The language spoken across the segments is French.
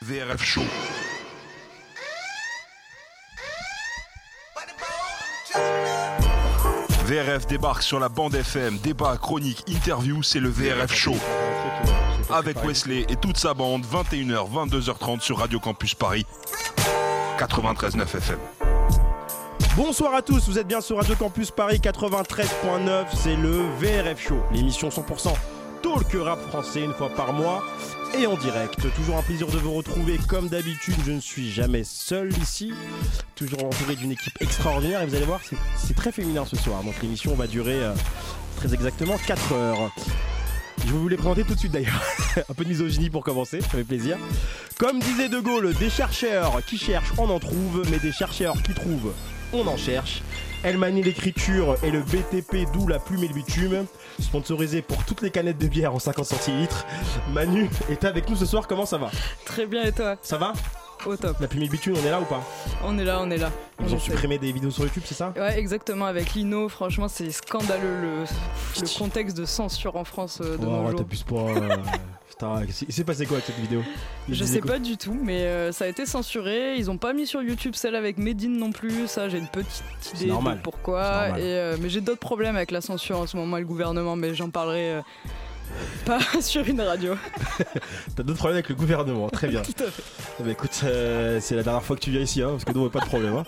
VRF Show. VRF débarque sur la bande FM, débat, chronique, interview, c'est le VRF Show. Avec Wesley et toute sa bande, 21h, 22h30 sur Radio Campus Paris, 93.9 FM. Bonsoir à tous, vous êtes bien sur Radio Campus Paris 93.9, c'est le VRF Show, l'émission 100% talk rap français une fois par mois et en direct. Toujours un plaisir de vous retrouver comme d'habitude, je ne suis jamais seul ici, toujours entouré d'une équipe extraordinaire et vous allez voir, c'est- très féminin ce soir, donc l'émission va durer euh, très exactement 4 heures. Je vous les présenter tout de suite d'ailleurs. Un peu de misogynie pour commencer, ça fait plaisir. Comme disait De Gaulle, des chercheurs qui cherchent, on en trouve, mais des chercheurs qui trouvent, on en cherche. Elle manie l'écriture et le BTP, d'où la plume et le bitume. Sponsorisé pour toutes les canettes de bière en 50 centilitres. Manu est avec nous ce soir, comment ça va? Très bien et toi? Ça va? Au top. La plume et le bitume, on est là ou pas? On est là, on est là. Ils On ont supprimé des vidéos sur YouTube, c'est ça? Ouais, exactement, avec Lino, franchement, c'est scandaleux le, le contexte de censure en France euh, de Oh, nos jours. pas. euh, Putain, il s'est passé quoi avec cette vidéo? Il Je sais quoi? pas du tout, mais euh, ça a été censuré. Ils ont pas mis sur YouTube celle avec Medine non plus. Ça, j'ai une petite idée de pourquoi. Et, euh, mais j'ai d'autres problèmes avec la censure en ce moment et le gouvernement, mais j'en parlerai euh, pas sur une radio. T'as d'autres problèmes avec le gouvernement, très bien. Tout à fait. Ben, écoute, c'est la dernière fois que tu viens ici, hein, parce que nous on pas de problème. hein.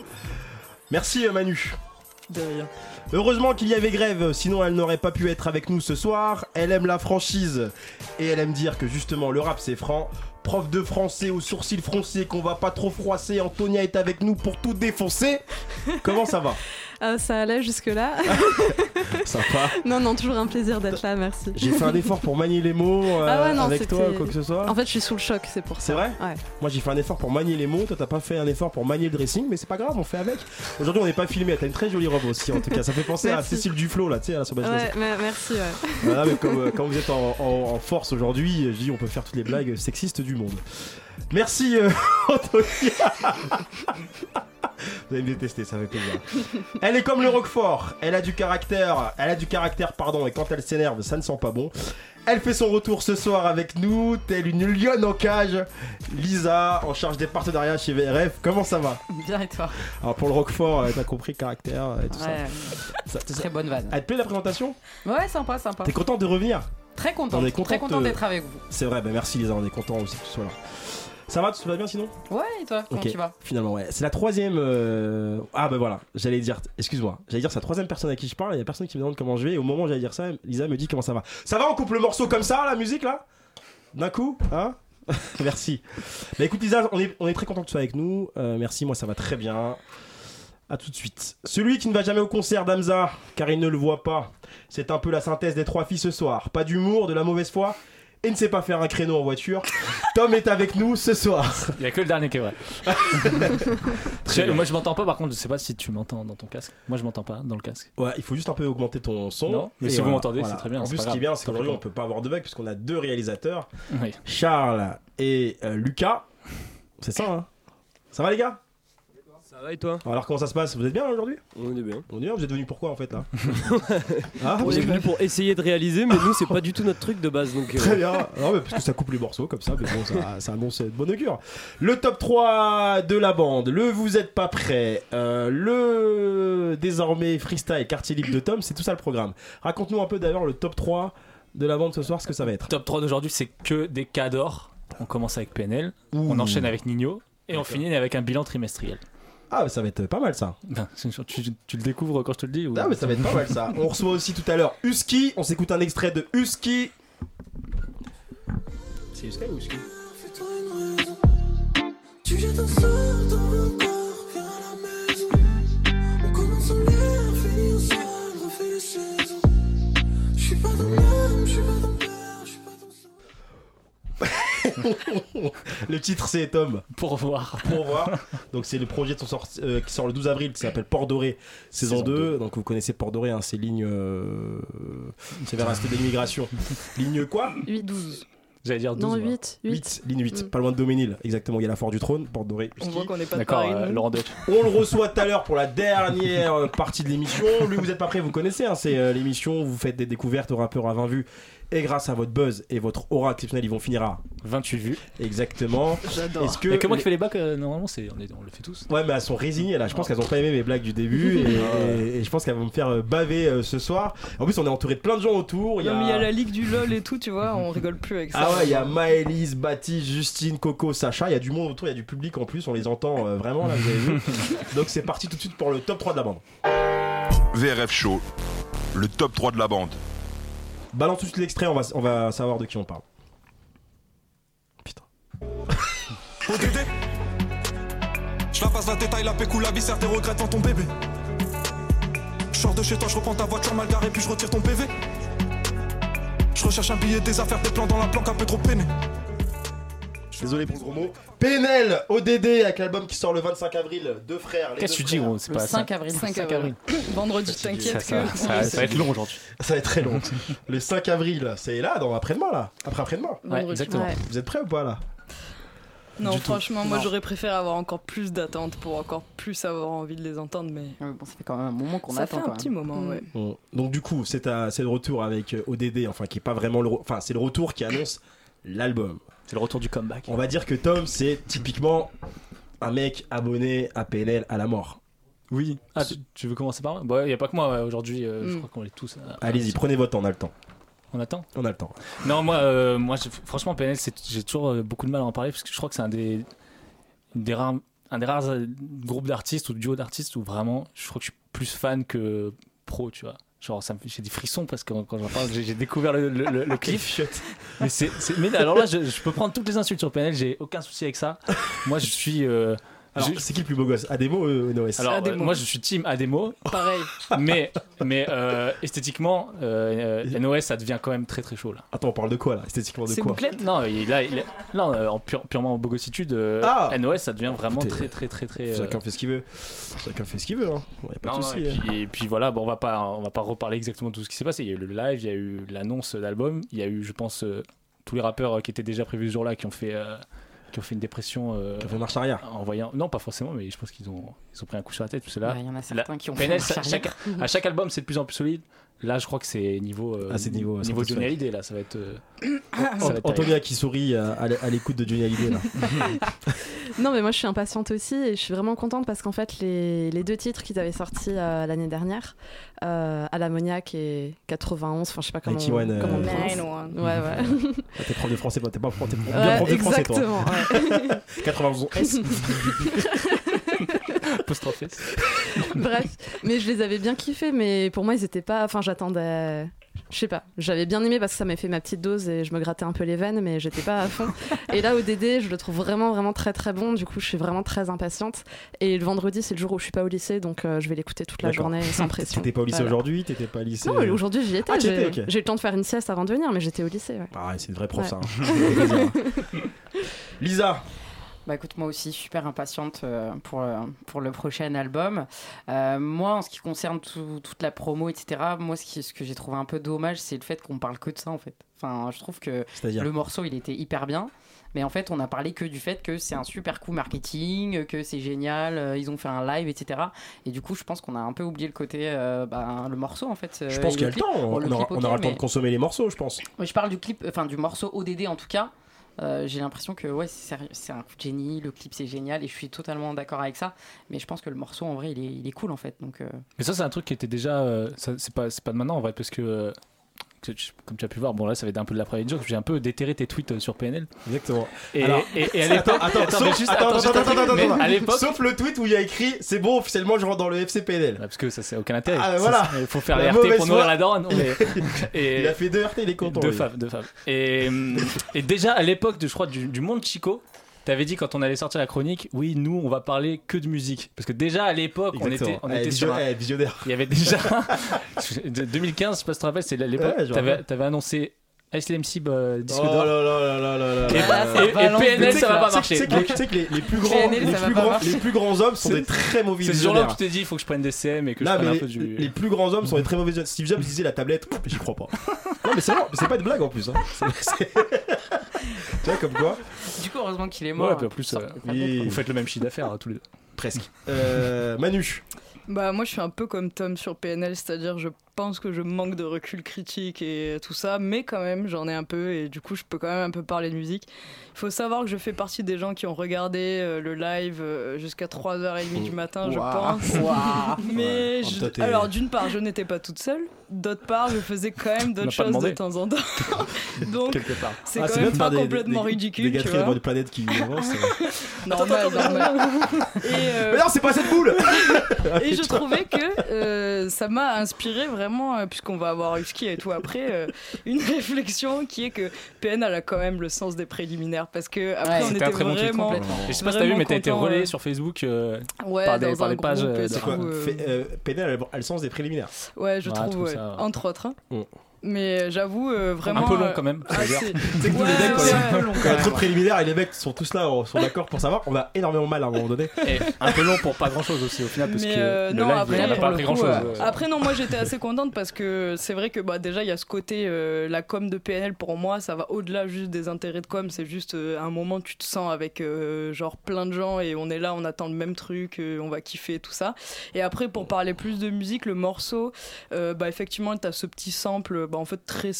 Merci Manu. Heureusement qu'il y avait grève, sinon elle n'aurait pas pu être avec nous ce soir. Elle aime la franchise et elle aime dire que justement le rap c'est franc. Prof de français aux sourcils froncés qu'on va pas trop froisser. Antonia est avec nous pour tout défoncer. Comment ça va? Ah, ça allait jusque-là. Sympa. non, non, toujours un plaisir d'être là, merci. J'ai fait un effort pour manier les mots euh, Ah ouais, non, avec toi, quoi que ce soit. En fait, je suis sous le choc, c'est pour ça. C'est vrai Ouais. Moi j'ai fait un effort pour manier les mots, toi t'as pas fait un effort pour manier le dressing, mais c'est pas grave, on fait avec. Aujourd'hui on n'est pas filmé, t'as une très jolie robe aussi en tout cas, ça fait penser à. Cécile Duflo là, tu sais, à la sauvage Ouais, mais- merci, ouais. Voilà, mais comme, euh, quand vous êtes en, en- en force aujourd'hui, je dis on peut faire toutes les blagues sexistes du monde. Merci euh, Antonia. Vous allez me détester, ça fait plaisir. Elle est comme le Roquefort, elle a du caractère, elle a du caractère, pardon, et quand elle s'énerve, ça ne sent pas bon. Elle fait son retour ce soir avec nous, telle une lionne en cage. Lisa, en charge des partenariats chez VRF, comment ça va? Bien et toi? Alors pour le Roquefort, euh, t'as compris caractère et tout Ouais, ça. ça, très bonne vanne. Elle te plaît la présentation? Ouais, sympa, sympa. T'es content de revenir? Très content. On est content Très content d'être avec vous. C'est vrai, bah merci Lisa, on est content aussi que tu sois là. Ça va, tout va bien sinon? Ouais, et toi Comment Ok, tu vas? Finalement, ouais. C'est la troisième. euh, Ah, bah voilà, j'allais dire. Excuse-moi, j'allais dire c'est la troisième personne à qui je parle. Il y a personne qui me demande comment je vais. Et au moment où j'allais dire ça, Lisa me dit comment ça va. Ça va, on coupe le morceau comme ça, la musique là? D'un coup Hein? Merci. Bah écoute, Lisa, on est, on est très content que tu sois avec nous. Euh, merci, moi ça va très bien. À tout de suite. Celui qui ne va jamais au concert d'Amza, car il ne le voit pas. C'est un peu la synthèse des trois filles ce soir. Pas d'humour, de la mauvaise foi, et ne sait pas faire un créneau en voiture. Tom est avec nous ce soir. Il y a que le dernier qui est vrai. Très Je- bien. moi je m'entends pas par contre, je sais pas si tu m'entends dans ton casque. Moi je m'entends pas dans le casque. Ouais, il faut juste un peu augmenter ton son. Non, mais Et si vous m'entendez, voilà. c'est très bien, En plus, ce qui est bien, c'est qu'aujourd'hui, on peut pas avoir de bug puisqu'on a deux réalisateurs, Oui. Charles et euh, Lucas. C'est ça, hein? Ça va, les gars? Va et toi Alors, comment ça se passe? Vous êtes bien là, aujourd'hui? On est bien. On est bien Vous êtes venus pourquoi en fait là? Ah, On vous est êtes venu pour essayer de réaliser, mais nous c'est pas du tout notre truc de base donc. euh, Très bien. Non, mais parce que ça coupe les morceaux comme ça, mais bon, ça, ça annonce de bonne augure. Le top 3 de la bande, le Vous êtes pas prêt, euh, le désormais freestyle quartier libre de Tom, c'est tout ça le programme. Raconte-nous un peu d'ailleurs le top 3 de la bande ce soir, ce que ça va être. Top 3 d'aujourd'hui, c'est que des cas d'or. On commence avec PNL, Ouh. on enchaîne avec Nino et on finit avec un bilan trimestriel. Ah, ça va être pas mal ça. Ben, tu, tu le découvres quand je te le dis ou... Ah, mais ça va être pas mal ça. On reçoit aussi tout à l'heure Husky. On s'écoute un extrait de Husky. C'est Husky ou Husky? Tu jettes un sort dans mon corps, viens à la maison. On commence en l'air, finit au sol, refait les saisons. Je suis pas ton homme, je suis pas ton père, je suis pas ton sang. Le titre c'est Tom. Pour voir. Pour voir. Donc c'est le projet de son sort- euh, qui sort le 12 avril qui s'appelle Port Doré saison, Saison 2. 2. Donc vous connaissez Port Doré, hein, c'est ligne. euh, C'est vers stade d'immigration. ligne quoi? 8-12. J'allais dire 12. Non, moi. 8. 8. 8, ligne 8, Mm. pas loin de Doménil, exactement. Il y a la Fort du Trône, Porte Dorée. On voit qu'on n'est pas de D'accord, Paris. euh. Laurent Deutsch. On le reçoit tout à l'heure pour la dernière partie de l'émission. Lui, vous êtes pas prêt, vous connaissez, hein, c'est euh, l'émission où vous faites des découvertes aux rappeurs à 20 vues. Et grâce à votre buzz et votre aura exceptionnelle, ils vont finir à 28 vues. exactement. J'adore. Est-ce que Il y a que moi les- qui fais les bacs, euh, normalement, c'est, on, est- on le fait tous. Ouais, mais elles sont résignées là. Je pense qu'elles ont pas aimé mes blagues du début et, et- et je pense qu'elles vont me faire euh, baver euh, ce soir. En plus, on est entouré de plein de gens autour. Il y Non, a... mais il y a la ligue du LOL et tout, tu vois, on rigole plus avec ça. Ah ouais, il y a Maëlys, Baptiste, Justine, Coco, Sacha. Il y a du monde autour, il y a du public en plus. On les entend euh, vraiment là, vous avez vu. Donc c'est parti tout de suite pour le top 3 de la bande. VRF Show, le top 3 de la bande. Balance tout l'extrait, on va, on va savoir de qui on parle. Putain. ODD Je la passe la détail, la pécou, la viscère, tes regrets devant ton bébé. Je sors de chez toi, je reprends ta voiture mal garée, puis je retire ton PV. Je recherche un billet, des affaires, des plans dans la planque, un peu trop peiné. Désolé pour ce gros mot. PNL, ODD avec l'album qui sort le 25 avril. Deux frères. Qu'est-ce que tu dis, gros C'est Le pas 5 avril. 5 5 avril. Vendredi, Ça, t'inquiète ça, que. ça, ça va être long aujourd'hui. Ça va être très long. le 5 avril, c'est là, dans après-demain là. Après après-demain. Ouais, Vendredi. exactement. Ouais. Vous êtes prêts ou pas là? Non, Du tout. franchement, moi j'aurais préféré avoir encore plus d'attentes pour encore plus avoir envie de les entendre, mais. Ouais, bon, ça fait quand même un moment qu'on ça attend fait un quand petit même. moment, Mm. ouais. Bon, Donc du coup, c'est le retour avec euh, ODD, enfin qui est pas vraiment le, enfin c'est le retour qui annonce l'album. C'est le retour du comeback. On va dire que Tom, c'est typiquement un mec abonné à PNL à la mort. Oui. Ah, tu, tu veux commencer par moi? Bah, il y a pas que moi ouais, aujourd'hui. euh, Je Mm. crois qu'on est tous. euh, Allez-y, prenez votre temps, on a le temps. On attend. On a le temps. Non, moi, euh, moi, franchement, PNL, j'ai toujours beaucoup de mal à en parler parce que je crois que c'est un des, rares, un des rares groupes d'artistes ou duos d'artistes où vraiment, je crois que je suis plus fan que pro, tu vois. Genre, ça me fait- j'ai des frissons parce que quand j'en parle, j'ai j'ai découvert le, le- le- le clip. Mais c'est, c'est- mais alors là, je, je peux prendre toutes les insultes sur PNL, j'ai aucun souci avec ça. Moi, je suis. euh, c'est qui le plus beau gosse? Ademo ou euh, Noès alors, Ademo. euh, moi, je suis team Ademo, Pareil. mais, mais euh, esthétiquement, euh, euh, NOS, ça devient quand même très très chaud là. Attends, on parle de quoi là Esthétiquement de C'est quoi? Non, il a, il a- non euh, en pure- purement en bogossitude, euh, Ah NOS, ça devient vraiment Écoutez, très très très très. euh, Chacun fait ce qu'il veut. Chacun fait ce qu'il veut. Hein. Y a pas non, de non, souci. et, hein. puis, et puis voilà, bon, on va pas on va pas reparler exactement de tout ce qui s'est passé. Il y a eu le live, il y a eu l'annonce d'album, il y a eu, je pense, euh, tous les rappeurs qui étaient déjà prévus ce jour-là qui ont fait euh, qui ont fait une dépression euh, Ça fait marche arrière. en voyant. Non, pas forcément, mais je pense qu'ils ont ils ont pris un coup sur la tête. Parce que là, Ouais, Il y en a certains qui ont fait charrière. chaque- à chaque album, c'est de plus en plus solide. Là, je crois que c'est niveau euh, Ah, niveau, euh, niveau. Johnny Hallyday là, ça va être. euh, Ant- ça va être Antonia qui sourit à, à l'écoute de Johnny Hallyday là. Non, mais moi je suis impatiente aussi et je suis vraiment contente parce qu'en fait, les, les deux titres qu'ils avaient sortis euh, l'année dernière, euh, à l'ammoniaque et 91, enfin je sais pas comment, 91, euh, comment on. Ouais, ouais. Ah, T'es prof de français, toi, t'es pas prof, t'es prof- bien Ouais, prof de français toi. exactement. ouais. 91. Bref, mais je les avais bien kiffés, mais pour moi ils étaient pas. Enfin, j'attendais. Je sais pas, j'avais bien aimé parce que ça m'a fait ma petite dose et je me grattais un peu les veines, mais j'étais pas à fond. Et là, au DD, je le trouve vraiment, vraiment très, très bon. Du coup, je suis vraiment très impatiente. Et le vendredi, c'est le jour où je suis pas au lycée, donc euh, je vais l'écouter toute la journée sans pression. T'étais pas au lycée Voilà. aujourd'hui, t'étais pas au lycée. Non, aujourd'hui, j'y étais. Ah, j'ai eu le temps de faire une sieste avant de venir, mais j'étais au lycée. Ouais. Ah, c'est une vraie prof Ouais. ça. hein. Lisa, Bah écoute, moi aussi, super impatiente euh, pour, euh, pour le prochain album. Euh, moi, en ce qui concerne tout- toute la promo, etc., moi, ce, qui, ce que j'ai trouvé un peu dommage, c'est le fait qu'on parle que de ça, en fait. Enfin, je trouve que le morceau, il était hyper bien. Mais en fait, on a parlé que du fait que c'est un super coup marketing, que c'est génial, ils ont fait un live, etc. Et du coup, je pense qu'on a un peu oublié le côté, euh, bah, le morceau, en fait. Je pense qu'il y a le temps, on, on aura, clip, on aura ok, le temps de consommer les morceaux, je pense. Je parle du clip, enfin du morceau ODD en tout cas. Euh, j'ai l'impression que ouais, c'est un coup de génie, le clip c'est génial et je suis totalement d'accord avec ça. Mais je pense que le morceau en vrai il est, il est cool en fait. Donc euh, Mais ça, c'est un truc qui était déjà. euh, c'est pas, pas de maintenant en vrai, parce que. Tu- comme tu as pu voir, bon là ça va être un peu de la private joke, j'ai un peu déterré tes tweets euh, sur PNL. Exactement. Et, Alors, et, et à l'époque. Attends, sauf- juste- attends, attends, attends, attends, attends, attends. Sauf le tweet où il y a écrit c'est bon, officiellement je rentre dans le FCPNL. Parce que ça c'est aucun intérêt. Ah, voilà. Il faut faire La les RT pour nourrir la daronne. et, Il a fait deux RT, il est content. deux femmes, deux femmes. Et, hum, et déjà à l'époque, je crois, du, du monde Chico, t'avais dit quand on allait sortir la chronique, oui, nous on va parler que de musique. Parce que déjà à l'époque, on était, on Eh, était sur visio- un- eh, visionnaire. Il y avait déjà. de 2015, je sais pas si tu te rappelles, c'est l'époque. Ouais, t'avais annoncé Ice MC bah, Disque Oh d'or. là là là là là là Et, là et- et PNL, de ça va pas marcher. Tu sais que, les, les plus grands, PNL, les ça va plus pas grands, marcher. les plus grands hommes sont C'est- des très mauvais C'est ce jour-là où visionnaires. tu t'es dit, il faut que je prenne des CM et que je Non, prenne mais un peu les, du. les plus grands hommes sont des très mauvais visionnaires. Steve Jobs disait la tablette, j'y crois pas. Non, mais c'est vrai, c'est pas une blague en plus. Hein. Tu vois, comme quoi Du coup, heureusement qu'il est mort. Ouais, puis en plus, euh, Oui. vous faites le même chiffre d'affaires hein, tous les deux. Presque. Euh, Manu. Bah moi je suis un peu comme Tom sur PNL, c'est-à-dire je pense que je manque de recul critique et tout ça, mais quand même j'en ai un peu et du coup je peux quand même un peu parler de musique. Il faut savoir que je fais partie des gens qui ont regardé euh, le live euh, jusqu'à 3h30 du matin je pense. Mais Ouais. je- alors d'une part je n'étais pas toute seule, d'autre part je faisais quand même On d'autres choses de temps en temps. Donc c'est Ah, quand même pas des- complètement des- ridicule. Des tu gâteries vois. planètes qui avancent. c'est- Normal, normal. Et, euh, Mais non, c'est pas cette boule Et je trouvais que euh, ça m'a inspiré vraiment, euh, puisqu'on va avoir Husky et tout après, euh, une réflexion qui est que PN elle a quand même le sens des préliminaires parce que après Ouais, on était un très bon vraiment, complètement. Et je sais pas si t'as vu, Vraiment mais t'as été relayé ouais. sur Facebook. euh, ouais, par des- dans par un des pages, groupe euh, quoi euh, euh, Pénal, elle a le sens des préliminaires. Ouais, je Ouais, trouve, trouve ouais. ça- entre autres. hein. Mm. Mais j'avoue euh, vraiment. un peu long euh, quand même. ah, c'est- nous, Ouais, les quand ouais, ouais. quand y a trop de préliminaires et les mecs sont tous là, sont d'accord pour savoir, on a énormément mal à un moment donné. Et un peu long pour pas grand chose aussi au final parce Mais, que euh, le non, live après, il a pas pris grand chose. euh, Après non moi j'étais assez contente parce que c'est vrai que bah déjà il y a ce côté euh, la com de PNL pour moi ça va au-delà juste des intérêts de com c'est juste euh, un moment où tu te sens avec euh, genre plein de gens et on est là on attend le même truc euh, on va kiffer tout ça et après pour parler plus de musique le morceau euh, bah effectivement t'as ce petit sample bah en fait très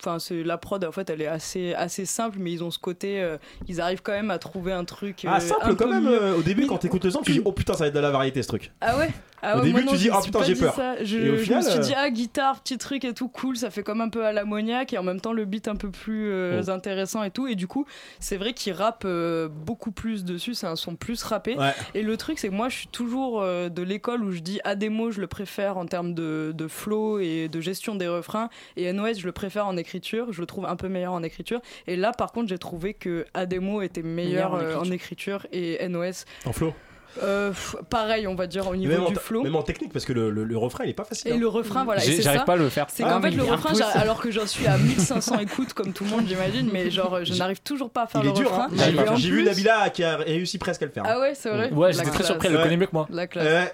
Enfin, c'est la prod en fait, elle est assez assez simple, mais ils ont ce côté, euh, ils arrivent quand même à trouver un truc. Ah, euh, simple un quand même. euh, au début, quand t'écoutes le son, tu dis oh putain, ça va être de la variété ce truc. Ah ouais? Ah Au ouais, début, moi non, tu dis, ah, suis putain, j'ai peur. Je, Et au je final, me suis euh, dit, ah, guitare, petit truc et tout, cool, ça fait comme un peu à l'ammoniaque et en même temps le beat un peu plus euh, Oh. intéressant et tout. Et du coup, c'est vrai qu'il rappe euh, beaucoup plus dessus, c'est un son plus rappé. Ouais. Et le truc, c'est que moi, je suis toujours euh, de l'école où je dis Ademo, je le préfère en termes de, de flow et de gestion des refrains. Et NOS, je le préfère en écriture. Je le trouve un peu meilleur en écriture. Et là, par contre, j'ai trouvé que Ademo était meilleur, Meilleur en euh, en écriture et NOS, En flow. Euh, pareil, on va dire au niveau du flow. même en technique, parce que le, le- le refrain il est pas facile. Et hein. le refrain, voilà. J'arrive ça. pas à le faire. C'est Ah, qu'en fait, mais le refrain, alors que j'en suis à 1500 écoutes, comme tout le monde, j'imagine, mais genre, je n'arrive toujours pas à faire Il le dur. refrain. hein. J'ai vu Nabila qui a réussi presque à le faire. Ah ouais, c'est vrai Ouais, j'étais très surpris. Elle le connaît mieux que moi. La classe.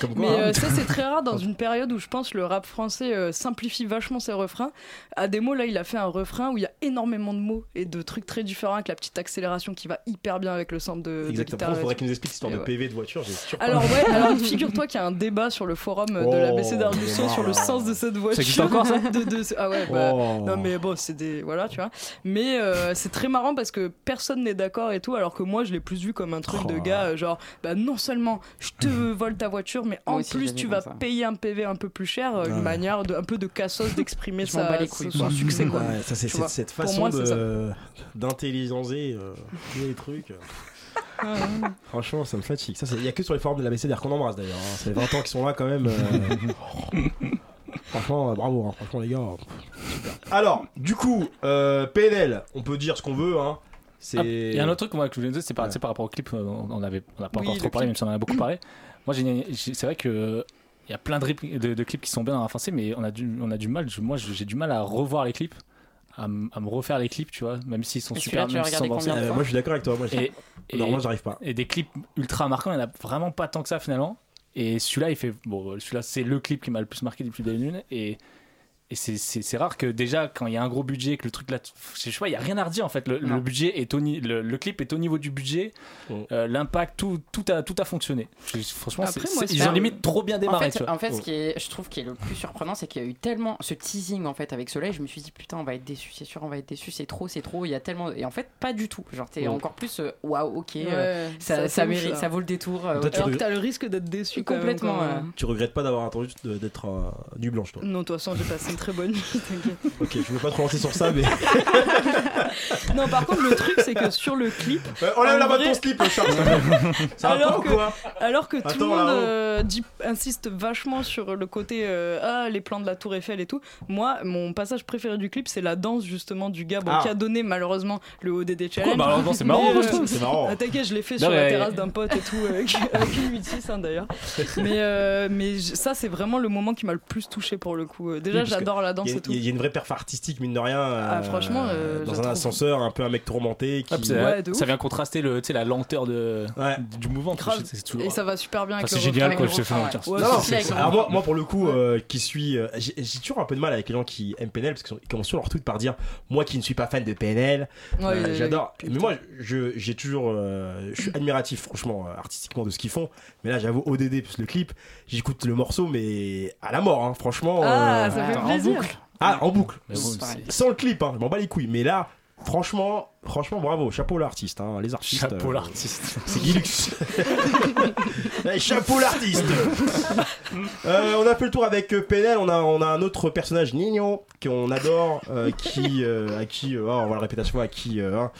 Comme quoi. Mais hein. euh, ça, c'est très rare dans une période où je pense le rap français euh, simplifie vachement ses refrains. À des mots, là, il a fait un refrain où il y a énormément de mots et de trucs très différents avec la petite accélération qui va hyper bien avec le sample de, Exactement. Il faudrait qu'il nous explique cette histoire Et de ouais. PV de voiture. J'ai sûr pas. Alors ouais, alors figure-toi qu'il y a un débat sur le forum de la Oh, BC d'Art du mais son sur le sens de cette voiture. existe encore, ça de, de- Ah ouais, bah, Oh. Non mais bon, c'est des voilà, tu vois. Mais euh, c'est très marrant parce que personne n'est d'accord et tout, alors que moi je l'ai plus vu comme un truc Oh de là gars euh, genre bah non seulement je te vole ta voiture, mais en aussi, plus tu vas ça. payer un PV un peu plus cher, euh, Ouais. une manière de un peu de cassos d'exprimer sa, son succès quoi. Ouais, ça c'est cette, façon d'intelligencer euh, tous les trucs. Franchement, ça me fatigue. Ça, il y a que sur les forums de la BCDR qu'on embrasse d'ailleurs. hein. C'est 20 ans qui sont là quand même. euh. Franchement, euh, bravo. hein. Franchement, les gars. super. Alors, du coup, euh, PNL, on peut dire ce qu'on veut. Hein. C'est. Ah, Il y a un autre truc moi, que je voulais dire, c'est par, Ouais. rapport au clip, on avait, on n'a pas Oui, encore trop parlé, clip. même si on en a beaucoup parlé. Moi, c'est vrai que il y a plein de, rip- de, de clips qui sont bien dans la français, mais on a du, on a du mal. je- moi, j'ai du mal à revoir les clips, à, me refaire les clips, tu vois, même s'ils sont super, même s'ils sont Euh, moi, je suis d'accord avec toi. Moi, je- Et, et, Non, moi, j'arrive pas. et des clips ultra marquants, il n'y en a vraiment pas tant que ça finalement. Et celui-là, il fait. Bon, celui-là, c'est le clip qui m'a le plus marqué depuis des lunes. Et, et c'est- rare que déjà, quand il y a un gros budget, que le truc là. Je sais pas, il n'y a rien à redire en fait. Le, budget est au le, le clip est au niveau du budget. Mm. Euh, L'impact, tout, tout, a, tout a fonctionné. Franchement, Après, c'est- moi, ils ont limite trop bien En démarré. tu fait, vois. en fait, ce qui est, je trouve qui est le plus surprenant, c'est qu'il y a eu tellement ce teasing en fait avec Soleil. Je me suis dit putain, on va être déçu, c'est sûr, on va être déçu, c'est trop, c'est trop. Il y a tellement et en fait pas du tout. Genre t'es encore plus euh, waouh, ok, euh, ça, c'est ça mérite, vaut le détour. euh, Toi, ok. tu Alors que t'as le risque d'être déçu quand même, Complètement. Tu regrettes pas d'avoir attendu d'être euh, nu blanche, toi. Non, de toute façon, j'ai passé très bonne nuit, t'inquiète. Ok, je veux pas trop lancer sur ça, mais. Non, par contre, le truc, c'est que sur le clip, Euh, enlève En la main de vrai- ton slip, Charles. Ça va Alors pas ou que- quoi Alors que tout le monde euh, dit- insiste vachement sur le côté euh, ah les plans de la Tour Eiffel et tout. Moi, mon passage préféré du clip, c'est la danse justement du gars bon, Ah. qui a donné malheureusement le ODD challenge. Pourquoi Bah, c'est marrant, euh, trouve. C'est marrant. Ah, T'inquiète, je l'ai fait Non, sur la terrasse d'un pote et tout, euh, avec, une 8-6 hein, d'ailleurs. Mais, euh, ça, c'est vraiment le moment qui m'a le plus touché pour le coup. Déjà, Oui, que- j'adore la danse Il y, a- et tout. il y a une vraie perf artistique, mine de rien. Ah, euh, franchement, euh, dans un trouve- ascenseur, un peu un mec tourmenté. Qui... Hop, ça, Ouais, vient contraster le, tu sais, la lenteur de, Ouais. du mouvement. Grave. C'est toujours- Et ça va super bien Enfin, avec c'est génial quoi, je te fais mentir. alors moi, moi, pour le coup, euh, qui suis. euh, j'ai toujours un peu de mal avec les gens qui aiment PNL parce qu'ils commencent sur leur tweet par dire Moi qui ne suis pas fan de PNL, j'adore. Mais moi, je- j'ai toujours. je suis admiratif, franchement, artistiquement de ce qu'ils font. Mais là, j'avoue, ODD plus le clip, j'écoute le morceau, mais à la mort, hein, franchement. Ah, euh, ça fait en boucle. Ah, en boucle. Sans le clip, hein, je m'en bats les couilles. Mais là, franchement, franchement, bravo. Chapeau l'artiste. Hein, les artistes. Chapeau euh, l'artiste. C'est Guilux. Chapeau l'artiste. Euh, on a fait le tour avec euh, PNL. On a, on a un autre personnage, Nino, qu'on adore, euh, qui, euh, à qui, euh, oh, on va le répéter à chaque fois, à qui euh, hein,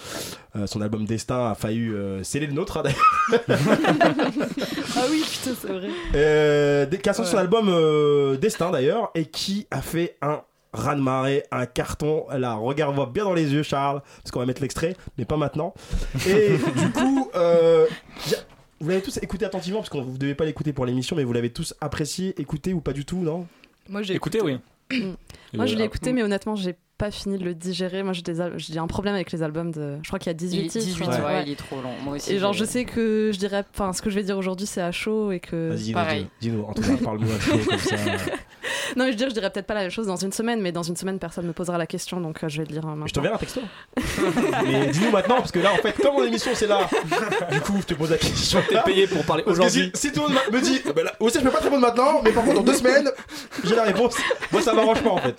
euh, son album Destin a failli euh, sceller le nôtre. hein, d'ailleurs. Ah oui, putain, c'est vrai. Euh, des- qui a sorti son Ouais. album euh, Destin d'ailleurs, et qui a fait un raz-de-marée, un carton. Là, regarde-moi bien dans les yeux, Charles, parce qu'on va mettre l'extrait, mais pas maintenant. Et du coup, euh, vous l'avez tous écouté attentivement, parce que vous ne devez pas l'écouter pour l'émission, mais vous l'avez tous apprécié, écouté ou pas du tout, non? Moi, j'ai Écoutez, oui. Moi, je l'ai Euh, écouté, mais honnêtement, j'ai pas fini de le digérer. Moi, j'ai un problème avec les albums de. Je crois qu'il y a 18 Il est titres. 18, ouais. ouais, il est trop long. Moi aussi. Et genre, je sais que je dirais. Enfin, ce que je vais dire aujourd'hui, c'est à chaud et que. Vas-y, dis-nous, pareil. dis-nous, en tout cas, parle-moi à chaud comme ça. Non, mais je veux dire, je dirais peut-être pas la même chose dans une semaine, mais dans une semaine, personne me posera la question, donc euh, je vais le dire maintenant. Je t'enverrai un texto. mais dis-nous maintenant, parce que là, en fait, comme mon émission c'est là, du coup, je te pose la question. T'es payé pour parler aujourd'hui. si, si tout le monde me dit, bah là, aussi je peux pas te répondre maintenant, mais par contre dans deux semaines, j'ai la réponse. Moi ça m'arrange pas en fait.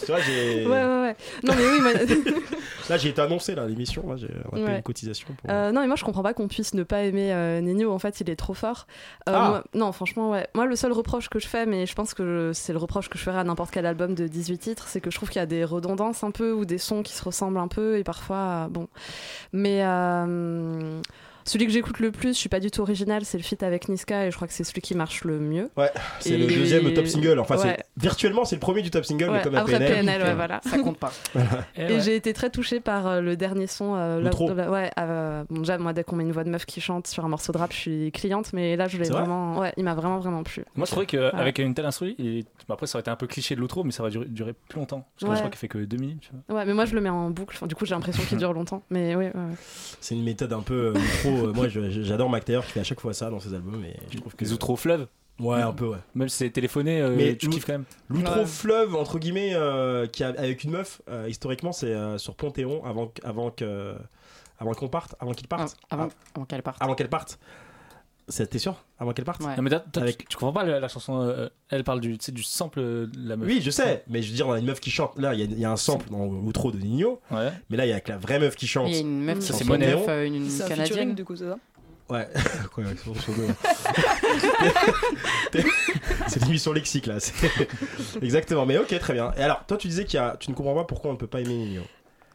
Tu vois, j'ai. Ouais, ouais, ouais. Non, mais oui, moi- Là j'ai été annoncé là l'émission, là, on a payé Ouais. une cotisation pour. Euh, non, mais moi je comprends pas qu'on puisse ne pas aimer euh, Nino. En fait, il est trop fort. Euh, Ah. moi- non, franchement, ouais. Moi, le seul reproche que je fais, mais je pense que je- c'est le reproche que je ferais à n'importe quel album de 18 titres, c'est que je trouve qu'il y a des redondances un peu ou des sons qui se ressemblent un peu et parfois, euh, bon. Mais celui que j'écoute le plus, je suis pas du tout original, c'est le feat avec Niska et je crois que c'est celui qui marche le mieux. c'est le deuxième top single. Enfin, Ouais. Virtuellement c'est le premier du top single, mais comme après PNL. PNL, ouais, voilà. Ça compte pas. Et ouais. j'ai été très touchée par euh, le dernier son. euh, de la- ouais, euh, bon, déjà, moi, dès qu'on met une voix de meuf qui chante sur un morceau de rap, je suis cliente, mais là, je l'ai vrai vraiment. Ouais, il m'a vraiment, vraiment plu. Moi, je trouvais qu'avec une telle instru, après, ça aurait été un peu cliché de l'outro, mais ça aurait duré, duré plus longtemps. Parce que moi, Ouais. je crois qu'il fait que deux minutes. Tu vois. Ouais, mais moi, je le mets en boucle. Enfin, du coup, j'ai l'impression qu'il dure longtemps. Mais oui, ouais, ouais. C'est une méthode un peu euh, trop. euh, moi j'adore Mac Taylor qui fait à chaque fois ça dans ses albums, et je trouve que. Les outros fleuves, Ouais, un peu, ouais. même si c'est téléphoné, euh, Mais tu kiffes quand même. L'outro Ouais. fleuve, entre guillemets, euh, qui a- avec une meuf, euh, historiquement, c'est euh, sur Panthéon avant, avant que. Avant qu'on parte, avant qu'il parte. Avant, avant qu'elle parte. Avant qu'elle parte. C'est- T'es sûr? Avant qu'elle parte? Ouais. Non, mais Avec- tu, tu comprends pas la, la chanson euh, Elle parle du, du sample de la meuf. Oui, je sais, mais je veux dire, on a une meuf qui chante. Là, il y, a- il y a un sample dans l'outro de Nino, Ouais. mais là, il y a que la vraie meuf qui chante. Il y a une meuf qui Ça, est c'est une une canadienne. du coup, c'est ça? Ouais, Quoi, ouais, ouais. c'est l'émission lexique là. Exactement, mais ok, très bien. Et alors, toi, tu disais qu'il y a, tu ne comprends pas pourquoi on ne peut pas aimer Nino.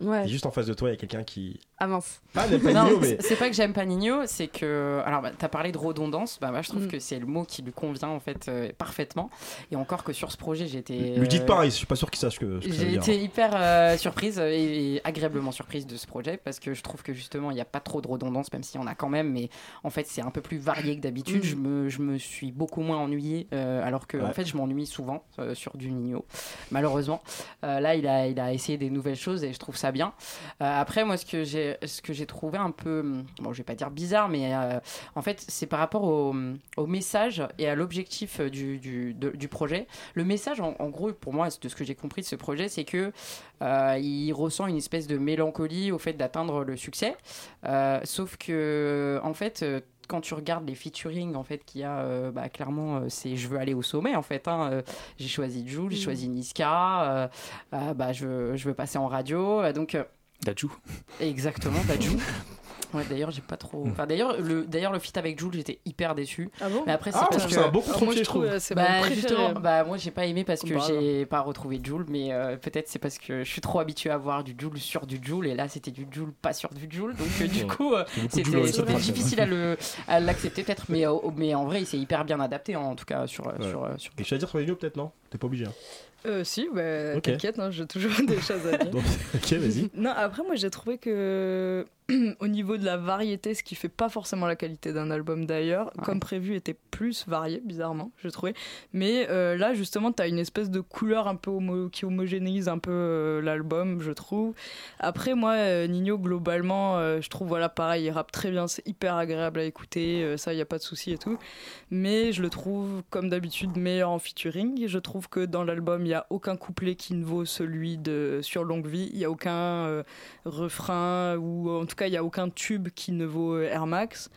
Ouais. Juste en face de toi, il y a quelqu'un qui. Ah mince. Ah, mais. c'est- pas que j'aime pas Nino, c'est que. Alors, bah, t'as parlé de redondance, bah, moi je trouve Mm. que c'est le mot qui lui convient en fait euh, parfaitement. Et encore que sur ce projet, j'ai été. Lui dites euh, pas, je suis pas sûr qu'il sache que, J'ai dire. été hyper euh, surprise et, et agréablement surprise de ce projet parce que je trouve que justement il n'y a pas trop de redondance, même s'il y en a quand même, mais en fait c'est un peu plus varié que d'habitude. Mm. Je, me, je me suis beaucoup moins ennuyée euh, alors que en fait je m'ennuie souvent euh, sur du Nino, malheureusement. Euh, là il a, il a essayé des nouvelles choses et je trouve ça bien. Euh, après moi ce que j'ai trouvé un peu, hum, bon je vais pas dire bizarre, mais euh, en fait c'est par rapport au, au message et à l'objectif euh, du, du, du projet. Le message en, gros pour moi de ce que j'ai compris de ce projet c'est que il ressent une espèce de mélancolie au fait d'atteindre le succès. Sauf que, en fait, quand tu regardes les featuring en fait qu'il y a, euh, bah, clairement, euh, c'est je veux aller au sommet en fait. hein. Euh, j'ai choisi Jules, j'ai Mm. choisi Niska, bah, je, veux- je veux passer en radio. Donc, euh, Dajou. exactement, Jules. Ouais, d'ailleurs, j'ai pas trop. Enfin, d'ailleurs, le, d'ailleurs, le feat avec Jules, j'étais hyper déçu. Ah bon Mais après, c'est Ah, parce je que. ça beaucoup Ah, trop Moi, je trouve c'est Bah, mon préféré. justement, bah, moi j'ai pas aimé parce que Bah, j'ai pas retrouvé Joule, mais euh, peut-être c'est parce que je suis trop habitué à voir du Joule sur du Joule et là c'était du Joule pas sur du Joule, donc euh, du coup euh, a beaucoup Jules c'était difficile à le à l'accepter peut-être, mais euh, mais en vrai il s'est hyper bien adapté en tout cas sur Ouais. sur, euh, sur Quelque chose à dire sur les peut-être, non? T'es pas obligé. hein. Euh, si, bah, t'inquiète, hein, j'ai toujours des choses à dire. Ok, vas-y. Non, après, moi, j'ai trouvé que. au niveau de la variété, ce qui fait pas forcément la qualité d'un album d'ailleurs, comme prévu, était plus varié, bizarrement, je trouvais. Mais euh, là, justement, tu as une espèce de couleur un peu homo- qui homogénéise un peu euh, l'album, je trouve. Après, moi, euh, Nino, globalement, je trouve, voilà, pareil, il rappe très bien, c'est hyper agréable à écouter, ça, il n'y a pas de souci et tout. Mais je le trouve, comme d'habitude, meilleur en featuring. Je trouve que dans l'album, il n'y a aucun couplet qui ne vaut celui de Sur Longue Vie. Il n'y a aucun refrain, ou en tout cas, il n'y a aucun tube qui ne vaut euh, Air Max.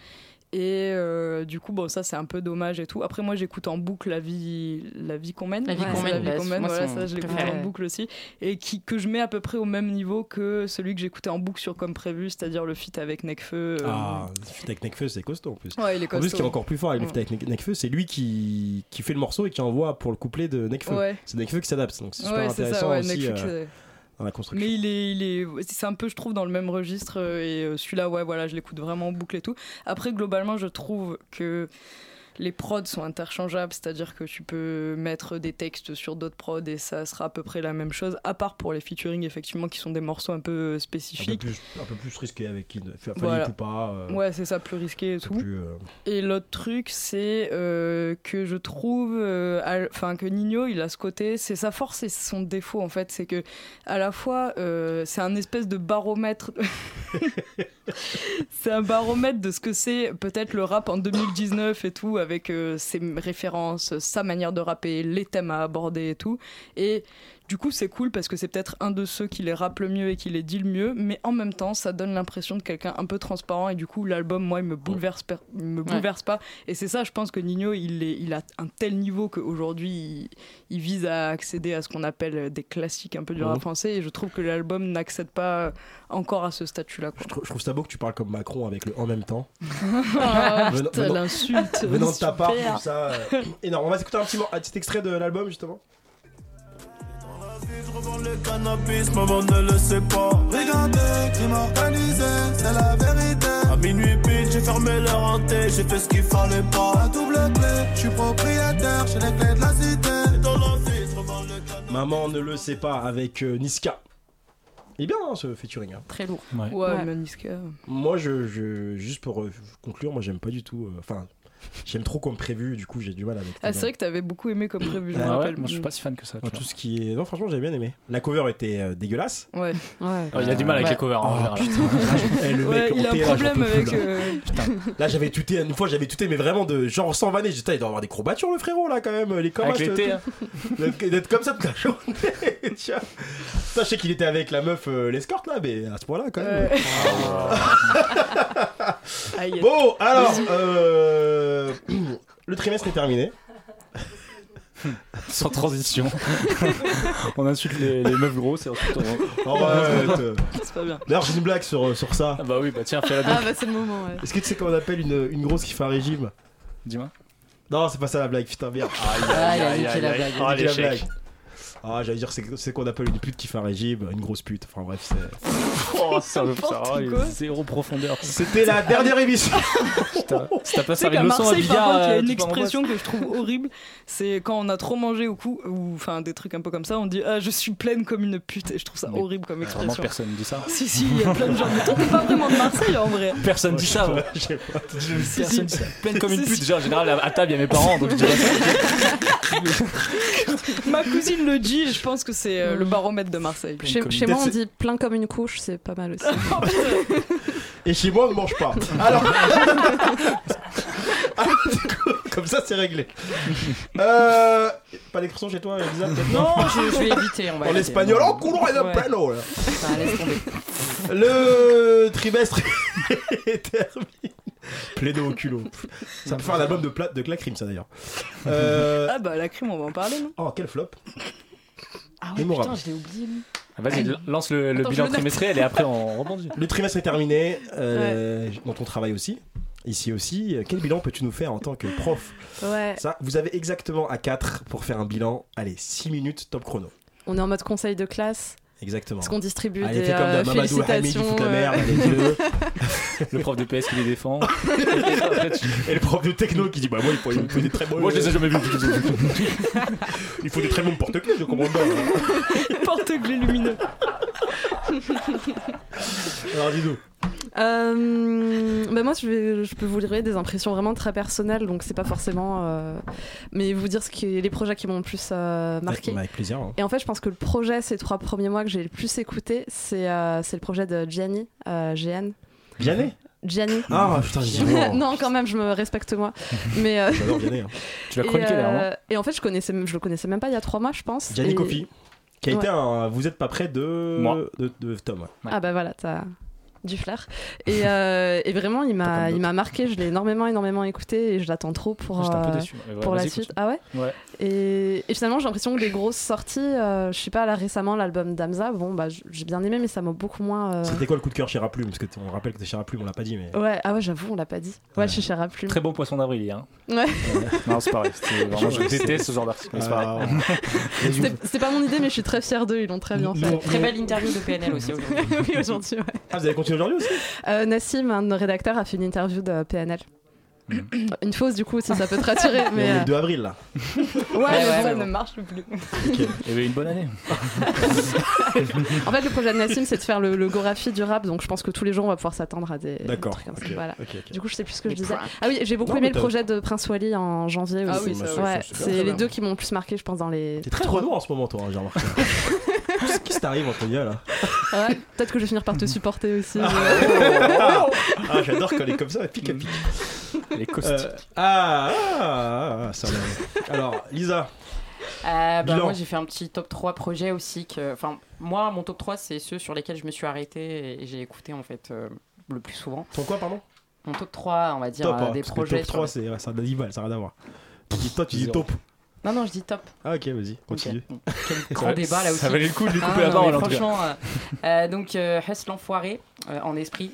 Et euh, du coup, bon, ça c'est un peu dommage et tout. Après, moi j'écoute en boucle la vie, la vie qu'on mène. La vie Ouais, qu'on mène, la vie qu'on mène, moi, voilà, ça je l'écoute en boucle aussi. Et qui, que je mets à peu près au même niveau que celui que j'écoutais en boucle sur Comme Prévu, c'est-à-dire le feat avec Nekfeu. euh, Ah, le feat avec Nekfeu, c'est costaud en plus. Ouais, il est En plus, ce qui est costaud. encore plus fort avec le feat avec Nekfeu, c'est lui qui, qui fait le morceau et qui envoie pour le couplet de Nekfeu. Ouais. C'est Nekfeu qui s'adapte, donc c'est super intéressant ça, ouais, aussi Nekfeu euh, dans la construction. Mais il est, il est, c'est un peu, je trouve, dans le même registre. euh, Et euh, celui-là, ouais, voilà, je l'écoute vraiment en boucle et tout. Après, globalement, je trouve que les prods sont interchangeables, c'est-à-dire que tu peux mettre des textes sur d'autres prods et ça sera à peu près la même chose, à part pour les featuring, effectivement, qui sont des morceaux un peu euh, un peu, spécifiques. plus, un peu plus risqué avec qui Voilà. ou pas. euh, Ouais, c'est ça, plus risqué et tout. plus, euh, Et l'autre truc, c'est euh, que je trouve, enfin que Nino, il a ce côté, c'est sa force et son défaut en fait, c'est que à la fois, c'est un espèce de baromètre. c'est un baromètre de ce que c'est peut-être le rap en 2019 et tout, avec euh, ses références, sa manière de rapper, les thèmes à aborder et tout. Et du coup, c'est cool parce que c'est peut-être un de ceux qui les rappe le mieux et qui les dit le mieux, mais en même temps, ça donne l'impression de quelqu'un un peu transparent et du coup, l'album, moi, il me bouleverse, per- il me bouleverse pas. Et c'est ça, je pense que Nino, il, est, il a un tel niveau qu'aujourd'hui, il, il vise à accéder à ce qu'on appelle des classiques un peu du rap français et je trouve que l'album n'accède pas encore à ce statut-là. je, trou- je trouve ça beau que tu parles comme Macron avec le en même temps. Ah, l'insulte. Venant de ta part, je trouve ça euh, énorme. On va écouter un petit, un petit extrait de l'album justement. Je revends le cannabis, maman ne le sait pas. Regardez, crime organisé, c'est la vérité. À minuit pile, j'ai fermé leur hanté, j'ai fait ce qu'il fallait pas. La double clé, je suis propriétaire, j'ai les clés de la cité. Et dans la vie, je revends le cannabis. Maman ne le sait pas avec euh, Niska. Il est bien hein, ce featuring. hein. Très lourd. Ouais. Ouais, Niska. Moi, je, je- juste pour euh, conclure, moi j'aime pas du tout. euh, Enfin, j'aime trop comme prévu, du coup j'ai du mal avec. Ah, c'est vrai que t'avais beaucoup aimé comme prévu, je me Ah Ah ouais, rappelle. moi je suis pas si fan que ça. tu vois. tout ce qui est. Non, franchement, j'avais bien aimé. La cover était euh, dégueulasse. Ouais, Ouais. Ah, il a du mal avec Ouais. les covers en Oh, général. Eh, le Ouais, mec, il a hanté, un là, j'en problème peux plus, avec. là. euh, Là, j'avais tuté, une fois, j'avais tuté, mais vraiment de genre sans vanner. J'étais, il doit avoir des courbatures, le frérot, là, quand même. Les Avec l'été, hein. d'être d'être comme ça toute la journée. Tiens. Putain, je sais qu'il était avec la meuf, euh, l'escorte, là, mais à ce point-là, quand même. Ouais. Aïe. Bon, alors, euh, le trimestre est terminé. sans transition. on insulte les, les meufs grosses et ensuite on. Oh, arrête. C'est pas bien. D'ailleurs, j'ai une blague sur, sur ça. Ah bah oui, bah tiens, fais la Ah donc. bah c'est le moment, ouais. Est-ce que tu sais comment on appelle une, une grosse qui fait un régime? Dis-moi. Non, c'est pas ça la blague, putain, merde. Ah, il a la blague. Ah, blague. Ah, j'allais dire, c'est c'est qu'on appelle une pute qui fait un régime, une grosse pute. Enfin bref, c'est. Oh, ça veut ça, N'importe il y a quoi. zéro profondeur. C'était la dernière émission. T'as pas Tu sais servi qu'à une leçon à billard, il y a euh, une expression que je trouve horrible. C'est quand on a trop mangé au coup, ou enfin des trucs un peu comme ça, on dit Ah, je suis pleine comme une pute. Et je trouve ça Mais horrible comme boîte. Vraiment, expression. personne dit ça. Si, si, il y a plein de gens. Mais toi, t'es pas vraiment de Marseille en vrai. Personne dit ça. moi. Je sais pas. Personne dit ça. Pleine comme une pute. Déjà, en général, à table, il y a mes parents, donc je dirais ça. Ma cousine le dit et je pense que c'est euh, le baromètre de Marseille. Chez, moi, on dit plein comme une couche, c'est pas mal aussi. Et chez moi, on ne mange pas. Alors. Ah, du coup, Comme ça, c'est réglé. Euh, pas d'expression chez toi, Elisa peut-être Non, je, je vais éviter. On va En espagnol, oh, culo de Ouais. plano, là. Enfin, laisse tomber. Le trimestre est terminé. Plaido au culot. Ça peut faire un album de, pla- de Clacrim, ça d'ailleurs. Euh, Ah bah la crime, on va en parler, non? Oh, quel flop. Ah ouais, Mémorable. putain, je l'ai oublié. lui. Ah, Vas-y, lance le, le Attends, je bilan le note. trimestriel et après on rebondit. Le trimestre est terminé, euh, dans ton travail aussi. Ici aussi, quel bilan peux-tu nous faire en tant que prof? Ouais. Ça, vous avez exactement à 4 pour faire un bilan. Allez, 6 minutes top chrono. On est en mode conseil de classe. Exactement. Est-ce qu'on distribue Allez, des fais comme euh, d'hab, Mamadou Hamid, il félicitations fout la euh, merde. Le prof de PS qui les défend. Et le prof de techno qui dit Bah, moi, il faut, il faut des très bons. Moi, je les ai jamais vus. Il faut des très bons porte-clés, je comprends pas. Porte-clés lumineux. Alors, dis-nous. Euh, bah moi, je, vais, je peux vous livrer des impressions vraiment très personnelles, donc c'est pas forcément. euh, mais vous dire ce qui est les projets qui m'ont le plus euh, marqué. Avec plaisir. hein. Et en fait, je pense que le projet ces trois premiers mois que j'ai le plus écouté, c'est euh, c'est le projet de Gianni, euh, GN. Vianney Gianni? Ah putain, dit non. quand même, je me respecte moi. Mais euh, J'adore Vianney. hein. Tu l'as et, chroniqué euh, d'ailleurs, et en fait, je connaissais, je le connaissais même pas il y a trois mois, je pense. Gianni Et- qui a été un. Vous êtes pas près de. Moi. De, de Tom. ouais. Ah bah voilà, t'as du flair. Et, euh, et vraiment, il m'a, il d'autres. m'a marqué. Je l'ai énormément, énormément écouté et je l'attends trop pour, euh, déçu. Pour la suite. continue. Ah ouais. Ouais. Et, et finalement, j'ai l'impression que les grosses sorties, euh, je sais pas, là récemment, l'album d'Amza, bon bah j'ai bien aimé, mais ça m'a beaucoup moins. euh, C'était quoi le coup de cœur chez Raplume? Parce que t- on rappelle que t'es chez Raplume, on l'a pas dit, mais. Ouais, ah ouais, j'avoue, on l'a pas dit. Ouais, Ouais. chez Cher Plume. Très bon poisson d'avril hier. hein. Ouais. non, c'est pareil. Vraiment, je Ouais, c'est- déteste ce genre d'article. c'est. Ah, ouais. C'était pas mon idée, mais je suis très fière d'eux, ils l'ont très bien fait. Très belle interview de PNL aussi aujourd'hui. oui, aujourd'hui, ouais. Ah, vous avez continué aujourd'hui aussi Euh, Nassim, un de nos rédacteurs, a fait une interview de PNL. Une fausse, du coup, si ça peut te rassurer. Mais Mais, on est euh, le 2 avril là. Ouais, ça ouais, ne marche plus. Ok. Il y avait une bonne année. En fait, le projet de Nassim, c'est de faire le, le Gorafi du rap, donc je pense que tous les jours, on va pouvoir s'attendre à des D'accord. trucs comme ça. ok, Voilà. ok, ok. Du coup, je sais plus ce que je disais. Ah oui, j'ai beaucoup Non, aimé le projet de Prince Wally en janvier Ah aussi. oui, ça, c'est- ouais, les bien. deux qui m'ont le plus marqué, je pense, dans les. T'es très Renault en ce moment, toi, hein, j'ai remarqué. Qu'est-ce qui t'arrive entre gars là Ouais, Peut-être que je vais finir par te supporter aussi. mais- Ah, j'adore quand elle est comme ça, elle pique, elle pique. Les Euh, caustiques. ah, ah, ah, ça. Alors, Lisa, Euh, bah, moi, j'ai fait un petit top 3 projets aussi. Que... Enfin, moi, mon top 3, c'est ceux sur lesquels je me suis arrêté et j'ai écouté en fait euh, le plus souvent. ton quoi, pardon? Mon top 3, on va dire, Top, euh, hein, des projets. top sur 3, les- c'est un animal, ça n'a rien à voir. Toi, tu dis top. Non, non, je dis top. Ah, ok, vas-y, continue. Bon, Quel grand débat là aussi. Ça valait le coup de lui Ah, couper la parole tout cas. franchement, euh, euh, donc euh, Hess l'enfoiré euh, en esprit.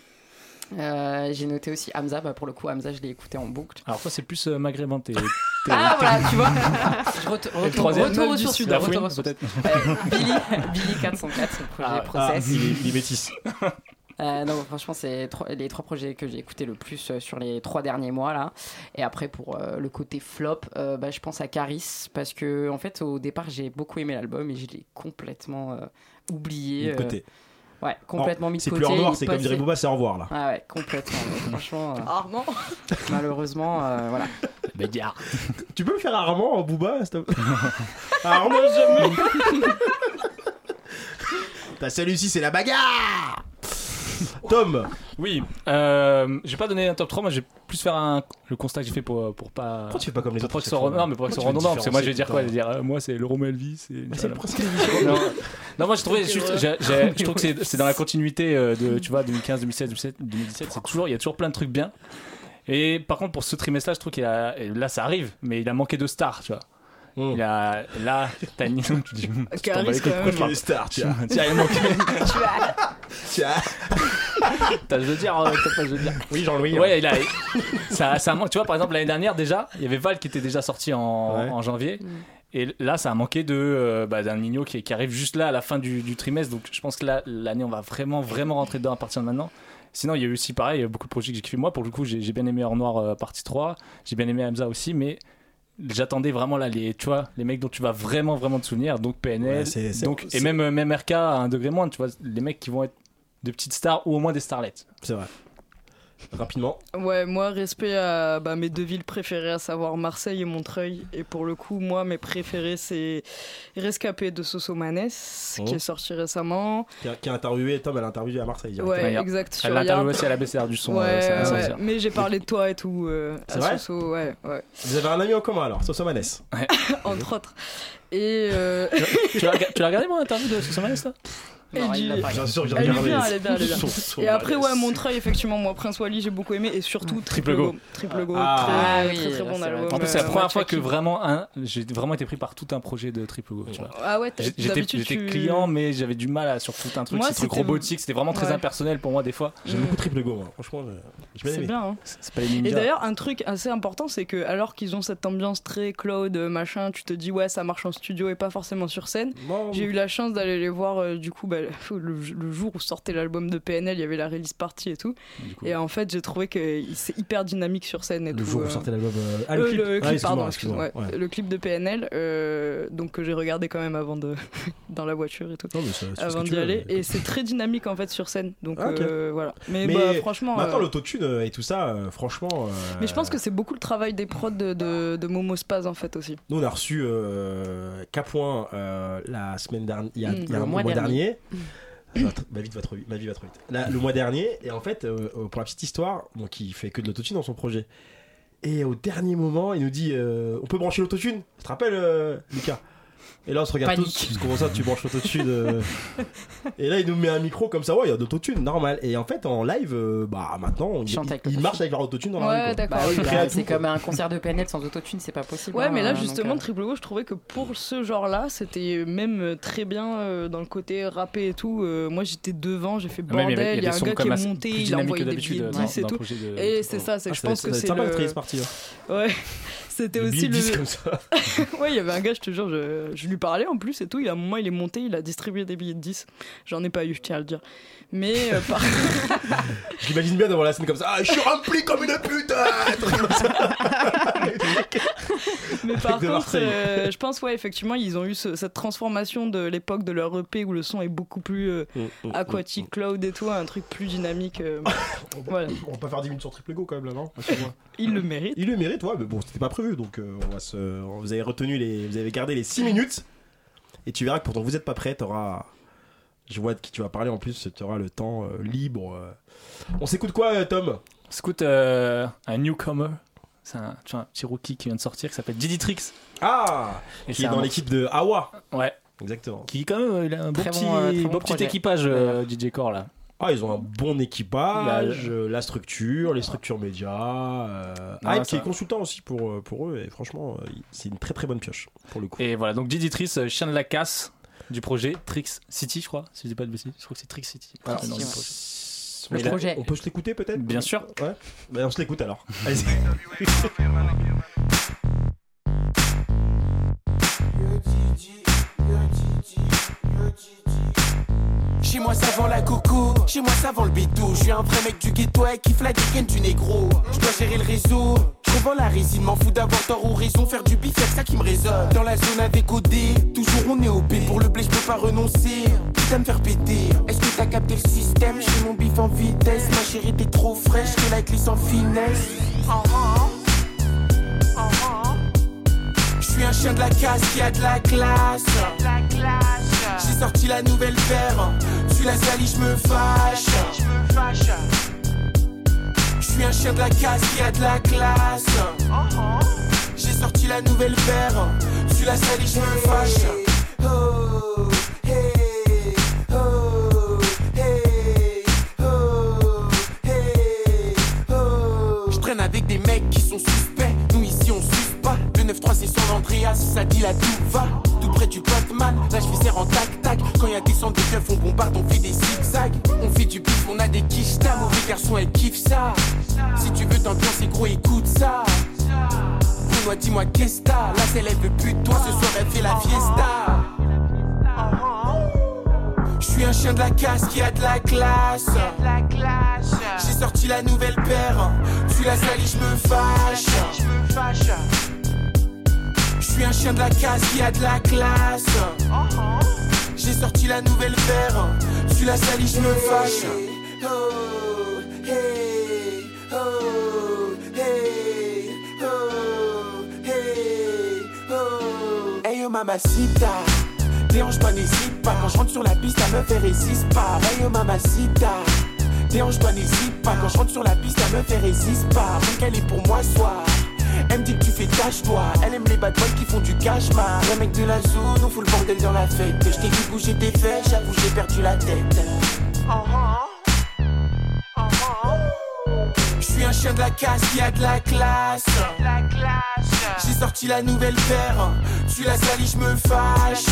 Euh, j'ai noté aussi Hamza, bah, pour le coup Hamza je l'ai écouté en boucle. Alors toi c'est plus euh, maghrébin, t'es... t'es- Ah voilà, tu vois. Je ret- Et le retour, troisième retour aux du. Sud, retour Euh, Billy, Billy 404, son projet Ah, Ah, Process. il est, il est métis. Euh, non, franchement, c'est tro- les trois projets que j'ai écoutés le plus euh, sur les trois derniers mois là. Et après, pour euh, le côté flop, euh, bah, je pense à Caris parce que en fait, au départ, j'ai beaucoup aimé l'album et je l'ai complètement euh, oublié. De euh, côté. ouais, complètement mis de C'est côté. plus en noir, il c'est comme dirait Booba, c'est au revoir là. Ah ouais, complètement. franchement, euh, Armand malheureusement, euh, voilà. Bagarre. Tu peux me faire Armand en Booba s'il te plaît? Armand jamais Ta celui-ci, c'est la bagarre Tom Oui, euh, j'ai pas donné un top 3, moi je vais plus faire un, le constat que j'ai fait pour, pour pas... Pourquoi tu fais pas comme les pour autres que fois non, mais pour que veux redondant, parce que moi je vais dire quoi Je vais dire, euh, moi c'est le Romo Elvis. et- Bah, C'est le principe non. non, moi j'ai trouvé juste, j'ai- j'ai- je trouve que c'est c'est dans la continuité euh, de, tu vois, 2015, 2016, 2017, 2017, c'est toujours, il y a toujours plein de trucs bien. Et par contre, pour ce trimestre-là, je trouve qu'il a, et là ça arrive, mais il a manqué de stars, tu vois. Mmh. Il a, là, t'as Nino, tu dis, tu t'en bats les couilles, quand pourquoi Les stars, Tu tiens. tu as manqué. Tiens. T'as le dire, euh, t'as pas le dire. Oui, Jean-Louis. Ouais, il a, ça, ça manque. Tu vois, par exemple, l'année dernière, déjà, il y avait Val qui était déjà sorti en, Ouais. en janvier. Mm. Et là, ça a manqué de euh, bah, d'un Nino qui, qui arrive juste là à la fin du, du trimestre. Donc, je pense que là, l'année, on va vraiment, vraiment rentrer dedans à partir de maintenant. Sinon, il y a eu aussi pareil, il y a beaucoup de projets que j'ai kiffé. Moi, pour le coup, j'ai j'ai bien aimé Hors Noir euh, partie 3. J'ai bien aimé Hamza aussi, mais j'attendais vraiment là les, tu vois, les mecs dont tu vas vraiment, vraiment te souvenir. Donc PNL, Ouais, donc, et même, euh, même RK à un degré moins, tu vois, les mecs qui vont être de petites stars ou au moins des starlets. C'est vrai. Rapidement. Ouais, moi, respect à bah, mes deux villes préférées, à savoir Marseille et Montreuil. Et pour le coup, moi, mes préférés, c'est Rescapé de Sosomanes, Oh. qui est sorti récemment. Qui a, qui a interviewé, Tom, elle a interviewé à Marseille. Ouais, exact. Elle Sur l'a interviewé aussi à la BCR du son. Ouais, euh, ouais, mais j'ai parlé de toi et tout. euh, C'est à vrai Soso, ouais, ouais, Vous avez un ami en commun alors, Sosomanes. entre autres. Et, euh, tu l'as regardé mon interview de Sosomanes là et Non, du- il Bien sûr, j'ai Elle est regardé. bien, elle est bien, elle est bien. Sosomanes. Et après, ouais, Montreuil, effectivement, moi, Prince Wally, j'ai beaucoup aimé. Et surtout, Triple Triple Go. Go. Triple Go, Ah. très, Ah oui, très, bon c'est album. En plus, c'est la euh, première fois que vraiment un, j'ai vraiment été pris par tout un projet de Triple Go. Tu vois. Ah ouais, J'étais client, mais j'avais du mal à, sur tout un truc. Moi, Ces trucs c'était- robotiques, c'était vraiment très impersonnel pour moi des fois. J'aime beaucoup Triple Go, moi. Franchement, j'ai bien C'est bien, hein. C'est pas Et d'ailleurs, un truc assez important, c'est que alors qu'ils ont cette ambiance très cloud, machin, tu te dis ouais, ça marche en studio et pas forcément sur scène. J'ai eu la chance d'aller les voir euh, du coup bah, ouais, le, le jour où sortait l'album de PNL, il y avait la release party et tout. Coup, Et en fait, j'ai trouvé que c'est hyper dynamique sur scène et Le tout. jour où euh. sortait l'album. euh, Ah, Euh, le clip, le Ah, clip, excuse-moi, pardon, excuse-moi. excuse-moi, ouais. Ouais. Le clip de PNL, euh, donc que j'ai regardé quand même avant de dans la voiture et tout, Non, mais ça- avant d'y aller. mais- Et c'est très dynamique en fait sur scène, donc Ah, euh, voilà. Mais, Mais bah, franchement. Maintenant, euh, l'autotune euh, et tout ça, euh, franchement. euh, mais je pense que c'est beaucoup le travail des prods de, de, de Momo Spaz en fait aussi. Nous, on a reçu euh, K-Point euh, la semaine dernière, il y a, Mm. y a un mois mois dernier. dernier. Ma, vie va trop vite, ma vie va trop vite. Là, le mois dernier, et en fait, euh, euh, pour la petite histoire, donc il fait que de l'autotune dans son projet. Et au dernier moment, il nous dit euh, On peut brancher l'autotune Tu te rappelles, Lucas? Et là, on se regarde Panique. tous, comment ça, tu branches l'autotune euh Et là, il nous met un micro comme ça, ouais, il y a de l'autotune, normal. Et en fait, en live, euh, bah maintenant, il, Chante avec il marche avec l'autotune dans la Ouais, rue. quoi. d'accord. Bah oui, Il bah, c'est tout, comme un concert de PNL sans autotune, c'est pas possible. Ouais, hein, mais là donc, justement, euh, Triple O, je trouvais que pour ce genre-là, c'était même euh, très bien euh, dans le côté rappé et tout. Euh, moi, j'étais devant, j'ai fait Même, bordel. Il y a, un gars qui est monté, il a envoyé des billets de dans- 10 et tout. de- Et c'est ça, c'est Ah, je ça pense que c'est sympa le... d'être release party. hein. Ouais, c'était aussi le. 10 comme ça. ouais, il y avait un gars, je te jure, je, je lui parlais en plus et tout. Il a un moment, il est monté, il a distribué des billets de 10. J'en ai pas eu, je tiens à le dire. Mais euh, par... Je l'imagine bien devant la scène comme ça. Ah, je suis rempli comme une pute ça. Mais par contre, euh, je pense, ouais, effectivement, ils ont eu ce- cette transformation de l'époque de leur EP où le son est beaucoup plus euh, aquatique, cloud et tout, un truc plus dynamique. euh, On va- Voilà. On va pas faire 10 minutes sur triple go quand même là, non? Il le mérite. Il le mérite, ouais, mais bon, c'était pas prévu donc on va se. Vous avez retenu les. Vous avez gardé les 6 minutes et tu verras que pourtant vous êtes pas prêt, t'auras. Je vois de qui tu vas parler en plus, tu auras le temps euh, libre. euh. On s'écoute quoi, euh, Tom? On s'écoute euh, un newcomer. C'est un, tu vois, un petit rookie qui vient de sortir qui s'appelle Diditrix. Ah Et Qui est dans l'équipe de Awa. Ouais. Exactement. Qui, quand même, il a un beau Très petit, bon, très bon beau petit équipage, euh, DJ Core là. Ah, ils ont un bon équipage, la structure, les structures médias. Euh, Non, Hype qui est consultant aussi pour, pour eux, et franchement, c'est une très très bonne pioche pour le coup. Et voilà, donc Diditrix, euh, chien de la casse du projet Trix City, je crois, si je dis pas de bêtises. Je crois que c'est Trix City. Le projet. Le Mais là, projet. On peut se l'écouter peut-être Bien sûr. Ouais. Bah, on se l'écoute alors. Allez-y. Chez moi ça vend la coco, chez moi ça vend le béto. Je un vrai mec du ghetto et kiffe la dégaine du négro. Je dois gérer le réseau, revends la résine, m'en fous d'avoir tort ou raison. Faire du bif, que ça qui me résonne. Dans la zone avec OD, toujours on est OP. Pour le blé, je peux pas renoncer. Putain me faire péter. Est-ce que t'as capté le système? Je fais mon bif en vitesse. Ma chérie, t'es trop fraîche, que la glisse en finesse. Suis un chien de la casse qui a de la classe. J'ai sorti la nouvelle paire. Tu la salis, je me fâche. Je suis un chien de la casse qui a de la classe. J'ai sorti la nouvelle paire. Tu la salis, je me fâche. 9-3 c'est son Andreas, ça dit là tout va. Tout près du Batman, fais serre en tac-tac. Quand y a des centres de on bombarde, on fait des zigzags. On fait du bif, on a des quichetas. Mauvais garçon, elle kiffe ça. Si tu veux t'ambiancer, gros, écoute ça. Dis-moi, dis-moi, qu'est-ce que t'as? Elle veut plus de toi, ce soir elle fait la fiesta. Je suis un chien de la casse qui a de la classe. J'ai sorti la nouvelle paire. Tu la salis, je me fâche. Je suis un chien de la casse qui a de la classe. J'ai sorti la nouvelle paire. Tu la salis, je me fâche. Oh, hey, oh, hey, oh, hey, oh. Hey yo mamacita, dérange pas, n'hésite pas. Quand je rentre sur la piste, la meuf elle résiste pas. Hey yo mamacita, dérange pas, n'hésite pas. Quand je rentre sur la piste, la meuf elle résiste pas. Même qu'elle est pour moi, soit. Elle me dit que tu fais tâche-toi. Elle aime les bad boys qui font du cash, ma. Le mec de la zone, on fout le bordel dans la fête. Je t'ai vu bouger tes fesses, j'avoue, j'ai perdu la tête. Je suis un chien de la casse qui a de la classe. J'ai sorti la nouvelle paire. Tu la salis, je me fâche.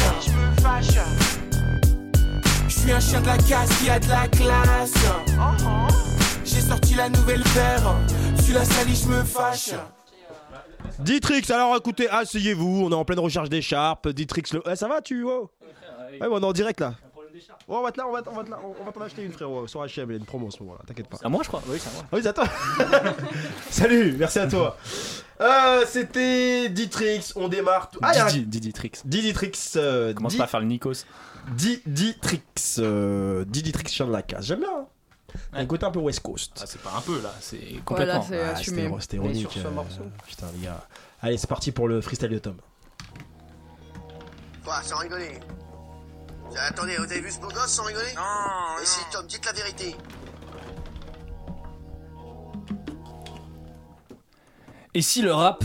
Je suis un chien de la casse qui a de la classe. J'ai sorti la nouvelle paire. Tu la salis, je me fâche. Ditrix, alors écoutez, asseyez-vous, on est en pleine recherche d'écharpe. Ditrix, le... Eh, ça va, tu. wow Ouais, on est en direct là. Oh, on va te la- on va on va on va t'en acheter une, frérot. Sur HM, il y a une promo en ce moment-là, t'inquiète pas. C'est à moi, je crois. Oui, c'est à moi. Ah oui, c'est à toi. Salut, merci à toi. Euh, C'était Ditrix, on démarre. tout- Ah, y a un- Didi, Didi Trix. Diditrix. Euh, Commence Di- pas à faire le Nikos. Diditrix. Euh, Diditrix chien de la case. J'aime bien. Hein. Un côté un peu West Coast. Ah, c'est pas un peu là, c'est Voilà, complètement. c'est Ah, c'était c'était ironique. sur ce euh, morceau. Putain, les gars. Allez, c'est parti pour le freestyle de Tom. Quoi, sans rigoler? Attendez, vous avez vu ce beau gosse sans rigoler? Non, Et si, Tom, dites la vérité. Et si le rap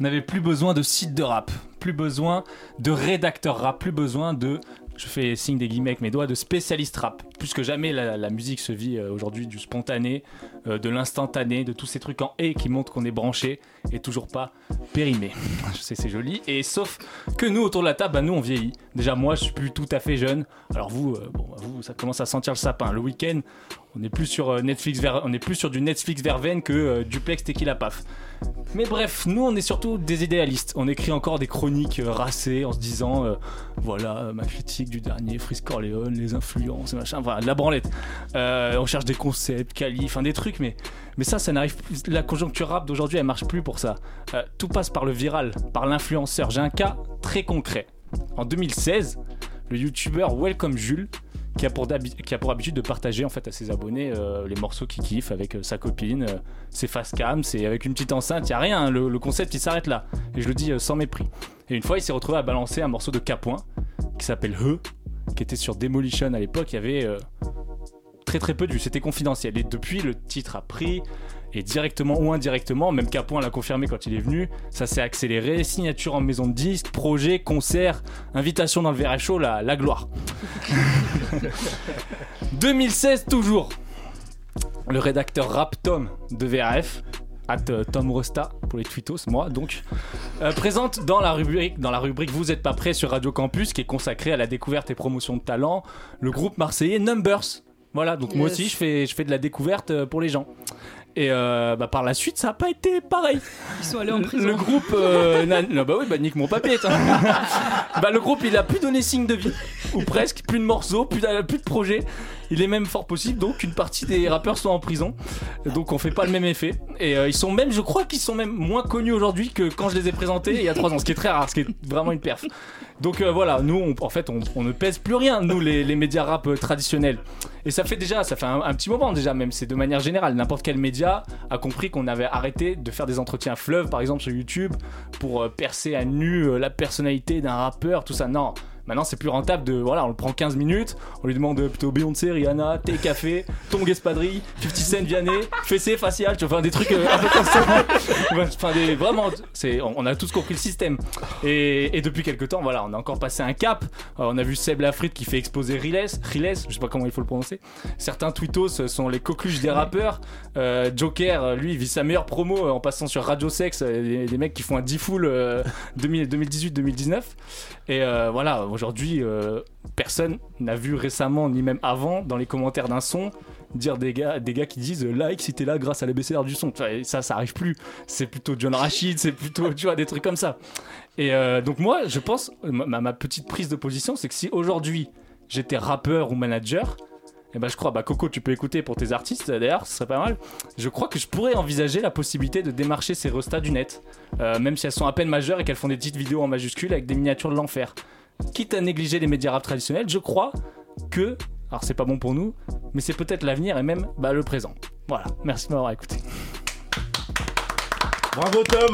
n'avait plus besoin de sites de rap, plus besoin de rédacteurs rap, plus besoin de, je fais signe des guillemets avec mes doigts, de spécialistes rap. Plus que jamais, la, la musique se vit euh, aujourd'hui du spontané, euh, de l'instantané, de tous ces trucs en et qui montrent qu'on est branché et toujours pas périmé. Je sais, c'est joli. Et sauf que nous, autour de la table, bah, nous, on vieillit. Déjà, moi, je suis plus tout à fait jeune. Alors vous, euh, bon, vous, ça commence à sentir le sapin. Le week-end, on est plus sur euh, ver- plus sur du Netflix verveine que euh, duplex tequila paf. Mais bref, nous on est surtout des idéalistes. On écrit encore des chroniques racées en se disant voilà ma critique du dernier Freeze Corleone, les influences, machin, enfin de la branlette. On cherche des concepts, quali, enfin des trucs, mais, ça, ça n'arrive plus. La conjoncture rap d'aujourd'hui, elle marche plus pour ça. Euh, tout passe par le viral, par l'influenceur. J'ai un cas très concret. En 2016, le youtubeur Welcome Jules qui a pour, habitude de partager en fait à ses abonnés euh, les morceaux qu'il kiffe avec euh, sa copine, ses face cam, c'est avec une petite enceinte, il y a rien, hein, le, concept il s'arrête là. Et je le dis sans mépris. Et une fois, il s'est retrouvé à balancer un morceau de Capoin qui s'appelle He, qui était sur Demolition à l'époque, il y avait très très peu vues, c'était confidentiel. Et depuis, le titre a pris et directement ou indirectement, même Capoin l'a confirmé quand il est venu, ça s'est accéléré, signature en maison de disque, projet, concert, invitation dans le VRF Show, la, gloire. 2016 toujours. Le rédacteur rap Tom de VRF, at euh, Tom Rosta pour les tweetos, moi donc, euh, présente dans la rubrique dans la rubrique Vous êtes pas prêt sur Radio Campus, qui est consacrée à la découverte et promotion de talents, le groupe marseillais Numbers. Voilà, donc moi aussi je fais je fais de la découverte euh, pour les gens. Et euh, bah, par la suite, ça n'a pas été pareil. Ils sont allés en prison. Le groupe. euh, n'a- non, bah oui, bah nique mon papier. bah, le groupe, il a plus donné signe de vie. Ou presque. Plus de morceaux, plus de, plus de projets. Il est même fort possible donc qu'une partie des rappeurs sont en prison. Donc on fait pas le même effet. Et euh, ils sont même, je crois qu'ils sont même moins connus aujourd'hui que quand je les ai présentés il y a trois ans. Ce qui est très rare, ce qui est vraiment une perf. Donc euh, voilà, nous, en fait, on, ne pèse plus rien, nous, les, médias rap euh, traditionnels. Et ça fait déjà, ça fait un, petit moment déjà, même, c'est de manière générale. N'importe quel média a compris qu'on avait arrêté de faire des entretiens fleuves, par exemple, sur YouTube, pour percer à nu la personnalité d'un rappeur, tout ça. Non. Maintenant, c'est plus rentable de. Voilà, on le prend 15 minutes, on lui demande plutôt Beyoncé, Rihanna, Thé Café, Tongue Espadrille, 50 Cent, Vianney, Fessé, Facial, tu vois, enfin des trucs euh, un peu comme ça. Enfin, des, vraiment, on on a tous compris le système. Et, depuis quelques temps, voilà, on a encore passé un cap. Euh, on a vu Seb Lafrite qui fait exploser Riles, Riles, je sais pas comment il faut le prononcer. Certains tweetos sont les coqueluches des rappeurs. Euh, Joker, lui, vit sa meilleure promo euh, en passant sur Radio Sex, des, mecs qui font un 10 full euh, 2000 2018-2019. Et voilà, aujourd'hui, euh, personne n'a vu récemment, ni même avant, dans les commentaires d'un son, dire des gars, des gars qui disent euh, like si t'es là grâce à l'ABCR du son. Ça, ça arrive plus. C'est plutôt John Rachid, c'est plutôt, tu vois, des trucs comme ça. Et euh, donc, moi, je pense, ma, petite prise de position, c'est que si aujourd'hui j'étais rappeur ou manager, et ben je crois, bah Coco, tu peux écouter pour tes artistes d'ailleurs, ce serait pas mal. Je crois que je pourrais envisager la possibilité de démarcher ces restas du net, même si elles sont à peine majeures et qu'elles font des petites vidéos en majuscules avec des miniatures de l'enfer. Quitte à négliger les médias rap traditionnels, je crois que, alors c'est pas bon pour nous, mais c'est peut-être l'avenir et même bah, le présent. Voilà, merci de m'avoir écouté. Bravo Tom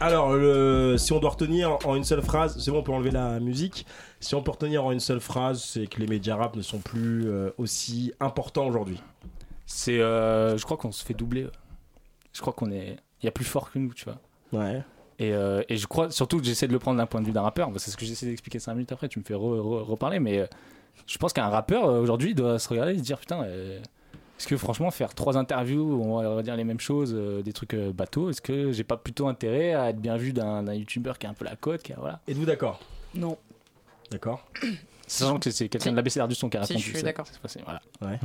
Alors, le- si on doit retenir en une seule phrase, c'est bon, on peut enlever la musique. Si on peut retenir en une seule phrase, c'est que les médias rap ne sont plus euh, aussi importants aujourd'hui. C'est, euh, je crois qu'on se fait doubler. Je crois qu'on est, il y a plus fort que nous, tu vois. Ouais. Et, euh, et je crois surtout que j'essaie de le prendre d'un point de vue d'un rappeur. C'est ce que j'essaie d'expliquer 5 minutes après. Tu me fais re- re- reparler, mais euh, je pense qu'un rappeur euh, aujourd'hui doit se regarder et se dire putain. euh, est-ce que franchement faire trois interviews où on va redire les mêmes choses, euh, des trucs bateaux, est-ce que j'ai pas plutôt intérêt à être bien vu d'un youtubeur qui a un peu la cote, qui a, voilà. Êtes-vous d'accord? Non. D'accord. Sachant que c'est quelqu'un de l'ABCR du son qui a Si, répondu. je suis ça- d'accord. Voilà. Ouais.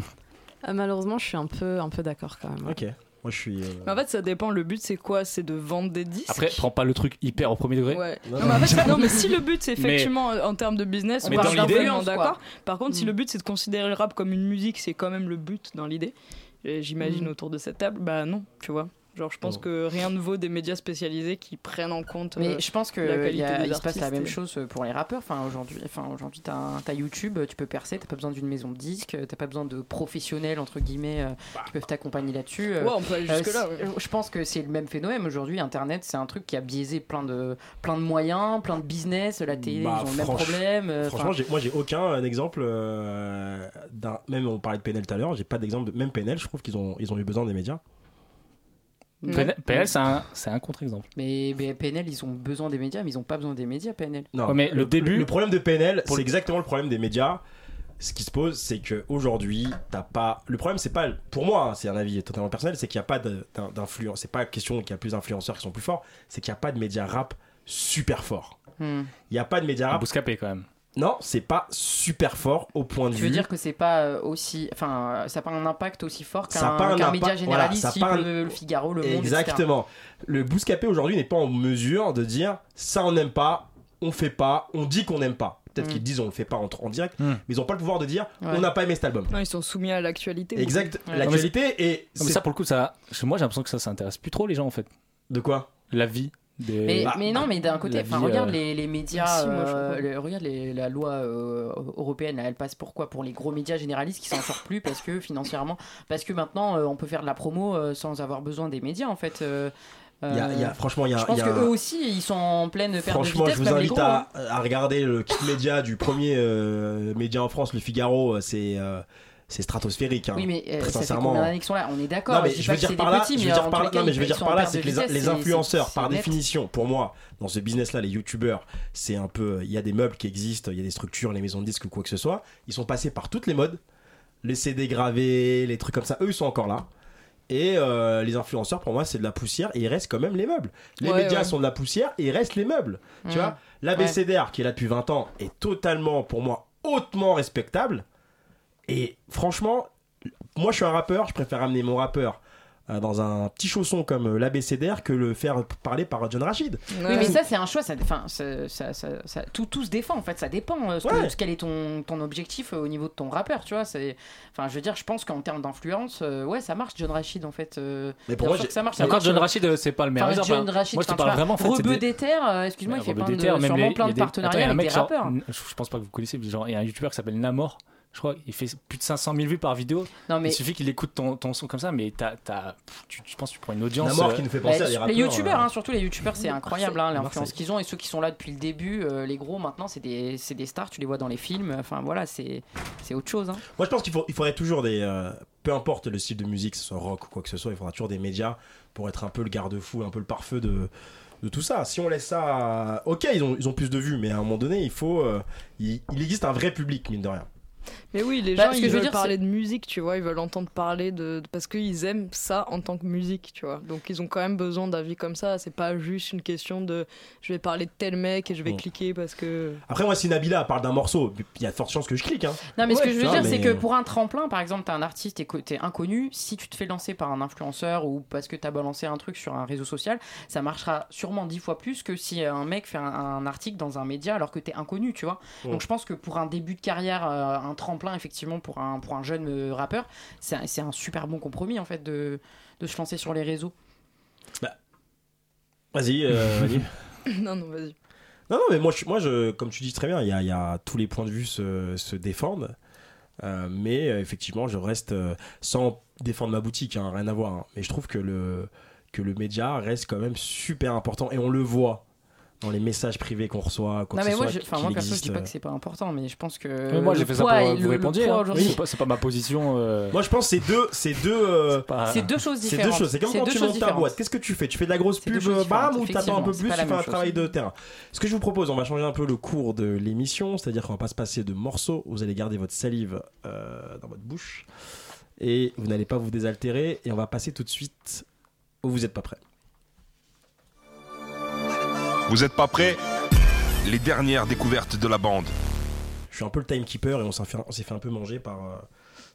Ah, malheureusement, je suis un peu, un peu d'accord quand même. Ok. Moi, je suis. euh, Mais en fait, ça dépend. Le but, c'est quoi? C'est de vendre des disques? Après, prends pas le truc hyper au premier degré. Ouais. Non, Non, mais en fait, non, mais si le but c'est Mais- effectivement en termes de business, Mais on l'idée- complètement quoi. d'accord. Par contre, si Mm. le but c'est de considérer le rap comme une musique, c'est quand même le but dans l'idée. Et J'imagine Mm. autour de cette table, bah non, tu vois. Genre, je pense que rien ne vaut des médias spécialisés qui prennent en compte. euh, Mais je pense que la il qualité des il se passe la même chose pour les rappeurs. Enfin aujourd'hui, enfin aujourd'hui, t'as YouTube, tu peux percer, t'as pas besoin d'une maison de disques, t'as pas besoin de professionnels entre guillemets euh, qui peuvent t'accompagner là-dessus. euh. Ouais, on peut aller Euh, jusque là. Je pense que c'est le même phénomène aujourd'hui. Internet, c'est un truc qui a biaisé plein de, plein de moyens, plein de business. La télé, Bah, ils ont le même problème. euh, Franchement, moi j'ai aucun euh, exemple euh, d'un. Même on parlait de PNL tout à l'heure, j'ai pas d'exemple de. Même PNL, je trouve qu'ils ont, ils ont eu besoin des médias. PNL, PNL, c'est un, c'est un contre-exemple. mais, mais PNL, ils ont besoin des médias, mais ils ont pas besoin des médias, PNL. Non, Ouais, mais le début- Le, problème de PNL, Pour c'est le- exactement le problème des médias. Ce qui se pose, c'est que aujourd'hui, t'as pas. Le problème, c'est pas. Pour moi, hein, c'est un avis totalement personnel, c'est qu'il n'y a pas d'influence. C'est pas question qu'il y a plus d'influenceurs qui sont plus forts, c'est qu'il n'y a pas de médias rap super forts. Hmm. Il n'y a pas de médias rap. bouscapé quand même. Non, c'est pas super fort au point de Tu vue. veux dire que c'est pas euh, aussi, enfin, euh, ça n'a pas un impact aussi fort qu'un média voilà, généraliste, ça type un- le, le Figaro, le Monde, etc. Exactement. Le Bouscapé aujourd'hui n'est pas en mesure de dire ça on n'aime pas, on fait pas, on dit qu'on n'aime pas. Peut-être Mm. qu'ils disent on le fait pas en, en direct, Mm. mais ils n'ont pas le pouvoir de dire Ouais. on n'a pas aimé cet album. Non, ils sont soumis à l'actualité. Exact. Ouais. L'actualité et Non, mais c'est- ça, pour le coup, ça, moi j'ai l'impression que ça, ça intéresse plus trop les gens en fait. de quoi? La vie des. Mais, Bah, mais non, mais d'un côté, vie, regarde euh, les, les médias, Si, moi, je euh, le- regarde les- la loi euh, européenne, là, elle passe pourquoi Pour les gros médias généralistes qui s'en sortent plus parce que financièrement, parce que maintenant euh, on peut faire de la promo euh, sans avoir besoin des médias en fait. euh, il y a- y a- Franchement, il y a, je pense y a que un- eux aussi, ils sont en pleine perte de Franchement, vitesse, je vous invite gros. hein. à, à regarder le kit média du premier euh, média en France, le Figaro. C'est euh, c'est stratosphérique. hein. Oui, mais euh, Très ça sincèrement. combien d'années qu'ils sont là? On est d'accord. Je veux dire par là, je veux dire par là, non mais je veux dire par là, c'est que les, vitesse, les c'est- influenceurs, par définition, pour moi, dans ce business-là, les youtubeurs, c'est un peu, il y a des meubles qui existent, il y a des structures, les maisons de disques ou quoi que ce soit, ils sont passés par toutes les modes, les CD gravés, les trucs comme ça, eux ils sont encore là. Et euh, les influenceurs, pour moi, c'est de la poussière et il reste quand même les meubles. Les Ouais, médias ouais. sont de la poussière et il reste les meubles. Tu Mm. vois, l'ABCDR qui est là depuis 20 ans est totalement, pour moi, hautement respectable. Et franchement, moi je suis un rappeur, je préfère amener mon rappeur euh, dans un petit chausson comme euh, l'ABCDR que le faire parler par John Rachid. Oui, mais ça, c'est un choix. Ça, enfin, ça, ça, ça- ça- tout, tout se défend en fait. Ça dépend. euh, Ouais. ce quel est ton, ton objectif euh, au niveau de ton rappeur, tu vois. C'est, enfin, je veux dire, je pense qu'en termes d'influence, euh, ouais, ça marche. John Rachid, en fait. euh, Mais pour moi, que ça marche. Encore John euh, Rachid, euh, c'est pas le meilleur Enfin, exemple. John hein. Rachid, Moi je te parle vraiment en fait. c'est Rebeu des- euh, excuse-moi, il Ouais, fait plein de, sûrement les- plein de des- partenariats Attends, il y a un avec mec des rappeurs. je je pense pas que vous connaissez, mais genre, il y a un youtubeur qui s'appelle Namor. Je crois il fait plus de 500 000 vues par vidéo. Non, mais Il suffit qu'il écoute ton, ton son comme ça, mais t'as, t'as- tu, je pense que tu prends une audience. Namor euh, qui nous fait Bah, penser à des rappeurs. les youtubeurs, euh, hein, surtout les youtubeurs, c'est incroyable hein, l'influence qu'ils ont et ceux qui sont là depuis le début, euh, les gros maintenant c'est des, c'est des stars, tu les vois dans les films, enfin voilà, c'est c'est autre chose. hein. Moi je pense qu'il faut, il faudrait toujours des. euh, peu importe le style de musique, que ce soit rock ou quoi que ce soit, il faudra toujours des médias pour être un peu le garde-fou, un peu le pare-feu de, de tout ça. Si on laisse ça. Ok, ils ont, ils ont plus de vues, mais à un moment donné, il faut. euh, il, il existe un vrai public, mine de rien. Mais oui, les Bah, gens ils que je veux veulent dire, parler de musique, tu vois, ils veulent entendre parler de parce qu'ils aiment ça en tant que musique, tu vois. Donc ils ont quand même besoin d'avis comme ça. C'est pas juste une question de je vais parler de tel mec et je vais cliquer parce que. Après, moi, si Nabila parle d'un morceau, il y a de fortes chances que je clique. Hein. Non, mais ce que je veux ça, dire, mais- c'est que pour un tremplin, par exemple, t'es un artiste, t'es co- t'es inconnu, si tu te fais lancer par un influenceur ou parce que t'as balancé un truc sur un réseau social, ça marchera sûrement dix fois plus que si un mec fait un, un article dans un média alors que t'es inconnu, tu vois. Donc je pense que pour un début de carrière, euh, un tremplin, effectivement, pour un, pour un jeune euh, rappeur, c'est un, c'est un super bon compromis, en fait, de, de se lancer sur les réseaux. Vas-y, euh, vas-y. non, non, vas-y. Non, non, mais moi, je, moi je, comme tu dis très bien, il y a, il y a- tous les points de vue se, se défendent. Euh, mais euh, effectivement, je reste euh, sans défendre ma boutique, hein, rien à voir. hein. mais je trouve que le, que le média reste quand même super important et on le voit dans les messages privés qu'on reçoit. Quoi non, que mais ce moi, soit, je, enfin, moi perso, je existe, dis pas euh. que c'est pas important, mais je pense que. Moi j'ai fait ça pour vous le- hein. C'est pas, c'est pas ma position. euh, Moi, je pense que c'est deux, c'est deux, euh, C'est deux choses c'est différentes. deux choses. C'est comme quand tu montes ta boîte. Qu'est-ce que tu fais? Tu fais de la grosse C'est pub, bam, ou t'attends un peu c'est plus, tu fais un travail de terrain. Ce que je vous propose, on va changer un peu le cours de l'émission, c'est-à-dire qu'on va pas se passer de morceaux. Vous allez garder votre salive euh, dans votre bouche et vous n'allez pas vous désaltérer. Et on va passer tout de suite où vous n'êtes pas prêt. Vous êtes pas prêts? Les dernières découvertes de la bande. Je suis un peu le timekeeper et on s'en fait- on s'est fait un peu manger par, euh,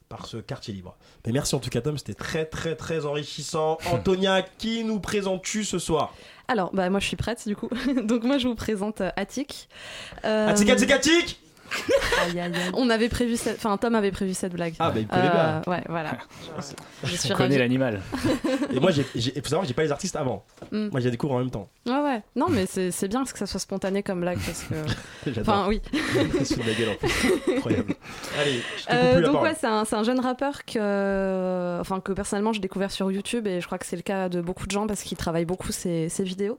par ce quartier libre. Mais merci en tout cas Tom, c'était très très très enrichissant. Antonia, qui nous présentes-tu ce soir? Alors, bah, moi je suis prête du coup. Donc, moi je vous présente euh, Attic. Euh, Attic, Attic, Attic On avait prévu cette. Enfin, Tom avait prévu cette blague. Ah bah il connaît bien. Euh, Ouais, voilà. Je suis On connaît l'animal. Et moi, j'ai- faut savoir, j'ai pas les artistes avant. Mm. Moi, j'ai découvert en même temps. Ouais, ouais. Non, mais c'est c'est bien que ça soit spontané comme blague parce que. J'adore. Enfin, oui. C'est de la gueule en. Incroyable. Allez, je te coupe Euh, plus donc ouais, c'est un, c'est un jeune rappeur que, enfin que personnellement j'ai découvert sur YouTube et je crois que c'est le cas de beaucoup de gens parce qu'il travaille beaucoup ses, ses vidéos.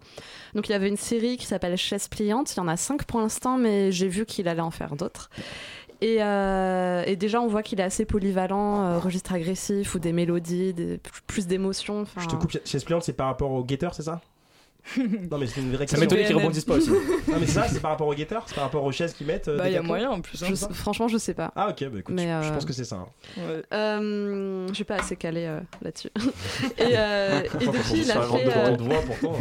Donc il y avait une série qui s'appelle Chaise pliante. Il y en a cinq pour l'instant, mais j'ai vu qu'il allait en faire d'autres. Et, euh, et déjà on voit qu'il est assez polyvalent, euh, registre agressif ou des mélodies, des, plus d'émotions. Je te coupe, chez Spliant, c'est par rapport au guetteur, c'est ça? Non, mais c'est une vraie Ça question. m'étonne qu'ils rebondissent pas aussi. Non, mais c'est ça, c'est par rapport au guetteur C'est par rapport aux chaises qu'ils mettent euh, Bah, il y a moyen en plus. hein. Je sais- franchement, je sais pas. Ah, ok, bah écoute, Mais, je euh, pense que c'est ça. hein. Ouais. Euh, je suis pas assez calée euh, là-dessus. et, euh, et depuis, il a Ça fait. euh, ton voix, pourtant.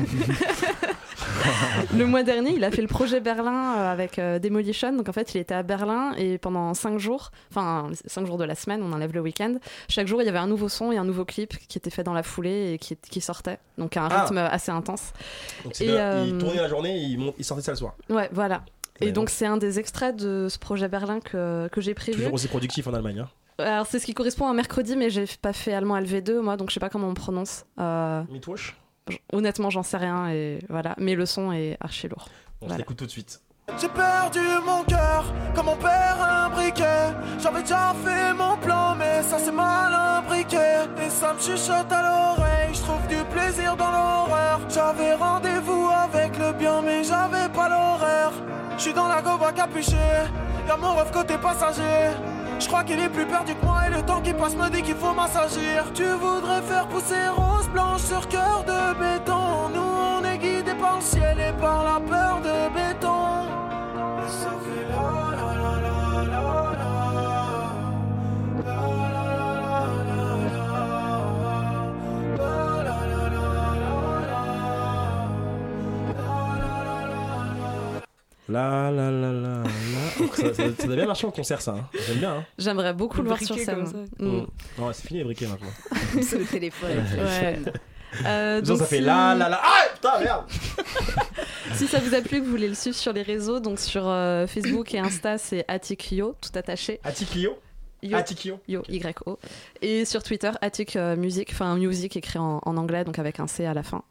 Le mois dernier, il a fait le projet Berlin euh, avec euh, Demolition. Donc en fait, il était à Berlin et pendant 5 jours, enfin 5 jours de la semaine, on enlève le week-end, chaque jour il y avait un nouveau son et un nouveau clip qui était fait dans la foulée et qui, qui sortait. Donc à un Ah. rythme assez intense. Donc, Et, euh, il tournait la journée, il, il sortait ça le soir. Ouais, voilà. Et donc c'est un des extraits de ce projet Berlin que, que j'ai prévu. Toujours aussi productif en Allemagne. Hein. Alors c'est ce qui correspond à un mercredi, mais j'ai pas fait allemand LV2 moi, donc je sais pas comment on prononce. Euh, honnêtement, j'en sais rien et voilà. Mais le son est archi lourd. On Voilà. s'écoute tout de suite. J'ai perdu mon cœur, comme on perd un briquet. J'avais déjà fait mon plan, mais ça c'est mal imbriqué. Et ça me chuchote à l'oreille, je trouve du plaisir dans l'horreur. J'avais rendez-vous avec le bien, mais j'avais pas l'horaire. Je suis dans la goba capuchée, y'a mon rêve côté passager. Je crois qu'il est plus perdu que moi et le temps qui passe me dit qu'il faut m'assagir. Tu voudrais faire pousser rose blanche sur cœur de béton. Nous on est guidés par le ciel et par la peur de béton. La la la la la. Donc, ça, ça, ça doit bien marcher en concert, ça. hein. J'aime bien. Hein. J'aimerais beaucoup le voir sur scène. comme ça. Mm. Mm. Non, c'est fini les briquets maintenant. C'est le téléphone. Ouais. Euh, Disons, donc ça fait si- la la la. Ah putain, merde Si ça vous a plu, que vous voulez le suivre sur les réseaux, donc sur euh, Facebook et Insta, c'est Attikyo, tout attaché. Atikio Yo, Atikio Yo, Y-O. Et sur Twitter, Attic euh, Music, enfin Music écrit en, en anglais, donc avec un C à la fin.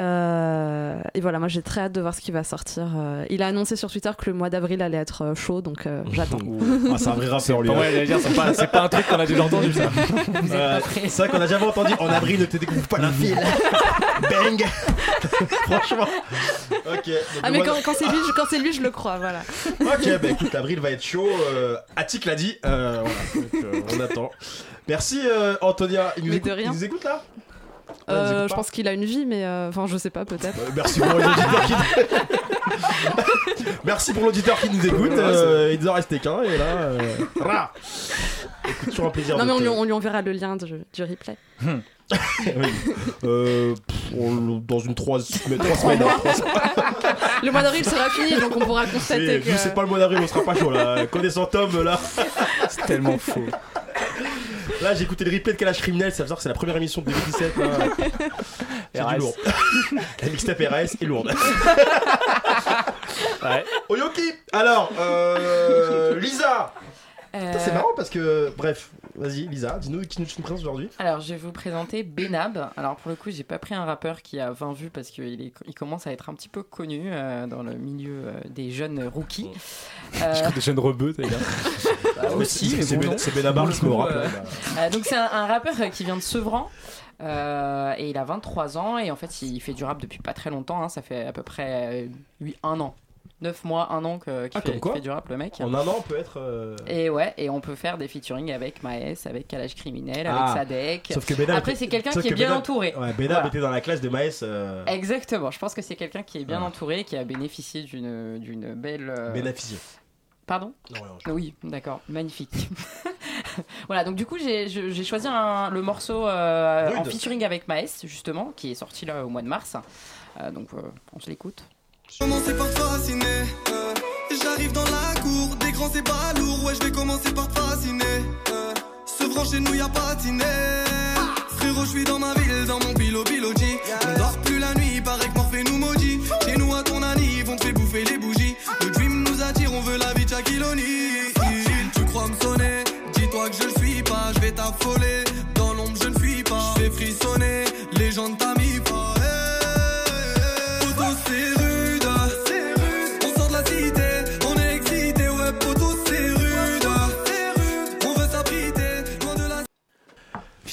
Euh, et voilà, moi j'ai très hâte de voir ce qui va sortir. Euh, il a annoncé sur Twitter que le mois d'avril allait être euh, chaud, donc euh, j'attends. Ah, c'est un vrai rappeur, lui. Hein. j'allais dire, c'est pas, c'est pas un truc qu'on a déjà entendu ça. C'est vrai qu'on a jamais entendu en avril ne te découvre pas la file. Bang Franchement. Ok. Ah mais quand, c'est lui, je- quand c'est lui, je le crois, voilà. Ok, bah écoute, avril va être chaud. Euh, Attic l'a dit. Euh, voilà, donc, euh, on attend. Merci euh, Antonia. Il nous, Mais écoute, de rien. il nous écoute là? Euh, je pense qu'il a une vie, mais euh, enfin je sais pas peut-être. Euh, Merci pour l'auditeur qui... Merci pour l'auditeur qui nous écoute. Il nous en restait qu'un et là. Euh... Écoute, toujours un plaisir. Non de mais on te- lui, on lui enverra le lien du, du replay. Oui. Euh, pff, on- dans une trois, mais trois semaines. hein, trois semaines. Le mois d'avril sera fini, donc on pourra constater que. vu que c'est pas le mois d'avril, on sera pas chaud là. Connaissant Tom là. C'est tellement faux. Là, j'ai écouté le replay de Calage Criminel. Ça veut dire que c'est la première émission de 2017. Là. C'est du lourd. La mixtape RS est lourde. Ouais. Oyoki Alors, euh, Lisa Euh, C'est marrant parce que. Bref, vas-y, Lisa, dis-nous qui nous présentes aujourd'hui. Alors, je vais vous présenter Benab. Alors, pour le coup, j'ai pas pris un rappeur qui a 20 vues parce qu'il est- il commence à être un petit peu connu euh, dans le milieu euh, des jeunes rookies. Euh, Des jeunes rebeux, t'as bah, aussi, mais c'est bon, Ben- Benabar qui me rappelle. euh, donc, c'est un, un rappeur euh, qui vient de Sevran. euh, et il a 23 ans et en fait il fait du rap depuis pas très longtemps, hein. ça fait à peu près 8, un an, 9 mois, un an que- qu'il Ah, fait, fait du rap le mec. En un an, on peut être. euh, Et ouais, et on peut faire des featuring avec Maes, avec Calage Criminel, avec Ah. Sadek. Sauf que Benab. Après, c'est quelqu'un qui est que bien entouré. Ouais, Benab Voilà. était dans la classe de Maes. euh, Exactement, je pense que c'est quelqu'un qui est bien entouré, qui a bénéficié d'une d'une belle. euh, Bénéficié. Pardon Non, je- Oui, d'accord, magnifique. voilà, donc du coup, j'ai j'ai choisi un- le morceau euh, en featuring avec Maes, justement, qui est sorti là au mois de mars. Euh, donc, euh, on se l'écoute. Commencer par fasciner. euh. J'arrive dans la cour, des grands c'est pas lourd. Ouais, je vais commencer par te fasciner. euh. Ce Devant chez nous, y a dîner. Frérot, je suis dans ma ville, dans mon pilo pilotis. On dort plus la nuit, paraît que Morphée nous maudit. Chez nous, à ton anniv, on te fait bouffer les bougies. Le dream nous attire, on veut la vie de Shaquille O'Neal. Tu crois me sonner? Dis-toi que je le suis pas, je vais t'affoler.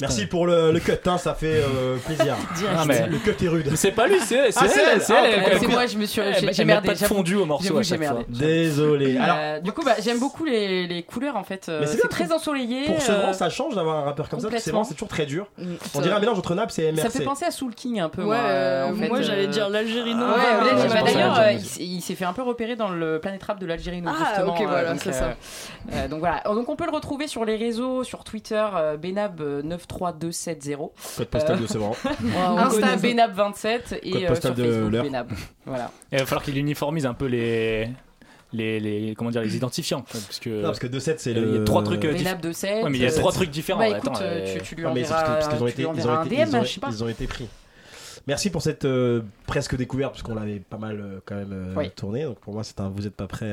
Merci pour le, cut, hein, ça fait euh, plaisir. Le cut est rude. C'est pas lui, c'est elle. C'est moi, je me suis. J'ai merdé. fondu au morceau. Désolé. Euh, du coup, bah, j'aime beaucoup les, couleurs en fait. Euh, c'est très ensoleillé. Pour ce grand, ça change d'avoir un rappeur comme ça. C'est vraiment, c'est toujours très dur. Mm, on dirait un mélange entre nappe et MRC. Ça fait penser à Soul King un peu. Moi, j'allais dire l'Algérie D'ailleurs, il s'est fait un peu repérer dans le Planet Rap de l'Algérie Donc voilà. Oh, donc on peut le retrouver sur les réseaux, sur Twitter, Benab 9 33270. Code postal de Sevran. Insta Benab 27 et Code postal de Benab. Voilà. Il va falloir qu'il uniformise un peu les. Les, les- comment dire les identifiants parce que, il y a trois trucs euh, il y a trois trucs différents. Euh, tu, lui ils ont été- pris. Merci pour cette euh, presque découverte, parce qu'on l'avait pas mal euh, pour moi, c'est un vous êtes pas prêt.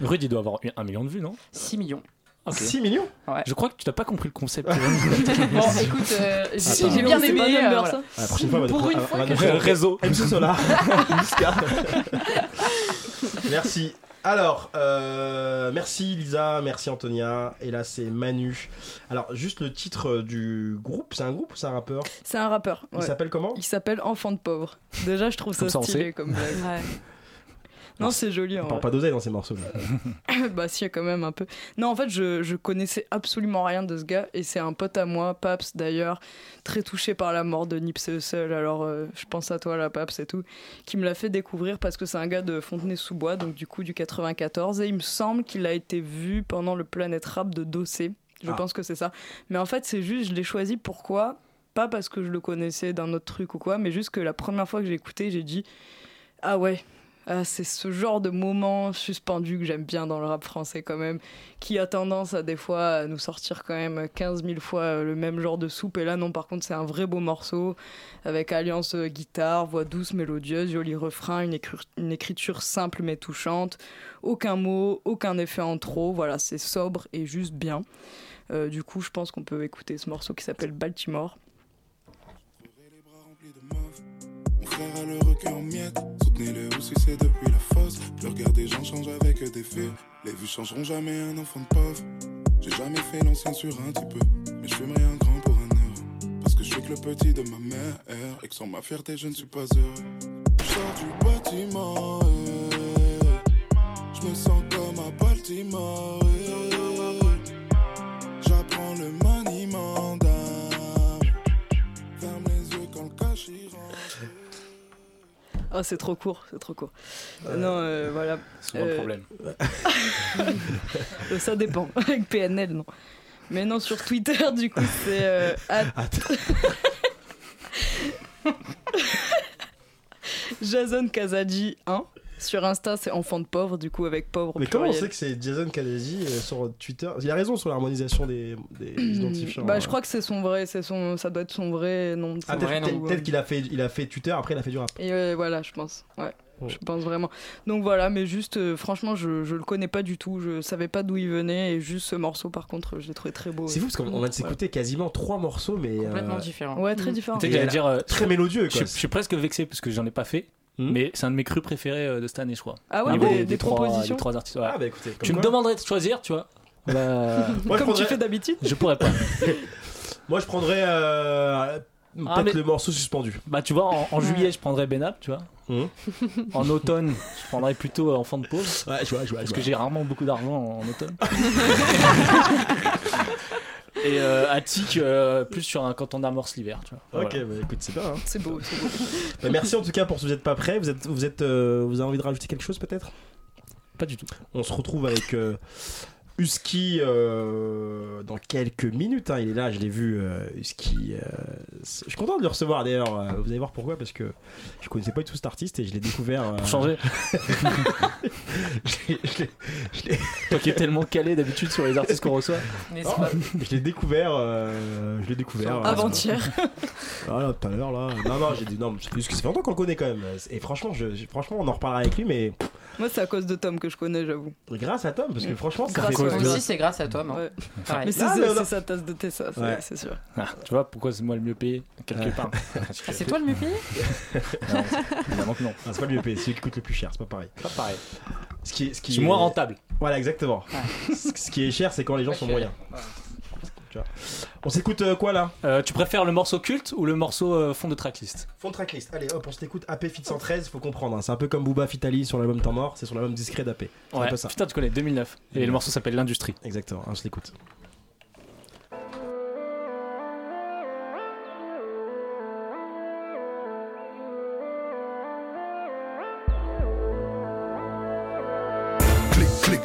Rude, doit avoir million de vues, non? 6 millions. Ok. 6 millions Je crois que tu n'as pas compris le concept. Bon, écoute, euh, j'ai bien aimé. pas euh, voilà. Ah, La prochaine fois, on va Pour on une va- fois que nous faire Réseau. MC Solar. Merci. Alors, euh, merci Lisa, merci Antonia. Et là, c'est Manu. Alors, juste le titre du groupe, c'est un groupe ou c'est un rappeur? C'est un rappeur. Il s'appelle comment? Il s'appelle Enfant de pauvre. Déjà, je trouve ça Comme ça, on stylé comme blague. Ouais. Non, c'est joli. On parle pas d'oseille dans ces morceaux. là. bah si, quand même un peu. Non, en fait, je, je connaissais absolument rien de ce gars et c'est un pote à moi, Paps d'ailleurs, très touché par la mort de Nipsey Hussle. Alors, euh, je pense à toi, la Paps et tout, qui me l'a fait découvrir parce que c'est un gars de Fontenay-sous-Bois, donc du coup du 94, et il me semble qu'il a été vu pendant le Planet Rap de Dossé. Je Ah. pense que c'est ça. Mais en fait, c'est juste, je l'ai choisi pourquoi? Pas parce que je le connaissais d'un autre truc ou quoi, mais juste que la première fois que j'ai écouté, j'ai dit Ah ouais, ah, c'est ce genre de moment suspendu que j'aime bien dans le rap français quand même, qui a tendance à des fois à nous sortir quand même 15 000 fois euh, le même genre de soupe. Et là non, par contre c'est un vrai beau morceau, avec alliance euh, guitare, voix douce, mélodieuse, joli refrain, une, écriture simple mais touchante, aucun mot, aucun effet en trop, voilà, c'est sobre et juste bien. Euh, du coup, je pense qu'on peut écouter ce morceau qui s'appelle Baltimore. Le si c'est depuis la fosse. Le regard des gens change avec des faits. Les vues changeront jamais un enfant de pauvre. J'ai jamais fait l'ancien sur un petit peu. Mais je fumerai un grand pour un heure. Parce que je suis que le petit de ma mère. Et que sans ma fierté, je ne suis pas heureux. Je sors du bâtiment. Je me sens comme à Baltimore. Ah, c'est trop court, c'est trop court. Non, euh, voilà. C'est souvent le Euh, problème. Euh, ça dépend. Avec PNL, non. Mais non, sur Twitter, du coup, c'est. euh, at- Jason Kazadji 1. Sur Insta, c'est enfant de pauvre, du coup, avec pauvre. au Mais comment on sait que c'est Jason Kadezi euh, sur Twitter? Il a raison sur l'harmonisation des, des identifiants. Bah, hein. je crois que c'est son vrai, c'est son, ça doit être son vrai nom. de Ah, peut-être qu'il a fait, il a fait Twitter, après il a fait du rap. Et euh, voilà, je pense. Ouais. Je pense vraiment. Donc voilà, mais juste, euh, franchement, je, je le connais pas du tout. Je savais pas d'où il venait. Et juste ce morceau, par contre, je l'ai trouvé très beau. C'est fou parce qu'on de s'écouter quasiment trois morceaux, mais Complètement euh, différent. Ouais, très différent. Tu sais que Et j'allais elle- dire. euh, très mélodieux. Je Quoi. suis, je suis presque vexé parce que j'en ai pas fait, Hmm. mais c'est un de mes crus préférés euh, de cette année, je crois. Ah ouais, des, des propositions. des trois artistes. ouais. Ah bah écoutez, tu me demanderais de choisir, tu vois Bah, Moi, Comme tu fais d'habitude. je pourrais pas. moi, je prendrais euh, peut-être Ah, mais- le morceau suspendu. Bah, tu vois, en, en juillet, je prendrais Benap, tu vois. Hmm. En automne, je prendrais plutôt euh, Enfant de pauvre. Ouais, je vois, je vois. Parce que j'ai rarement beaucoup d'argent en, en automne. Et euh, Attic, euh, plus sur un quand on amorce l'hiver, tu vois. Ok, Voilà. bah écoute, c'est bien. hein. C'est beau, c'est beau. Bah, merci en tout cas pour ce Vous êtes pas prêts. Vous êtes, vous êtes, euh, vous avez envie de rajouter quelque chose peut-être? Pas du tout. On se retrouve avec euh, Husky euh, dans quelques minutes. hein. Il est là, je l'ai vu, euh, Husky, euh, c'est- je suis content de le recevoir d'ailleurs. euh, Vous allez voir pourquoi parce que je connaissais pas du tout cet artiste et je l'ai découvert. euh, Pour changer. je l'ai- je l'ai- je l'ai- Toi qui es tellement calé d'habitude sur les artistes qu'on reçoit. Pas je l'ai découvert. euh, je l'ai découvert. euh, Avant-hier. Voilà, tout à l'heure là. Non, non, j'ai dit non, c'est parce que ça fait longtemps qu'on le connaît quand même. Et franchement, je, franchement, on en reparlera avec lui, mais Moi, c'est à cause de Tom que je connais, j'avoue. grâce à Tom, parce que franchement, ça fait. C'est grâce à toi, moi. Ouais. Mais c'est Ah, sa tasse de thé, ça, c'est Ouais. c'est sûr. Ah, tu vois pourquoi c'est moi le mieux payé quelque Ouais. part. Ah, c'est toi le mieux payé Non, Évidemment que non. Ah, c'est pas le mieux payé, c'est celui qui coûte le plus cher, c'est pas pareil. Pas pareil. Ce qui, est- ce qui Je suis est- moins rentable. Voilà, exactement. ce ce qui est cher, c'est quand les gens sont moyens. Tu vois. On s'écoute euh, quoi là Euh, tu préfères le morceau culte ou le morceau euh, fond de tracklist Fond de tracklist. Allez, hop, on s'écoute AP Fit 113, faut comprendre. hein. C'est un peu comme Booba Fitali sur l'album Temps Mort, c'est sur l'album discret d'AP. C'est un Ouais. peu ça. Putain, tu connais 2009. Et le morceau s'appelle L'Industrie. Exactement, on se l'écoute.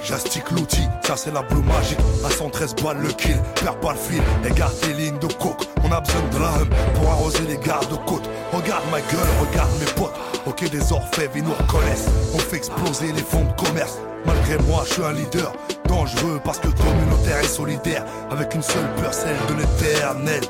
J'astique l'outil, ça c'est la blue magique. À 113 balles le kill, perds pas le fil, et garde tes lignes de coke. On a besoin de la hum pour arroser les gardes-côtes. Regarde ma gueule, regarde mes potes. Ok, des orfèvres, ils nous reconnaissent. On fait exploser les fonds de commerce. Malgré moi, je suis un leader dangereux parce que communautaire et solidaire. Avec une seule peur, celle de l'éternel.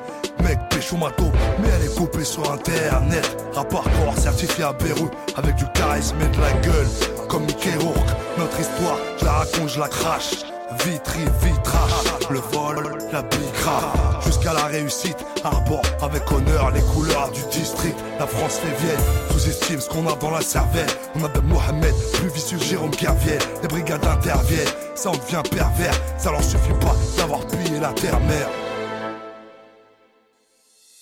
Mec, pécho mato, mais elle est coupée sur internet. Rapport corps certifié à Beyrouth, avec du charisme et de la gueule. Comme Mickey Rourke, notre histoire, je la raconte, je la crache. Vitry, vitrage, le vol, la bigra, jusqu'à la réussite. Arbor avec honneur les couleurs du district. La France fait vieille, sous-estime ce qu'on a dans la cervelle. On a de Mohamed, plus vicieux Jérôme Kerviel. Les brigades interviennent, ça on devient pervers. Ça leur suffit pas d'avoir pillé la terre-mère.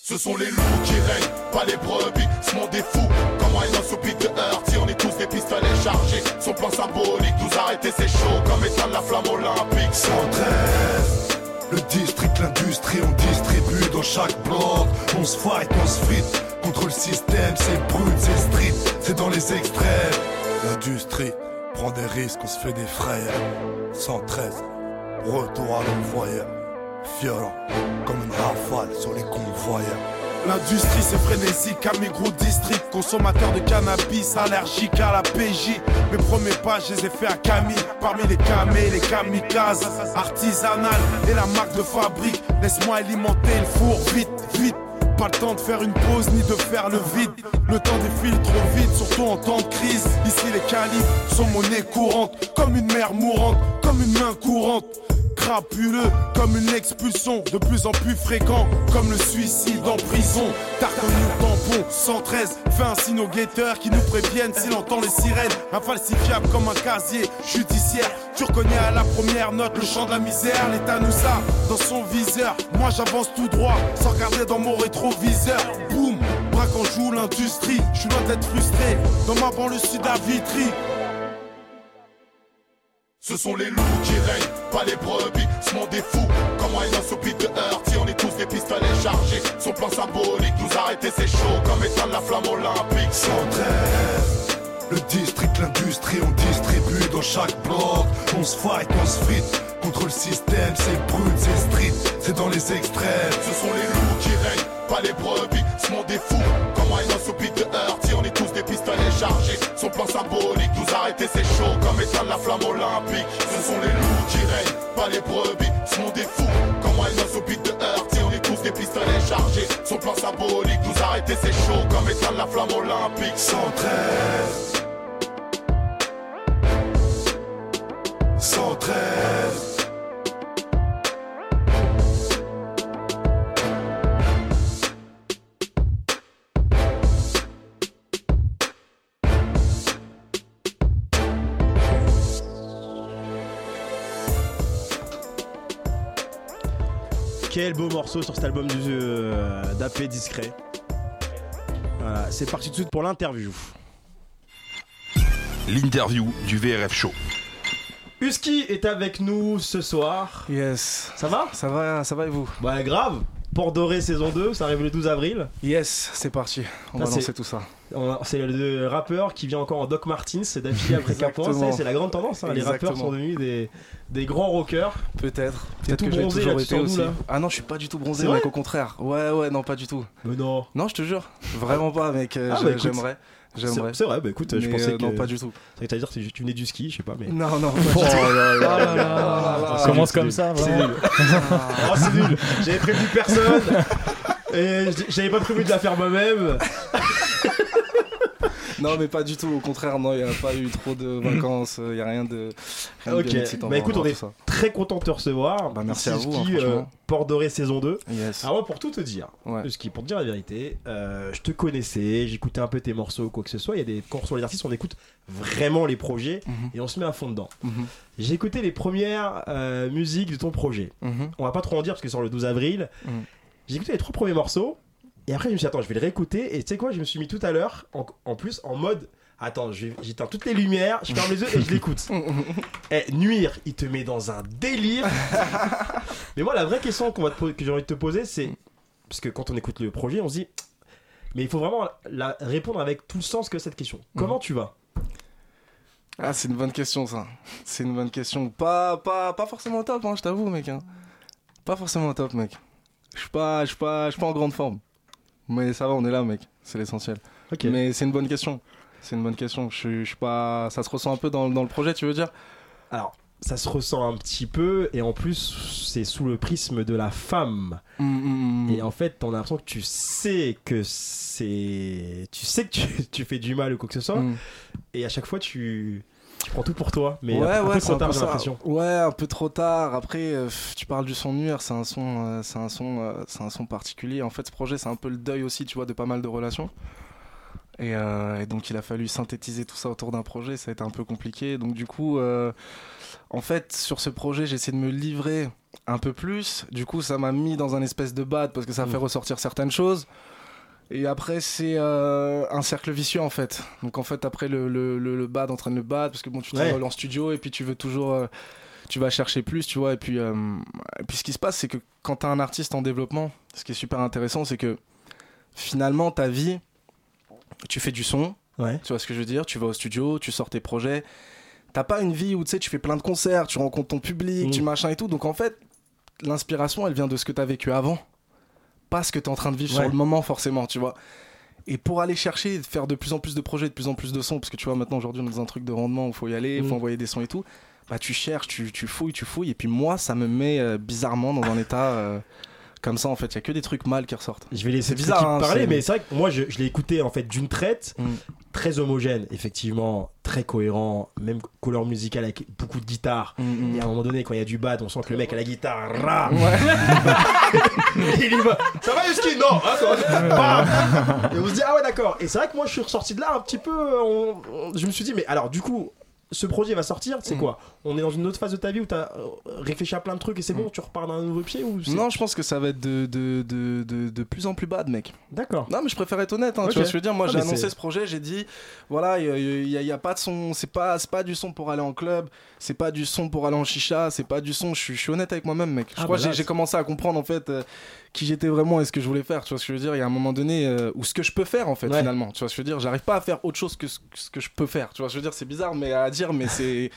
Ce sont les loups qui règnent, pas les brebis. Ce monde est fou, comment il soupite de heurts. Si on est tous des pistolets chargés, son plan symbolique, nous arrêter c'est chaud comme éteindre la flamme olympique. 113 Le district, l'industrie, on distribue dans chaque bloc. On se fight, on se frite. Contre le système, c'est brut, c'est street, c'est dans les extrêmes. L'industrie prend des risques, on se fait des frères. 113, retour à l'envoyeur. Violent, comme une rafale sur les convoyeurs. L'industrie c'est frénésique à mes gros districts Consommateurs de cannabis, allergiques à la PJ Mes premiers pas je les ai fait à Camille Parmi les camés, les kamikazes Artisanal et la marque de fabrique Laisse-moi alimenter le four vite, vite pas le temps de faire une pause ni de faire le vide. Le temps défile trop vite, surtout en temps de crise. Ici les calibres sont monnaie courante, comme une mer mourante, comme une main courante crapuleux comme une expulsion de plus en plus fréquent comme le suicide en prison. Reconnu le tampon 113 Fais un signe aux guetteurs qui nous préviennent s'il entend les sirènes. Infalsifiable comme un casier judiciaire. Tu reconnais à la première note le chant de la misère. L'état nous a dans son viseur. Moi j'avance tout droit sans regarder dans mon rétroviseur. Boum Braque joue l'industrie. Je suis loin d'être frustré. Dans ma banlieue sud à Vitry Ce sont les loups qui règnent, pas les brebis. Ce monde est fou, comment il soupite de heurts. Si on est tous des pistolets chargés, son plan symbolique, nous arrêter c'est chaud comme éteindre la flamme olympique. 113 Le district, l'industrie, on distribue dans chaque bloc. On se fight, on se frite. Contre le système, c'est brut, c'est street, c'est dans les extrêmes. Ce sont les loups qui règnent, pas les brebis. Ce monde est fou, comment il soupite de son plan symbolique, nous arrêter c'est chaud comme éteindre la flamme olympique. Ce sont les loups qui règnent, pas les brebis. Ce monde est fou, comment il soupite de heurts. Si on est tous des pistolets chargés, son plan symbolique, nous arrêter c'est chaud comme éteindre la flamme olympique. 113 113 Quel beau morceau sur cet album du, euh, d'AP discret. Voilà, c'est parti tout de suite pour l'interview. L'interview du VRF Show. Husky est avec nous ce soir. Yes. Ça va? Ça va, ça va et vous? Bah grave. Port Doré saison 2, ça arrive le 12 avril. Yes, c'est parti. On va lancer tout ça. C'est le rappeur qui vient encore en Doc Martins, c'est d'affilée après Capone. C'est la grande tendance. hein. Les rappeurs sont devenus des, des grands rockers. Peut-être. Peut-être que j'ai bronzé, toujours été aussi. Ah non, je suis pas du tout bronzé, mec, au contraire. Ouais, ouais, non, pas du tout. Mais non. Non, je te jure. Vraiment pas, mec. euh, Ah, bah. J'aimerais. J'aimerais. C'est c'est vrai, bah écoute, je pensais euh, que. Non, pas du tout. C'est vrai que tu venais du ski, je sais pas, mais. Non, non, pas Oh Commence comme ça. C'est nul. Oh, c'est nul. J'avais prévenu personne. Et j'avais pas prévu de la faire moi-même. Non, mais pas du tout. Au contraire, non, il n'y a pas eu trop de vacances. Il n'y a rien de. rien de Ok, excitant bah écoute, on est très content de te recevoir. Bah, merci à vous, Ski, hein, euh. Port Doré saison 2. Yes. Alors, moi, pour tout te dire, le ski, pour te dire la vérité, euh, je te connaissais, j'écoutais un peu tes morceaux, quoi que ce soit. Il y a des quand on reçoit les artistes, on écoute vraiment les projets Mhm. et on se met à fond dedans. Mhm. J'ai écouté les premières euh, musiques de ton projet. Mhm. On va pas trop en dire parce que c'est sur le 12 avril. Mhm. J'ai écouté les trois premiers morceaux et après je me suis dit attends je vais le réécouter et tu sais quoi je me suis mis tout à l'heure en, en plus en mode attends j'éteins toutes les lumières je ferme les yeux et je l'écoute et nuire il te met dans un délire mais moi la vraie question qu'on va te que j'ai envie de te poser c'est parce que quand on écoute le projet on se dit mais il faut vraiment la répondre avec tout le sens que cette question comment tu vas? Ah, c'est une bonne question, ça. C'est une bonne question. Pas, pas, pas forcément au top, hein, je t'avoue, mec. hein. Pas forcément au top, mec. Je suis pas, je suis pas, je suis pas en grande forme. Mais ça va, on est là, mec. C'est l'essentiel. Mais c'est une bonne question. C'est une bonne question. Je suis- je suis pas. Ça se ressent un peu dans, dans le projet, tu veux dire? Alors ça se ressent un petit peu et en plus c'est sous le prisme de la femme Mm, et en fait t'en as l'impression que tu sais que c'est tu sais que tu, tu fais du mal ou quoi que ce soit et à chaque fois tu tu prends tout pour toi mais ouais, un, ouais, peu trop tard j'ai l'impression Ouais, un peu trop tard. Après, euh, tu parles du son nuire, c'est un son, euh, c'est un son, euh, c'est un son particulier. En fait, ce projet, c'est un peu le deuil aussi, tu vois, de pas mal de relations. Et, euh, et donc, il a fallu synthétiser tout ça autour d'un projet. Ça a été un peu compliqué. Donc, du coup, euh, en fait, sur ce projet, j'ai essayé de me livrer un peu plus. Du coup, ça m'a mis dans un espèce de bad parce que ça fait ressortir certaines choses. Et après, c'est euh, un cercle vicieux en fait. Donc en fait, après, le, le, le, le bad entraîne le bad parce que bon, tu Ouais. t'isoles en studio et puis tu veux toujours. euh, tu vas chercher plus, tu vois. Et puis, euh, et puis ce qui se passe, c'est que quand tu as un artiste en développement, ce qui est super intéressant, c'est que finalement, ta vie, tu fais du son. Ouais. Tu vois ce que je veux dire? Tu vas au studio, tu sors tes projets. T'as pas une vie où tu sais, tu fais plein de concerts, tu rencontres ton public, Mm. tu machin et tout. Donc en fait, l'inspiration, elle vient de ce que tu as vécu avant, pas ce que tu es en train de vivre Ouais. sur le moment, forcément, tu vois. Et pour aller chercher, de faire de plus en plus de projets, de plus en plus de sons, parce que tu vois, maintenant aujourd'hui, on est dans un truc de rendement où il faut y aller, il Mm. faut envoyer des sons et tout. Bah, tu cherches, tu, tu fouilles, tu fouilles. Et puis moi, ça me met euh, bizarrement dans un état euh, comme ça, en fait. Il y a que des trucs mal qui ressortent. je vais laisser C'est bizarre hein, parler mais c'est vrai que moi je, je l'ai écouté en fait d'une traite Mm. très homogène effectivement très cohérent même couleur musicale avec beaucoup de guitare Mm, et à un moment donné quand il y a du bad on sent que le mec à la guitare rah, il y va. Ça va Yuski? Non hein, et on se dit ah ouais d'accord. Et c'est vrai que moi je suis ressorti de là un petit peu euh, on- on- je me suis dit mais alors du coup ce projet va sortir c'est Mm. quoi on est dans une autre phase de ta vie où t'as euh, réfléchi à plein de trucs et c'est bon tu repars d'un nouveau pied ou Non, je pense que ça va être de, de, de, de, de plus en plus bad, mec. d'accord Non, mais je préfère être honnête. Hein. Tu vois ce que je veux dire Moi, Ah, j'ai annoncé ce projet, j'ai dit voilà, il n'y a, y a pas de son, c'est pas, pas du son pour aller en club, c'est pas du son pour aller en chicha, c'est pas du son. Je suis, honnête avec moi-même, mec. Je Ah, crois bah j'ai- commencé à comprendre en fait euh, qui j'étais vraiment et ce que je voulais faire. Tu vois ce que je veux dire? Il y a un moment donné euh, où ce que je peux faire en fait, Ouais. finalement. Tu vois ce que je veux dire? J'arrive pas à faire autre chose que ce, ce que je peux faire. Tu vois ce que je veux dire? C'est bizarre, mais à dire, mais c'est.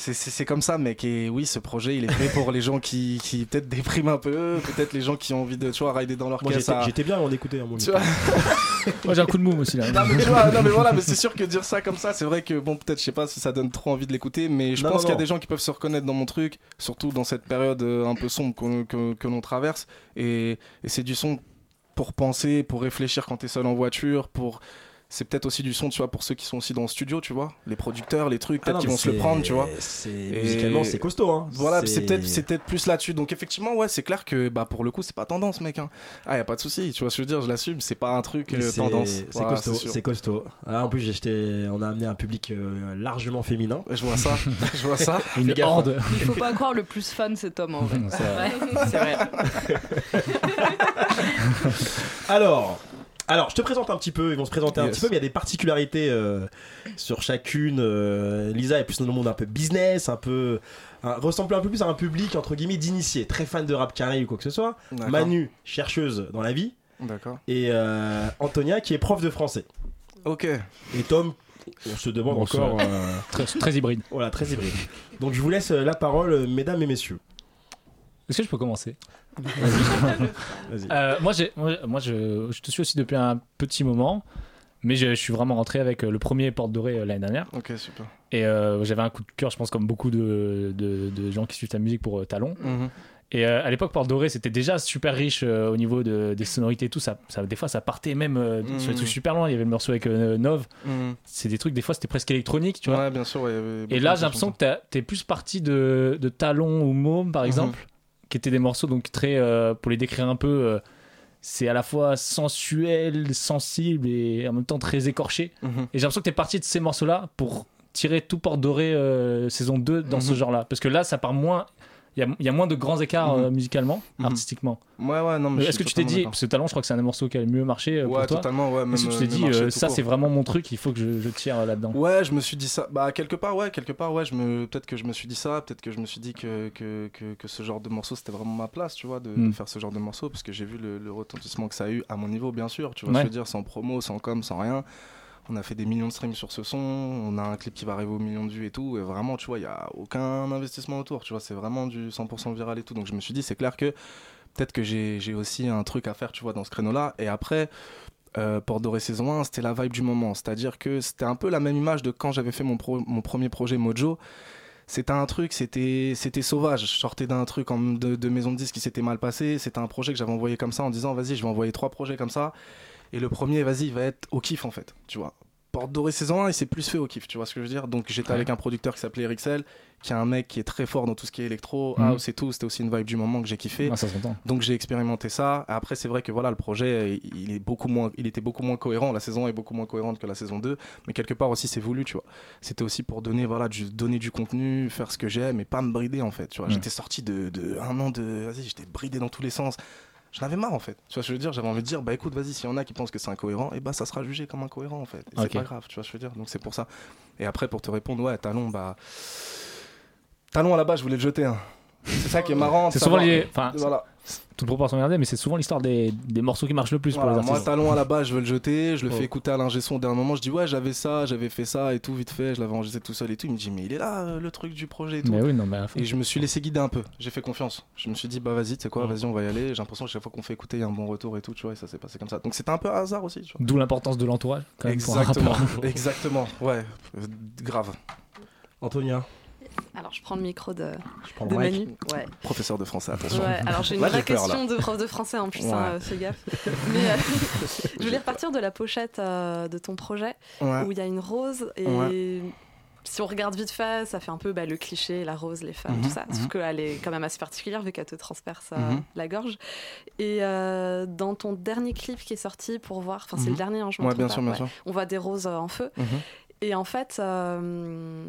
C'est- comme ça, mec. Et oui, ce projet, il est fait pour les gens qui, qui peut-être dépriment un peu, peut-être les gens qui ont envie de, tu vois, rider dans leur moi caisse j'étais à- bien à en écouter hein, mon Tu vois Moi j'ai un coup de mou aussi là. non mais, tu vois, non mais voilà, mais c'est sûr que dire ça comme ça, c'est vrai que bon peut-être je sais pas si ça donne trop envie de l'écouter, mais je Non, pense qu'il y a des gens qui peuvent se reconnaître dans mon truc, surtout dans cette période euh, un peu sombre qu'on- que, que l'on traverse, et, et c'est du son pour penser, pour réfléchir quand t'es seul en voiture, pour c'est peut-être aussi du son, tu vois, pour ceux qui sont aussi dans le studio, tu vois, les producteurs, les trucs, Ah peut-être qu'ils vont se le prendre, tu vois. Et- musicalement c'est costaud hein Voilà, c'est peut-être peut-être plus là-dessus. Donc effectivement, ouais, c'est clair que bah pour le coup, c'est pas tendance, mec. Hein. Ah, y a pas de souci. Tu vois ce que je veux dire Je l'assume. C'est pas un truc euh, tendance. C'est Voilà, costaud, c'est costaud. Ah, en plus, acheté- on a amené un public euh, largement féminin. Je vois ça, je vois ça. Une horde. Il faut pas croire le plus fan cet homme en vrai. C'est vrai. Vrai. Alors, Alors, je te présente un petit peu, ils vont se présenter un Yes. petit peu, mais il y a des particularités euh, sur chacune. Euh, Lisa est plus dans le monde un peu business, un peu. un- ressemble un peu plus à un public, entre guillemets, d'initiés, très fan de rap carré ou quoi que ce soit. Manu, chercheuse dans la vie. D'accord. Et euh, Antonia, qui est prof de français. Ok. Et Tom, on se demande Bon, encore. euh, très, très hybride. Voilà, très hybride. Donc je vous laisse la parole, mesdames et messieurs. Est-ce que je peux commencer? Euh, moi, moi, je, je te suis aussi depuis un petit moment, mais je, je suis vraiment rentré avec euh, le premier Porte Dorée euh, l'année dernière. Ok, super. Et euh, j'avais un coup de cœur, je pense, comme beaucoup de, de- de gens qui suivent ta musique pour euh, Talon. Mhm. Et euh, à l'époque, Porte Dorée, c'était déjà super riche euh, au niveau de- des sonorités et tout. Ça, ça- des fois, ça partait même euh, sur des Mhm. trucs super loin. Il y avait le morceau avec Nov. Mhm. C'est des trucs, des fois, c'était presque électronique, tu vois. Ouais, bien sûr. ouais, Et là, j'ai l'impression que t'es plus parti de, de Talon ou Môme, par exemple, qui étaient des morceaux donc très, euh, pour les décrire un peu, euh, c'est à la fois sensuel, sensible et en même temps très écorché. Mhm. Et j'ai l'impression que t'es parti de ces morceaux-là pour tirer tout Porte Doré euh, saison 2 dans ce Mhm. genre-là. Parce que là, ça part moins. Il y a, il y a moins de grands écarts Mhm. euh, musicalement, Mhm. artistiquement. Ouais, ouais, non, mais je Est-ce que tu t'es dit, parce que Talon, je crois que c'est un des morceaux qui a le mieux marché euh, Ouais, pour toi. totalement, ouais, Est-ce que tu t'es euh, dit, euh, ça c'est vraiment mon truc, il faut que je, je tire euh, là-dedans? Ouais, je me suis dit ça. Bah, quelque part, ouais, quelque part, ouais, je me... peut-être que je me suis dit ça, peut-être que je me suis dit que, que, que, que ce genre de morceau, c'était vraiment ma place, tu vois, de, de Mm. faire ce genre de morceau, parce que j'ai vu le, le retentissement que ça a eu à mon niveau, bien sûr, tu vois, Ouais. je veux dire, sans promo, sans com, sans rien. On a fait des millions de streams sur ce son, on a un clip qui va arriver aux millions de vues et tout, et vraiment, tu vois, il n'y a aucun investissement autour, tu vois, c'est vraiment du 100% viral et tout. Donc je me suis dit, c'est clair que peut-être que j'ai aussi un truc à faire, tu vois, dans ce créneau-là. Et après, euh, Port Doré saison 1, c'était la vibe du moment. C'est-à-dire que c'était un peu la même image de quand j'avais fait mon, premier projet Mojo. C'était un truc, c'était sauvage. Je sortais d'un truc de, de maison de disques qui s'était mal passé. C'était un projet que j'avais envoyé comme ça en disant vas-y, je vais envoyer trois projets comme ça. Et le premier, vas-y, va être au kiff en fait, tu vois. Porte Doré saison 1, il s'est plus fait au kiff, tu vois ce que je veux dire. Donc j'étais Ouais. avec un producteur qui s'appelait Erixel, qui est un mec qui est très fort dans tout ce qui est électro, Mhm. house et tout. C'était aussi une vibe du moment que j'ai kiffé. Ah, ça. Donc j'ai expérimenté ça. Après c'est vrai que voilà le projet il est beaucoup moins il était beaucoup moins cohérent. La saison 1 est beaucoup moins cohérente que la saison 2, mais quelque part aussi c'est voulu tu vois. C'était aussi pour donner voilà du donner du contenu, faire ce que j'aime et pas me brider en fait. Tu vois Mm. j'étais sorti de, de un an de vas-y j'étais bridé dans tous les sens. J'en avais marre en fait. Tu vois ce que je veux dire J'avais envie de dire bah écoute vas-y s'il y en a qui pensent que c'est incohérent et bah ça sera jugé comme incohérent en fait. Et. C'est pas grave tu vois ce que je veux dire. Donc c'est pour ça. Et après pour te répondre ouais talon bah talon à la base je voulais le jeter. hein. C'est ça qui est marrant. C'est souvent lié. Enfin, voilà. Toute proportion gardée, mais c'est souvent l'histoire des, des morceaux qui marchent le plus Voilà, pour les moi, artistes. talon à la base, je veux le jeter, je le Oh. fais écouter à l'ingé son. Au dernier moment, je dis ouais, j'avais ça, j'avais fait ça et tout, vite fait, je l'avais enregistré tout seul et tout. Il me dit mais il est là euh, le truc du projet et tout. Mais oui, non, mais à fond. Et je me suis laissé guider un peu, j'ai fait confiance. Je me suis dit bah vas-y, tu sais quoi, vas-y, on va y aller. J'ai l'impression que chaque fois qu'on fait écouter, il y a un bon retour et tout, tu vois, et ça s'est passé comme ça. Donc c'était un peu un hasard aussi, tu vois. D'où l'importance de l'entourage. quand même, pour un Exactement, exactement, ouais, euh, grave. Antonia, Alors, je prends le micro de, prends de le mic. Manu. Ouais. Professeur de français, attention. Ouais, alors j'ai une Là, vraie peur, question de prof de français en plus, Ouais. hein, euh, fais gaffe. Mais euh, je voulais repartir de la pochette euh, de ton projet Ouais. où il y a une rose et Ouais. si on regarde vite fait, ça fait un peu bah, le cliché, la rose, les femmes, Mhm, tout ça. Sauf mhm. qu'elle est quand même assez particulière vu qu'elle te transperce euh, Mhm. la gorge. Et euh, dans ton dernier clip qui est sorti pour voir, enfin c'est Mhm. le dernier, hein, je me bien pas, sûr, bien sûr. on voit des roses euh, en feu. Mhm. Et en fait, euh,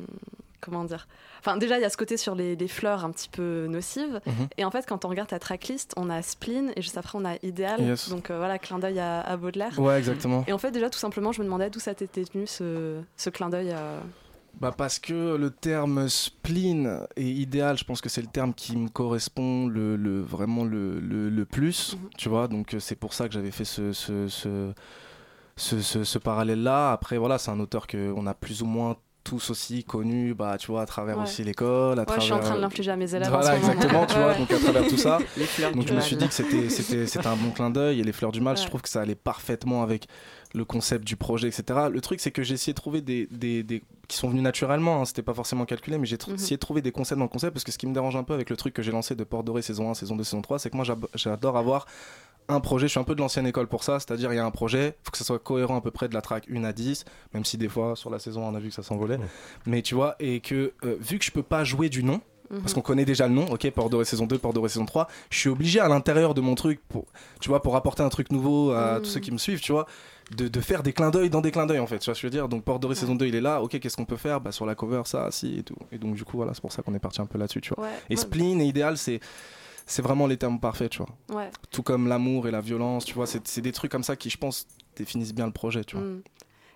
comment dire Enfin, déjà, il y a ce côté sur les, les fleurs un petit peu nocives. Mhm. Et en fait, quand on regarde ta tracklist, on a Spleen et juste après, on a Idéal. Yes. Donc euh, voilà, clin d'œil à, à Baudelaire. Ouais, exactement. Et en fait, déjà, tout simplement, je me demandais d'où ça t'était venu ce, ce clin d'œil. euh, Bah parce que le terme spleen est idéal, je pense que c'est le terme qui me correspond le, le- vraiment le, le, le plus, tu vois, donc euh, c'est pour ça que j'avais fait ce, ce, ce, ce, ce- ce parallèle-là. Après, voilà, c'est un auteur qu'on a plus ou moins tous aussi connu, bah, tu vois, à travers Ouais. aussi l'école, à Ouais, travers... je suis en train de l'infliger à mes élèves. Voilà, exactement, tu vois, donc à travers tout ça. Les fleurs donc je me suis dit que c'était, c'était, c'était un bon clin d'œil et les fleurs du mal, je trouve que ça allait parfaitement avec le concept du projet, etc. Le truc, c'est que j'ai essayé de trouver des, des, des- qui sont venus naturellement, hein, c'était pas forcément calculé, mais j'ai Mhm. essayé de trouver des concepts dans le concept parce que ce qui me dérange un peu avec le truc que j'ai lancé de Port Doré saison 1, saison 2, saison 3, c'est que moi j'adore avoir un projet, je suis un peu de l'ancienne école pour ça, c'est-à-dire il y a un projet, faut que ça soit cohérent à peu près de la track 1 à 10, même si des fois sur la saison on a vu que ça s'envolait, mais tu vois, et que euh, vu que je peux pas jouer du nom, Mhm. parce qu'on connaît déjà le nom, ok, Port Doré saison 2, Port Doré saison 3, je suis obligé à l'intérieur de mon truc, pour, tu vois, pour apporter un truc nouveau à Mhm. tous ceux qui me suivent, tu vois, de, de faire des clins d'œil dans des clins d'œil en fait, tu vois ce que je veux dire. Donc Port Doré saison 2 il est là, ok, qu'est-ce qu'on peut faire? Bah, Sur la cover, ça, si, et tout. Et donc du coup, voilà, c'est pour ça qu'on est parti un peu là-dessus, tu vois. Ouais, et ouais. spleen et idéal, c'est. C'est vraiment les termes parfaits, tu vois. Ouais. Tout comme l'amour et la violence, tu vois, c'est des trucs comme ça qui, je pense, définissent bien le projet, tu vois. Mm.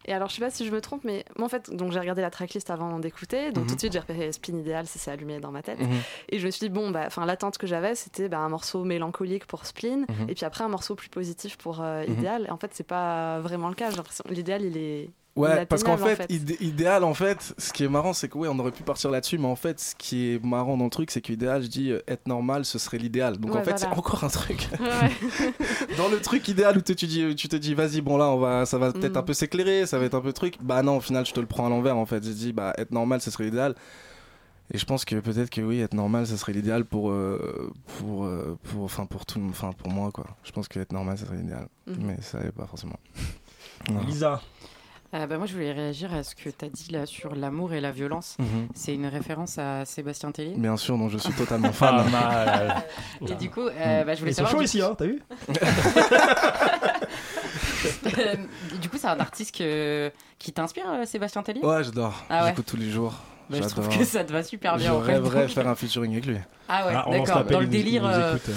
Et alors, je sais pas si je me trompe, mais moi, en fait, donc j'ai regardé la tracklist avant d'écouter. Donc, Mhm. tout de suite, j'ai repéré Spleen Idéal, ça s'est allumé dans ma tête. Mhm. Et je me suis dit, bon, bah, enfin, l'attente que j'avais, c'était bah, un morceau mélancolique pour Spleen, Mhm. et puis après, un morceau plus positif pour euh. Idéal. Et en fait, c'est pas vraiment le cas. J'ai l'impression l'idéal, il est. Ouais, parce qu'en fait, idé- idéal, en fait, ce qui est marrant, c'est que ouais, on aurait pu partir là-dessus, mais en fait, ce qui est marrant dans le truc, c'est qu'idéal, je dis euh, être normal, ce serait l'idéal. Donc Ouais, en fait, voilà. c'est encore un truc. Ouais. dans le truc idéal où te- tu, dis, tu te dis, vas-y, bon là, on va, ça va peut-être Mm. un peu s'éclairer, ça va être un peu truc. Bah non, au final, je te le prends à l'envers, en fait. Je dis, bah être normal, ce serait l'idéal. Et je pense que peut-être que oui, être normal, ce serait l'idéal pour, euh, pour, euh, pour, enfin, pour tout, enfin, pour moi, quoi. Je pense que être normal, ce serait l'idéal. Mhm. Mais ça n'est pas forcément. Lisa. Euh, bah, moi, je voulais réagir à ce que tu as dit là sur l'amour et la violence. Mhm. C'est une référence à Sébastien Tellier. Bien sûr, dont je suis totalement fan. Mal. Et du coup, euh, bah, je voulais Ils savoir. chauds du ici, hein, t'as vu Euh, du coup, c'est un artiste que- qui t'inspire, euh, Sébastien Tellier? Ouais, j'adore. Ah ouais. J'écoute tous les jours. Bah, je trouve que ça te va super bien. Je en fait, rêverais donc. faire un featuring avec lui. Ah ouais, Ah, d'accord. Dans le nous- délire. nous écoute, euh.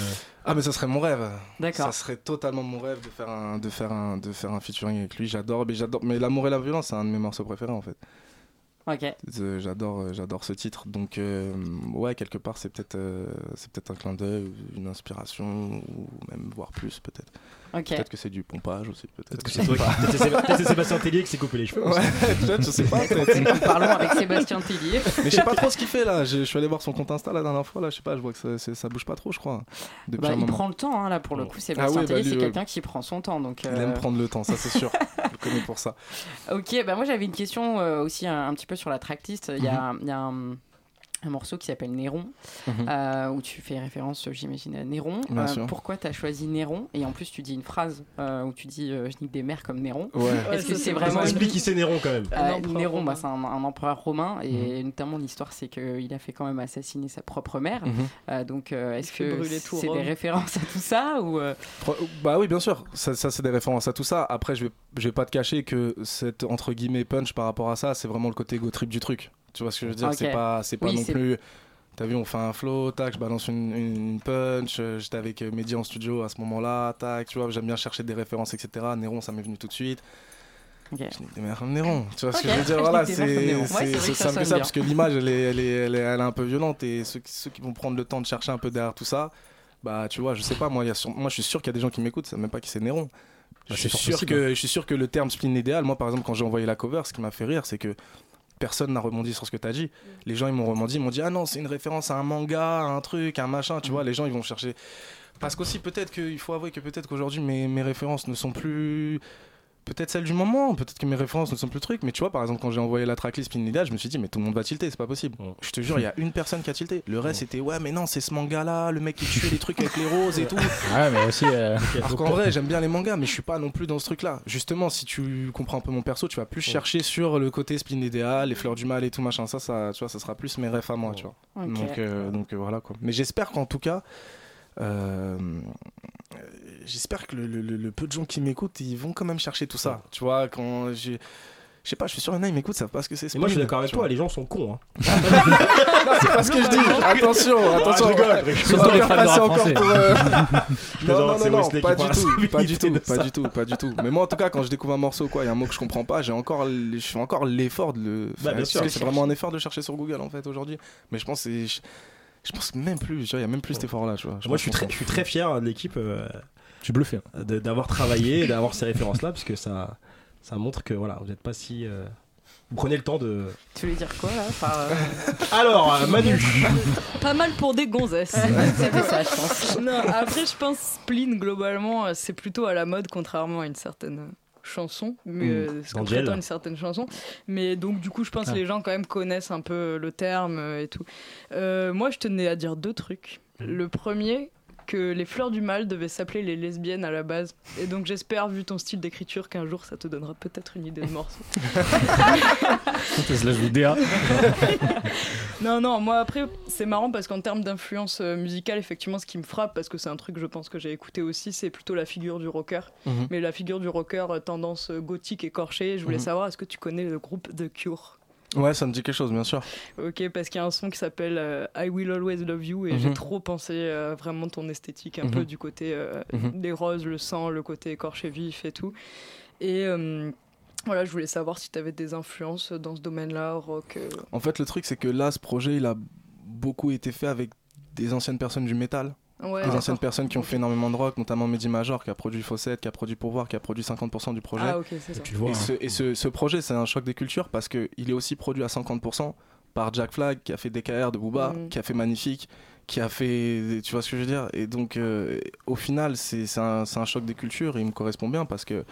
Ah mais ça serait mon rêve. D'accord. Ça serait totalement mon rêve de faire un de faire un de faire un featuring avec lui. J'adore mais j'adore mais l'amour et la violence c'est un de mes morceaux préférés en fait. Ok. J'adore euh, j'adore ce titre donc euh, ouais quelque part c'est peut-être euh, c'est peut-être un clin d'œil une inspiration ou même voire plus peut-être. Peut-être que c'est du pompage aussi peut-être. Peut-être que c'est toi qui- Sébastien Tellier qui s'est coupé les cheveux. Ouais, peut-être, je sais pas. Parlons avec Sébastien Tellier. Mais je sais pas trop ce qu'il fait là. Je, je suis allé voir son compte Insta la dernière fois là. Je sais pas. Je vois que ça, ça bouge pas trop, je crois. Bah, il moment. prend le temps, hein, là, pour le coup. Sébastien Ah oui, bah, Tellier, lui, c'est ouais. quelqu'un qui prend son temps. Donc, Il euh, aime prendre le temps, ça c'est sûr. je le connais pour ça. Ok, bah moi j'avais une question euh, aussi un, un petit peu sur la tracklist. Il y a, Mhm. il y a un, un morceau qui s'appelle Néron, Mhm. euh, où tu fais référence, j'imagine, à Néron. Euh, pourquoi tu as choisi Néron? Et en plus, tu dis une phrase euh, où tu dis euh, Je nique des mères comme Néron. Ouais. Est-ce que c'est vraiment. Explique qui c'est Néron quand même. Euh, Un empereur Néron, bah, romain. c'est un, un empereur romain et notamment l'histoire c'est qu'il a fait quand même assassiner sa propre mère. Mhm. Euh, donc euh, est-ce que c'est des références à tout ça ou euh, Bah oui, bien sûr. Ça, ça, c'est des références à tout ça. Après, je vais, je vais pas te cacher que cette entre guillemets punch par rapport à ça, c'est vraiment le côté go trip du truc. Tu vois ce que je veux dire? Ok. C'est pas, c'est pas Oui, non plus. T'as vu, on fait un flow, tac, je balance une, une punch. euh, J'étais avec euh, Mehdi en studio à ce moment-là, tac. Tu vois, j'aime bien chercher des références, etc. Néron, ça m'est venu tout de suite. Ok. Je des Néron. Tu vois ce que je veux dire? Voilà, c'est. Ouais, ça ça, bien. parce que l'image, elle est, elle, est, elle, est, elle est un peu violente. Et ceux, qui- ceux qui vont prendre le temps de chercher un peu derrière tout ça, bah tu vois, je sais pas, moi, il y a sur- moi je suis sûr qu'il y a des gens qui m'écoutent, ça savent même pas qui c'est Néron. Bah, je, suis sûr possible. que, je suis sûr que le terme spleen idéal, moi par exemple, quand j'ai envoyé la cover, ce qui m'a fait rire, c'est que personne n'a rebondi sur ce que tu as dit. Les gens, ils m'ont rebondi, ils m'ont dit Ah non, c'est une référence à un manga, à un truc, à un machin, tu vois, les gens, ils vont chercher. Parce qu'aussi, peut-être qu'il faut avouer que peut-être qu'aujourd'hui, mes, mes références ne sont plus. Peut-être celles du moment, peut-être que mes références ne sont plus trucs, mais tu vois, par exemple, quand j'ai envoyé la tracklist Spin Idéal, je me suis dit, mais tout le monde va tilter, c'est pas possible. Je te jure, il y a une personne qui a tilté. Le reste, c'était, ouais, mais non, c'est ce manga-là, le mec qui tuait les trucs avec les roses et tout. Ouais, mais aussi. euh, Alors qu'en vrai, j'aime bien les mangas, mais je suis pas non plus dans ce truc-là. Justement, si tu comprends un peu mon perso, tu vas plus chercher sur le côté spleen idéal, les fleurs du mal et tout machin. Ça, ça, tu vois, ça sera plus mes refs à moi, tu vois. Donc, euh, donc euh, voilà quoi. Mais j'espère qu'en tout cas, euh, euh, j'espère que le, le- le- le peu de gens qui m'écoutent, ils vont quand même chercher tout ça. Tu vois, quand j'ai. Je sais pas, je suis sûr, il y en a, ils m'écoutent, ils savent pas ce que c'est. Moi je suis d'accord avec toi, les gens sont cons. Hein. Non, c'est pas ce que je dis. Attention, attention. Surtout les faire fans de encore pour, euh, plaisante, Non, non, c'est non, non, pas du tout, pas du tout, pas du tout, pas du tout. Mais moi, en tout cas, quand je découvre un morceau, quoi, il y a un mot que je comprends pas, j'ai encore, je fais encore l'effort de le. Bah, faire, bien sûr. c'est vraiment un effort de chercher sur Google en fait aujourd'hui. Mais je pense, que c'est- je, pense même plus, tu vois, il y a même plus cet effort-là, tu vois. Moi je suis très, je suis très fier de l'équipe euh, Je suis bluffé. d'avoir travaillé, et d'avoir ces références-là, parce que ça, ça montre que voilà, vous n'êtes pas si. euh, Vous prenez le temps de. Tu voulais dire quoi là euh, Alors, euh, Manu Pas mal pour des gonzesses. C'était ça, je pense. non, après, je pense spleen, globalement, c'est plutôt à la mode, contrairement à une certaine chanson, mais Mm. euh, prétend une certaine chanson. Mais donc, du coup, je pense Ah. que les gens, quand même, connaissent un peu le terme et tout. Euh, moi, je tenais à dire deux trucs. Le premier, que les fleurs du mal devaient s'appeler les lesbiennes à la base. Et donc, j'espère, vu ton style d'écriture, qu'un jour, ça te donnera peut-être une idée de morceau. Non, non, moi après, c'est marrant parce qu'en termes d'influence euh, musicale, effectivement, ce qui me frappe, parce que c'est un truc, je pense, que j'ai écouté aussi, c'est plutôt la figure du rocker. Mhm. Mais la figure du rocker, euh, tendance euh, gothique écorchée, je voulais Mhm. savoir, est-ce que tu connais le groupe The Cure? Ouais, ça me dit quelque chose, bien sûr. Ok, parce qu'il y a un son qui s'appelle euh, I Will Always Love You, et j'ai Mhm. trop pensé euh, vraiment ton esthétique, un Mhm. peu du côté euh, Mhm. des roses, le sang, le côté écorché vif et tout. Et euh, voilà, je voulais savoir si tu avais des influences dans ce domaine-là, rock. En fait, le truc, c'est que là, ce projet, il a beaucoup été fait avec des anciennes personnes du métal. Ouais, des anciennes personnes qui ont fait énormément de rock, notamment Mehdi Major, qui a produit Fawcett, qui a produit Pourvoir, qui a produit 50% du projet. Ah. Tu vois, Et, ce, et ce- ce projet, c'est un choc des cultures parce qu'il est aussi produit à 50% par Jack Flag, qui a fait DKR de Booba, Mhm. qui a fait Magnifique, qui a fait. Tu vois ce que je veux dire? Et donc, euh, au final, c'est un, choc des cultures et il me correspond bien parce que,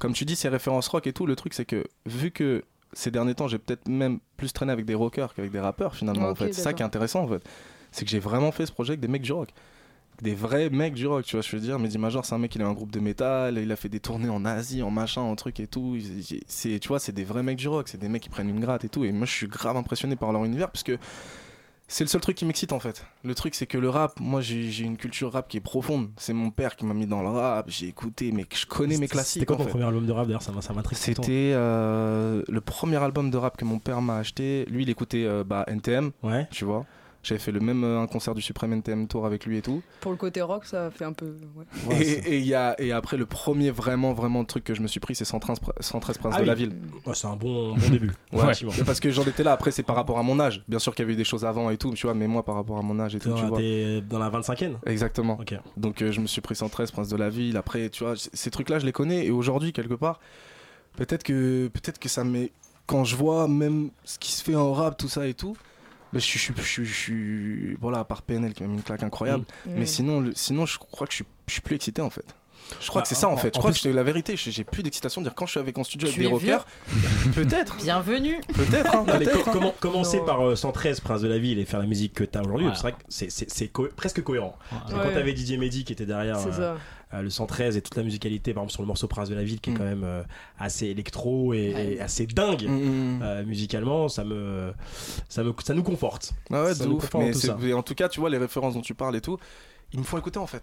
comme tu dis, ces références rock et tout, le truc, c'est que vu que ces derniers temps, j'ai peut-être même plus traîné avec des rockers qu'avec des rappeurs finalement. en fait. C'est ça qui est intéressant en fait. C'est que j'ai vraiment fait ce projet avec des mecs du rock. Des vrais mecs du rock, tu vois, je veux dire? Mehdi Major, c'est un mec, il a un groupe de métal, il a fait des tournées en Asie, en machin, en truc et tout. C'est, tu vois, c'est des vrais mecs du rock, c'est des mecs qui prennent une gratte et tout. Et moi, je suis grave impressionné par leur univers parce que c'est le seul truc qui m'excite en fait. Le truc, c'est que le rap, moi, j'ai, une culture rap qui est profonde. C'est mon père qui m'a mis dans le rap, j'ai écouté, mais je connais mes classiques. C'était quoi ton fait. premier album de rap d'ailleurs? Ça m'a- ça m'intrigue. C'était euh, le premier album de rap que mon père m'a acheté. Lui, il écoutait euh, bah, NTM, Ouais. tu vois. J'avais fait le même euh, un concert du Suprême NTM Tour avec lui et tout. Pour le côté rock, ça fait un peu. ouais. Ouais, c'est- et, et, il y a, et après, le premier vraiment, vraiment truc que je me suis pris, c'est 113, pr- 113 Princes Ah de oui. la Ville. Ouais, c'est un bon, bon début. Parce que j'en étais là. Après, c'est par rapport à mon âge. Bien sûr qu'il y avait eu des choses avant et tout, tu vois, mais moi, par rapport à mon âge et tout, tu dans, vois. dans la 25e Exactement. Ok. Donc, euh, je me suis pris 113 Princes de la Ville. Après, tu vois, ces trucs-là, je les connais. Et aujourd'hui, quelque part, peut-être que, peut-être que ça m'est. Quand je vois même ce qui se fait en rap, tout ça et tout. Bah, je, suis, je, suis- je, suis- je suis. Voilà, à part PNL qui m'a mis une claque incroyable. Mm. Mais sinon, le- sinon, je crois que je suis, je suis plus excité en fait. Je crois Bah, que c'est ça en en- fait. en Je crois plus- que c'est la vérité. J'ai plus d'excitation de dire quand je suis avec en studio avec Tu des es vieux rockers. Peut-être. Bienvenue. Peut-être. hein, hein. comment- commencer Non. par euh, 113 Prince de la Ville et faire la musique que t'as aujourd'hui, c'est vrai que c'est- co- presque cohérent. Ouais. Quand t'avais Didier Mehdi qui était derrière C'est euh, ça. euh, le 113 et toute la musicalité, par exemple sur le morceau Prince de la Ville qui est Mm. quand même euh, assez électro et, Ouais. et assez dingue. Mm, mm, euh, musicalement, ça me, ça me, ça nous conforte. Ah ouais, Ça nous ouf. conforte Mais tout ça. mais en tout cas, tu vois, les références dont tu parles et tout, ils me font écouter en fait.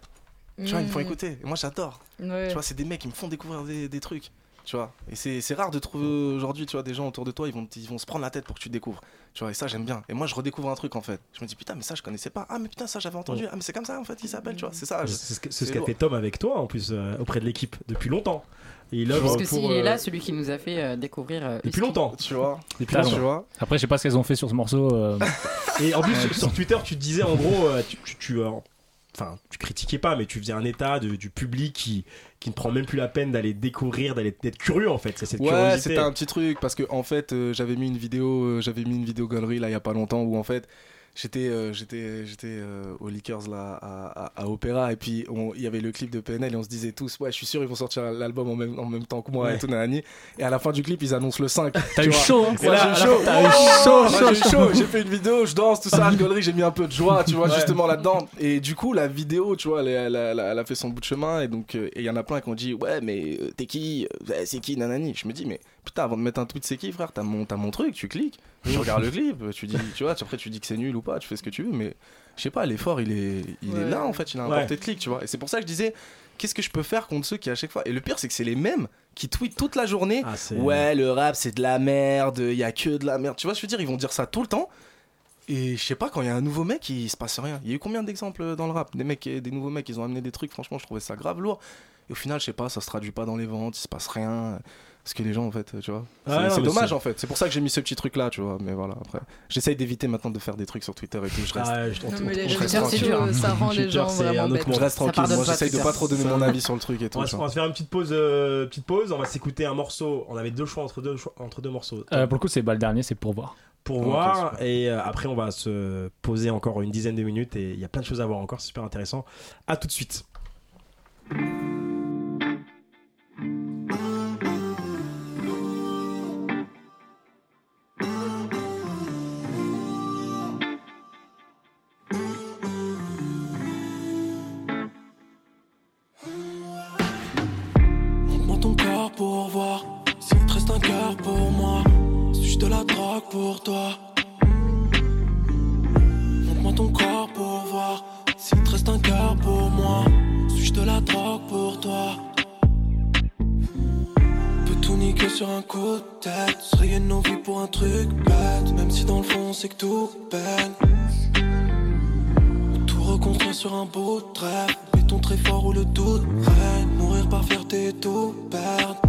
Tu vois, ils me font écouter. Et moi, j'adore. Ouais. Tu vois, c'est des mecs qui me font découvrir des, des trucs. Tu vois, et c'est c'est rare de trouver aujourd'hui, tu vois, des gens autour de toi, ils vont, ils vont se prendre la tête pour que tu découvres. Tu vois, et ça, j'aime bien. Et moi, je redécouvre un truc en fait. Je me dis, putain, mais ça, je connaissais pas. Ah, mais putain, ça, j'avais entendu. Ah, mais c'est comme ça en fait, il s'appelle, tu vois, c'est ça. C'est ce qu'a fait Tom avec toi en plus euh, auprès de l'équipe depuis longtemps. Et il Parce que s'il est euh, là, celui qui nous a fait euh, découvrir. euh, depuis longtemps. Tu vois, Depuis longtemps. tu vois. Après, je sais pas ce qu'elles ont fait sur ce morceau. euh, Et en plus, sur, Twitter, tu te disais en gros, euh, tu, tu, tu, euh, enfin, tu critiquais pas, mais tu faisais un état de- du public qui, qui ne prend même plus la peine d'aller découvrir, d'aller d'être curieux en fait. C'est cette Ouais, curiosité. c'était un petit truc parce que en fait, euh, j'avais mis une vidéo, euh, j'avais mis une vidéo galerie là il y a pas longtemps où en fait j'étais euh, j'étais j'étais euh, au Liquors là à, à, à Opéra et puis il y avait le clip de PNL et on se disait tous ouais je suis sûr ils vont sortir l'album en même en même temps que moi Ouais. et tout nanani et à la fin du clip ils annoncent le 5 T'as tu eu chaud, hein là, j'ai eu chaud, t'as eu chaud, j'ai eu chaud, j'ai fait une vidéo, je danse, tout ça, galerie, j'ai mis un peu de joie, tu vois, Ouais. justement là-dedans. Et du coup, la vidéo, tu vois, elle, elle- elle- elle a fait son bout de chemin. Et donc, euh, il y en a plein qui ont dit, ouais, mais euh, t'es qui Euh, C'est qui, nanani Je me dis, mais putain, avant de mettre un tweet, c'est qui, frère? T'as mon, t'as mon truc, tu cliques, tu regardes le clip, tu dis, tu vois, après tu dis que c'est nul ou pas, tu fais ce que tu veux, mais je sais pas, l'effort, il est, il est là, en fait, il a un Ouais. portée de clic, tu vois. Et c'est pour ça que je disais, qu'est-ce que je peux faire contre ceux qui, à chaque fois. Et le pire, c'est que c'est les mêmes qui tweetent toute la journée. Ah, Ouais, le rap c'est de la merde, il y a que de la merde. Tu vois, je veux dire, ils vont dire ça tout le temps. Et je sais pas, quand il y a un nouveau mec, il se passe rien. Il y a eu combien d'exemples dans le rap? Des mecs, des nouveaux mecs, ils ont amené des trucs, franchement, je trouvais ça grave lourd. Et au final, je sais pas, ça se traduit pas dans les ventes, il se passe rien. Parce que les gens, en fait, tu vois. C'est Ah, dommage, en fait. C'est pour ça que j'ai mis ce petit truc là, tu vois. Mais voilà, après. J'essaye d'éviter maintenant de faire des trucs sur Twitter et tout. Je reste, Ah, je- on- Non, on- mais les on- je réseaux reste Twitter, c'est sociaux, dur, hein. ça rend les gens vraiment bêtes. je reste tranquille. Moi, j'essaye de pas trop donner Ça- mon avis sur le truc et tout. On va, se- on vois. va se faire une petite pause, euh, petite pause. On va s'écouter un morceau. On avait deux choix entre deux, entre deux morceaux. euh, pour le coup, c'est pas le dernier, c'est pour voir. pour voir. Et euh, après, on va se poser encore une dizaine de minutes. Et il y a plein de choses à voir encore. C'est super intéressant. À tout de suite. Te pour moi. Suis-je de la drogue pour toi? Montre-moi ton corps pour voir s'il te reste un cœur pour moi. Suis-je de la drogue pour toi? Peut tout niquer sur un coup de tête. Se rayer nos vies pour un truc bête. Même si dans le fond c'est que tout peine. Tout reconstruire sur un bout de rêve. Béton très fort où le doute règne. Mourir par fierté tout perdre.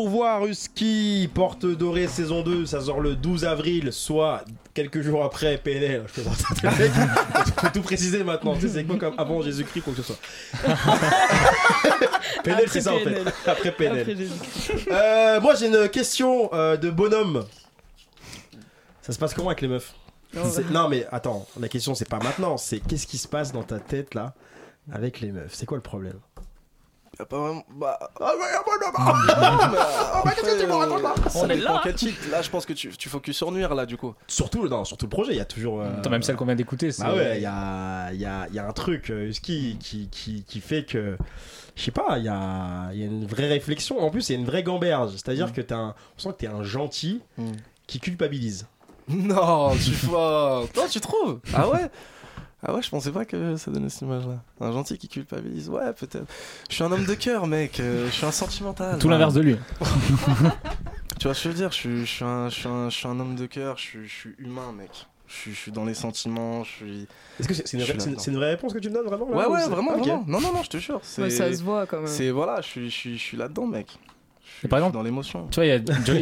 Pour voir Husky, Porte Dorée saison 2, ça sort le 12 avril, soit quelques jours après PNL. Je faut tout préciser maintenant. Tu sais, c'est quoi comme avant Jésus-Christ, quoi que ce soit. PNL, c'est ça en fait. Après PNL. Après. Euh, moi, j'ai une question euh, de bonhomme. Ça se passe comment avec les meufs? Non, bah. non, mais attends, la question, c'est pas maintenant, c'est qu'est-ce qui se passe dans ta tête là avec les meufs? C'est quoi le problème? Y'a pas vraiment. Bah. Ah ouais, ah ouais, Ah, mais, bah, qu'est-ce que tu me racontes, là Ça On est là. quel titre. Là, je pense que tu, tu focuses sur nuire là, du coup. Surtout, non, surtout le projet, il y a toujours. euh, Attends, même celle qu'on vient d'écouter, c'est. Bah ouais, il y a, y, a, y a un truc, euh, Husky, qui, qui, qui fait que. Je sais pas, il y a, y a une vraie réflexion. En plus, il y a une vraie gamberge. C'est-à-dire Mm. que t'as un, on sent que t'es un gentil qui culpabilise. Non, tu vois. Toi, tu trouves Ah ouais? Ah ouais, je pensais pas que ça donnait cette image-là. Un gentil qui culpabilise. Ouais, peut-être. Je suis un homme de cœur, mec. euh, Je suis un sentimental. Tout l'inverse de lui. tu vois ce que je veux dire je suis, je, suis un, je, suis un, je suis un homme de cœur. Je suis, je suis humain, mec. Je suis, je suis dans les sentiments. Je suis. Est-ce que c'est une, vraie- c'est une- là-dedans. c'est une vraie réponse que tu me donnes vraiment là, Ouais, ou ouais, vraiment, vraiment. Non, non, non, je te jure. c'est- Ouais, ça se voit, quand même. C'est voilà, je suis, je suis, je suis là-dedans, mec. Suis, par je suis exemple, dans l'émotion. Tu vois, il y a,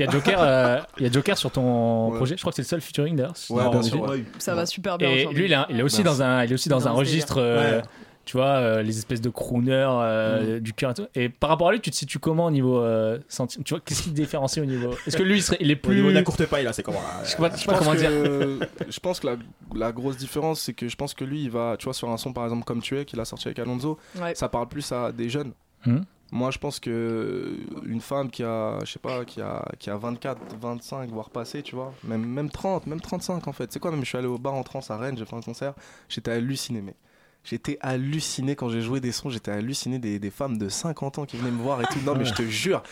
y Joker, euh, il y a Joker sur ton Ouais. projet. Je crois que c'est le seul featuring d'ailleurs. Ouais, bien sûr, ouais. Ça va super bien Et lui, il, est- il est aussi Merci. dans un, il est aussi dans, Dans un registre, euh, Ouais. tu vois, euh, les espèces de crooners euh, du cœur et tout. Et par rapport à lui, tu te situes comment au niveau euh, senti- Tu vois, qu'est-ce qui te différencie au niveau? Est-ce que lui, il, serait, il est Au plus niveau de la courte paille là, c'est comment Je sais pas, je sais Je pas pense dire. que, je pense que la, la grosse différence, c'est que je pense que lui, il va, tu vois, sur un son par exemple comme Tu es, qu'il a sorti avec Alonso, ça parle plus à des jeunes. Mhm. Moi, je pense que une femme qui a, je sais pas, qui a, qui a 24, 25, voire passé, tu vois, même, même 30, même 35 en fait. C'est quoi, même je suis allé au bar en trans à Rennes, j'ai fait un concert, j'étais halluciné, mec. J'étais halluciné quand j'ai joué des sons, j'étais halluciné des, des femmes de 50 ans qui venaient me voir et tout. Non, mais je te jure.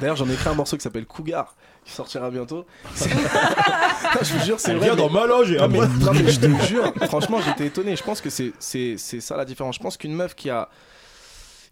D'ailleurs, j'en ai écrit un morceau qui s'appelle Cougar, qui sortira bientôt. Je vous jure, c'est vrai. vient dans ma loge et Non, mais, non, mais je te jure, franchement, j'étais étonné. Je pense que c'est ça la différence. Je pense qu'une meuf qui a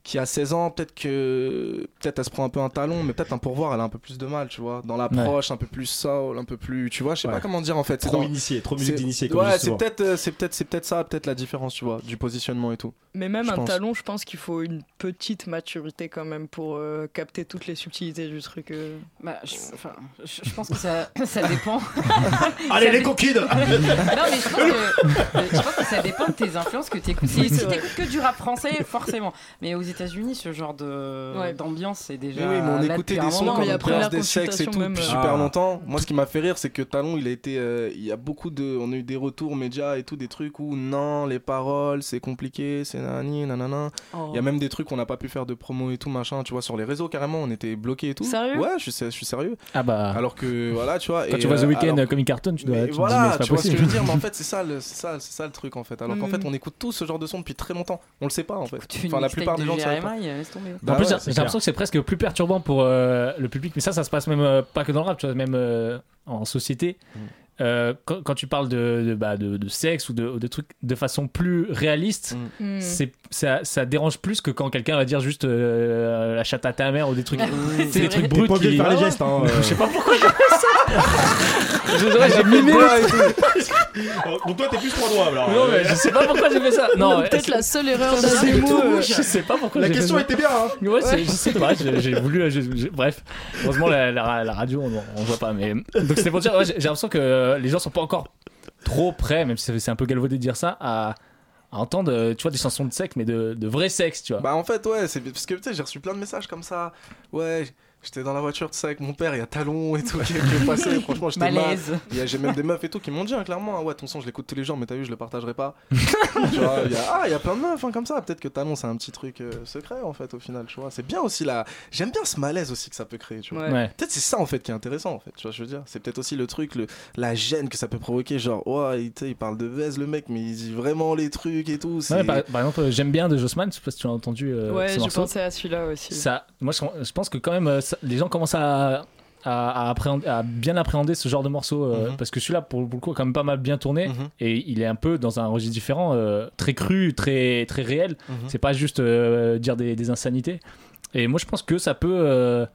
qui a 16 ans, peut-être que peut-être elle se prend un peu un talon, mais peut-être un pourvoir, elle a un peu plus de mal, tu vois, dans l'approche, un peu plus soul, un peu plus, tu vois, je sais Ouais. pas comment dire en fait. C'est Trop dans- initié, trop musique d'initié, Ouais, c'est peut-être euh, c'est peut-être c'est peut-être ça, peut-être la différence, tu vois, du positionnement et tout. Mais même un pense. talon, je pense qu'il faut une petite maturité quand même pour euh, capter toutes les subtilités du truc. euh. Bah, je, enfin, je, je pense que ça, ça dépend. Allez, Ça les dé- coquines Non, mais je pense, que, je pense que ça dépend de tes influences que tu écoutes. Si, si t'écoutes que du rap français, forcément. Mais aux États-unis, ce genre de Ouais. d'ambiance, c'est déjà. Mais oui, mais on écoutait des sons comme Prince des sexes et tout même, depuis euh, super Ah. longtemps. Moi, ce qui m'a fait rire, c'est que Talon, il a été, euh, il y a beaucoup de, on a eu des retours médias et tout, des trucs où non, les paroles, c'est compliqué, c'est nani, nanana. Oh. Il y a même des trucs qu'on n'a pas pu faire de promo et tout, machin, tu vois, sur les réseaux carrément, on était bloqués et tout. Sérieux? Ouais, je suis, je suis sérieux. Ah bah. Alors que, voilà, tu vois. Quand et, tu vois The euh, Weeknd alors- comme il cartonne, tu dois. mais tu dis, mais voilà, c'est pas tu vois ce que je veux dire, mais en fait, c'est ça, le- c'est ça, c'est ça le truc en fait. Alors qu'en Mm. fait, on écoute tous ce genre de son depuis très longtemps. On le sait pas en fait. Enfin, la plupart de des gens ne laisse tomber. Bah en plus, ouais, j'ai l'impression que c'est presque plus perturbant pour euh, le public, mais ça, ça se passe même euh, pas que dans le rap, tu vois, même euh, en société. Mm. Euh, quand, quand tu parles de, de, bah, de, de sexe ou de, de trucs de façon plus réaliste, Mm. Hmm. c'est ça, ça dérange plus que quand quelqu'un va dire juste euh, la chatte à ta mère ou des trucs. c'est C'est des trucs bruts pas obligé de qui- faire les ouais. gestes, hein. Je sais pas pourquoi j'ai fait ça. Désolé, j'ai mimé. Donc toi, t'es plus trois doigts alors. Non, mais je sais pas pourquoi j'ai fait ça. Non, Peut-être c'est- la seule erreur c'est d'un tout mots. euh. Je sais pas pourquoi La j'ai fait question ça. était bien, hein. Ouais, c'est- je sais pas, j'ai j'ai voulu. je- je- bref, heureusement, la, la- la radio, on, on voit pas. Mais... Donc, c'est pour dire, ouais, j'ai j'ai l'impression que les gens sont pas encore trop prêts, même si c'est- un peu galvaudé de dire ça, à, entendre euh, tu vois, des chansons de sexe, mais de, vrai sexe, tu vois. Bah en fait ouais, c'est parce que tu j'ai reçu plein de messages comme ça. Ouais, J'étais dans la voiture, tu sais, avec mon père, il y a Talon et tout qui, est passé. Franchement, j'étais mal. Malaise. Il y a- J'ai même des meufs et tout qui m'ont dit hein, clairement ah Ouais, ton son, je l'écoute tous les jours, mais t'as vu, je le partagerai pas. tu vois, il y a, ah, il y a plein de meufs hein, comme ça. Peut-être que Talon, c'est un petit truc euh, secret en fait, au final, tu vois. C'est bien aussi là. J'aime bien ce malaise aussi que ça peut créer, tu vois. Ouais. Peut-être c'est ça en fait qui est intéressant en fait, tu vois, je veux dire. C'est peut-être aussi le truc, le, la gêne que ça peut provoquer. Genre, ouais, il, parle de Vez le mec, mais il dit vraiment les trucs et tout. Ouais, par, par exemple, euh, j'aime bien de Jossman, je sais pas si tu as entendu euh, Ouais, j'ai pensé à celui-là aussi. Ça, moi, je, je pense que quand même, euh, les gens commencent à, à, à appréhender- à bien appréhender ce genre de morceau euh, Mhm. parce que celui-là, pour, pour le coup, a quand même pas mal bien tourné et il est un peu dans un registre différent, euh, très cru, très, très réel. Mhm. C'est pas juste euh, dire des, des insanités. Et moi, je pense que ça peut. euh,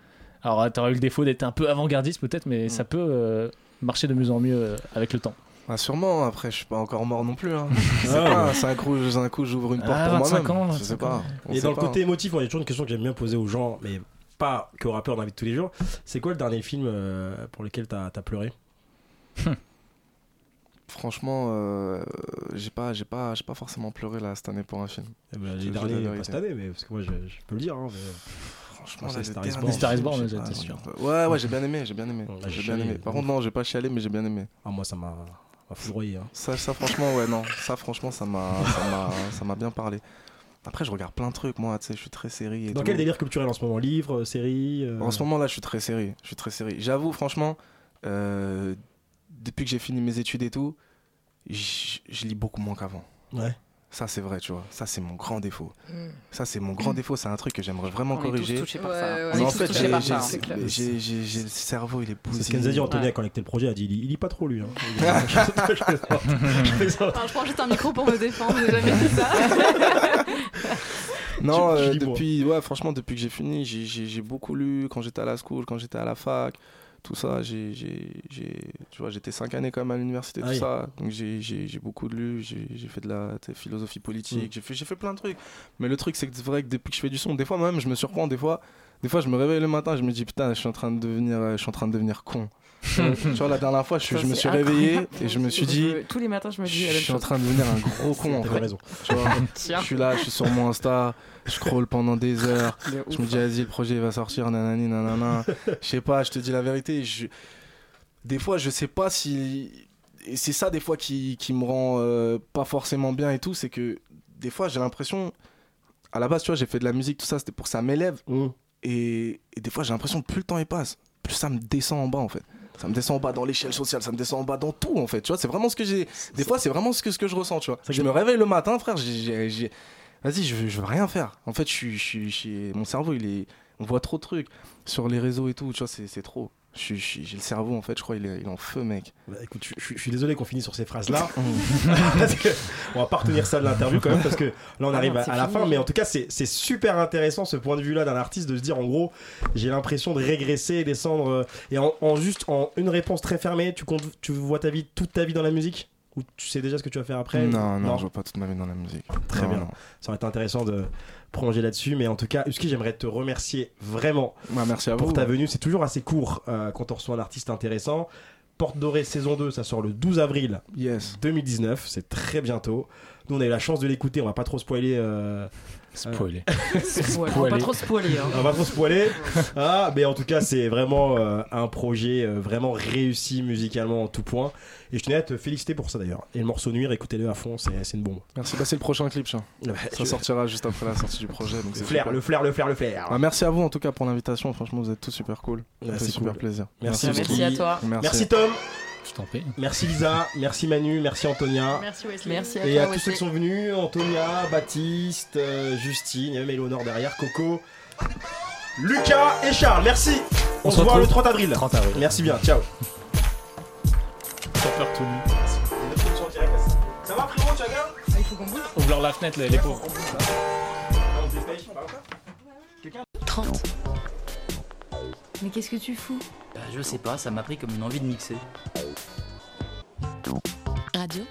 alors, t'auras eu le défaut d'être un peu avant-gardiste, peut-être, mais ça peut euh, marcher de mieux en mieux euh, avec le temps. Ah, sûrement, après, je suis pas encore mort non plus. Hein. Ah, c'est un coup, un coup j'ouvre une porte Ah, pour 25 moi-même. ans, je sais 25 pas. Et dans le côté émotif, moi, il y a toujours une question que j'aime bien poser aux gens, mais pas qu'aux rappeurs d'invite tous les jours. C'est quoi le dernier film euh, pour lequel t'as as pleuré? Franchement, euh, j'ai pas, j'ai pas, j'ai pas forcément pleuré là cette année pour un film. Eh ben, Les la derniers, pas cette année, mais parce que moi, je, je peux le dire. Hein, mais- Franchement, c'est Star is Born. Star is sûr. Ouais, ouais, j'ai bien aimé, j'ai bien aimé. J'ai bien aimé. Par contre, non, j'ai pas chialé, mais j'ai bien aimé. Ah, moi, ça m'a m'a foudroyé. hein. Ça, ça, franchement, ouais, non. Ça, franchement, ça m'a, ça m'a, ça m'a bien parlé. Après, je regarde plein de trucs, moi, tu sais, je suis très série. Et Dans tout. quel délire culturel en ce moment Livres, séries euh, En ce moment là, je suis très série. Je suis très série. J'avoue, franchement, euh, depuis que j'ai fini mes études et tout, je lis beaucoup moins qu'avant. Ouais. Ça, c'est vrai, tu vois. Ça, c'est mon grand défaut. Mm. Ça, c'est mon grand défaut. C'est un truc que j'aimerais vraiment On est tous corriger. touchés par ça. Ouais, ouais, On Mais est en fait, j'ai, hein. le cerveau, il est bousillé. C'est ce qu'elle nous a dit Antonia Ouais. quand avec le projet. Elle a dit il, il lit pas trop lui. Hein. Je plaisante. Enfin, je prends juste un micro pour me défendre, j'ai jamais dit ça. Non, euh, depuis, ouais, franchement, depuis que j'ai fini, j'ai beaucoup lu quand j'étais à la school, quand j'étais à la fac, tout ça. J'ai, tu vois, j'étais cinq années quand même à l'université, Ah tout oui. ça. Donc j'ai, beaucoup lu, j'ai, j'ai fait de la philosophie politique, Mm. j'ai fait, j'ai fait plein de trucs. Mais le truc, c'est que c'est vrai que depuis que je fais du son, des fois même, je me surprends, des fois, des fois, je me réveille le matin, je me dis putain, je suis en train de devenir, euh, je suis en train de devenir con. tu vois, la dernière fois, je, suis- Ça, je me suis réveillé incroyable. et je me suis dit, Je- Tous les matins, je me dis je suis en train de devenir un gros con en T'as fait. raison. Tu vois, Tiens. je suis là, je suis sur mon Insta, je scroll pendant des heures. Je me dis, vas-y, le projet va sortir, nanani, nanana. Je sais pas, je te dis la vérité. Je... Des fois, je sais pas si. Et c'est ça, des fois, qui, qui me rend euh, pas forcément bien et tout. C'est que des fois, j'ai l'impression. À la base, tu vois, j'ai fait de la musique, tout ça, c'était pour que ça m'élève. Mm. Et, et des fois, j'ai l'impression que plus le temps il passe, plus ça me descend en bas, en fait. Ça me descend en bas dans l'échelle sociale, ça me descend en bas dans tout, en fait. Tu vois, c'est vraiment ce que j'ai. Des fois, c'est vraiment ce que, ce que je ressens, tu vois. Je me réveille le matin, frère, j'ai- Vas-y, je, veux- je veux rien faire. En fait, je suis, mon cerveau, il est, on voit trop de trucs sur les réseaux et tout. Tu vois, c'est trop. J'ai le cerveau, en fait, je crois, il est, il est en feu, mec. Bah, écoute, je, je- je suis désolé qu'on finisse sur ces phrases-là. Parce que on va pas retenir ça de l'interview quand même, parce que là on Ah arrive non, à, la fini. fin. Mais en tout cas, c'est c'est super intéressant ce point de vue-là d'un artiste de se dire en gros, j'ai l'impression de régresser et descendre. euh, Et en, en juste en une réponse très fermée, tu, comptes, tu vois ta vie, toute ta vie dans la musique? Ou tu sais déjà ce que tu vas faire après? Non, non, je vois pas toute ma vie dans la musique. Très Non, bien. non. Ça aurait été intéressant de prolonger là-dessus. Mais en tout cas, Husky, j'aimerais te remercier vraiment Ouais, merci à vous. pour ta venue. C'est toujours assez court euh, quand on reçoit un artiste intéressant. Porte Dorée saison 2, ça sort le 12 avril Yes. 2019. C'est très bientôt. Nous, on a eu la chance de l'écouter. On va pas trop spoiler. euh, Spoiler. Spoil- on va pas trop spoiler. hein. on va pas trop spoiler. Ah, mais en tout cas, c'est vraiment euh, un projet euh, vraiment réussi musicalement en tout point. Et je tenais à te féliciter pour ça d'ailleurs. Et le morceau Nuire, écoutez-le à fond, c'est c'est une bombe. Merci. Bah, c'est le prochain clip, chien. Ça Je- sortira juste après la sortie du projet. Donc Le flair, le flair, le flair, le flair. Ah, merci à vous en tout cas pour l'invitation. Franchement, vous êtes tous super cool. Ça Ouais, fait c'est super cool. plaisir. Merci, Merci à toi. Merci. Merci Tom. Je t'en prie. Merci Lisa. Merci Manu. Merci Antonia. Merci Wesley. Merci à Et toi. à tous ceux qui sont venus, Antonia, Baptiste, euh, Justine, il y a même Eleonore derrière, Coco, Lucas et Charles, merci On, On se se voit le 30 avril. 30 avril. Merci bien, ciao Chopper tout nu. Ça va frérot, tu vas bien? Ah, il faut qu'on bouge. Ouvre leur la fenêtre, les, les pauvres. 30. Mais qu'est-ce que tu fous Bah, je sais pas, ça m'a pris comme une envie de mixer. Radio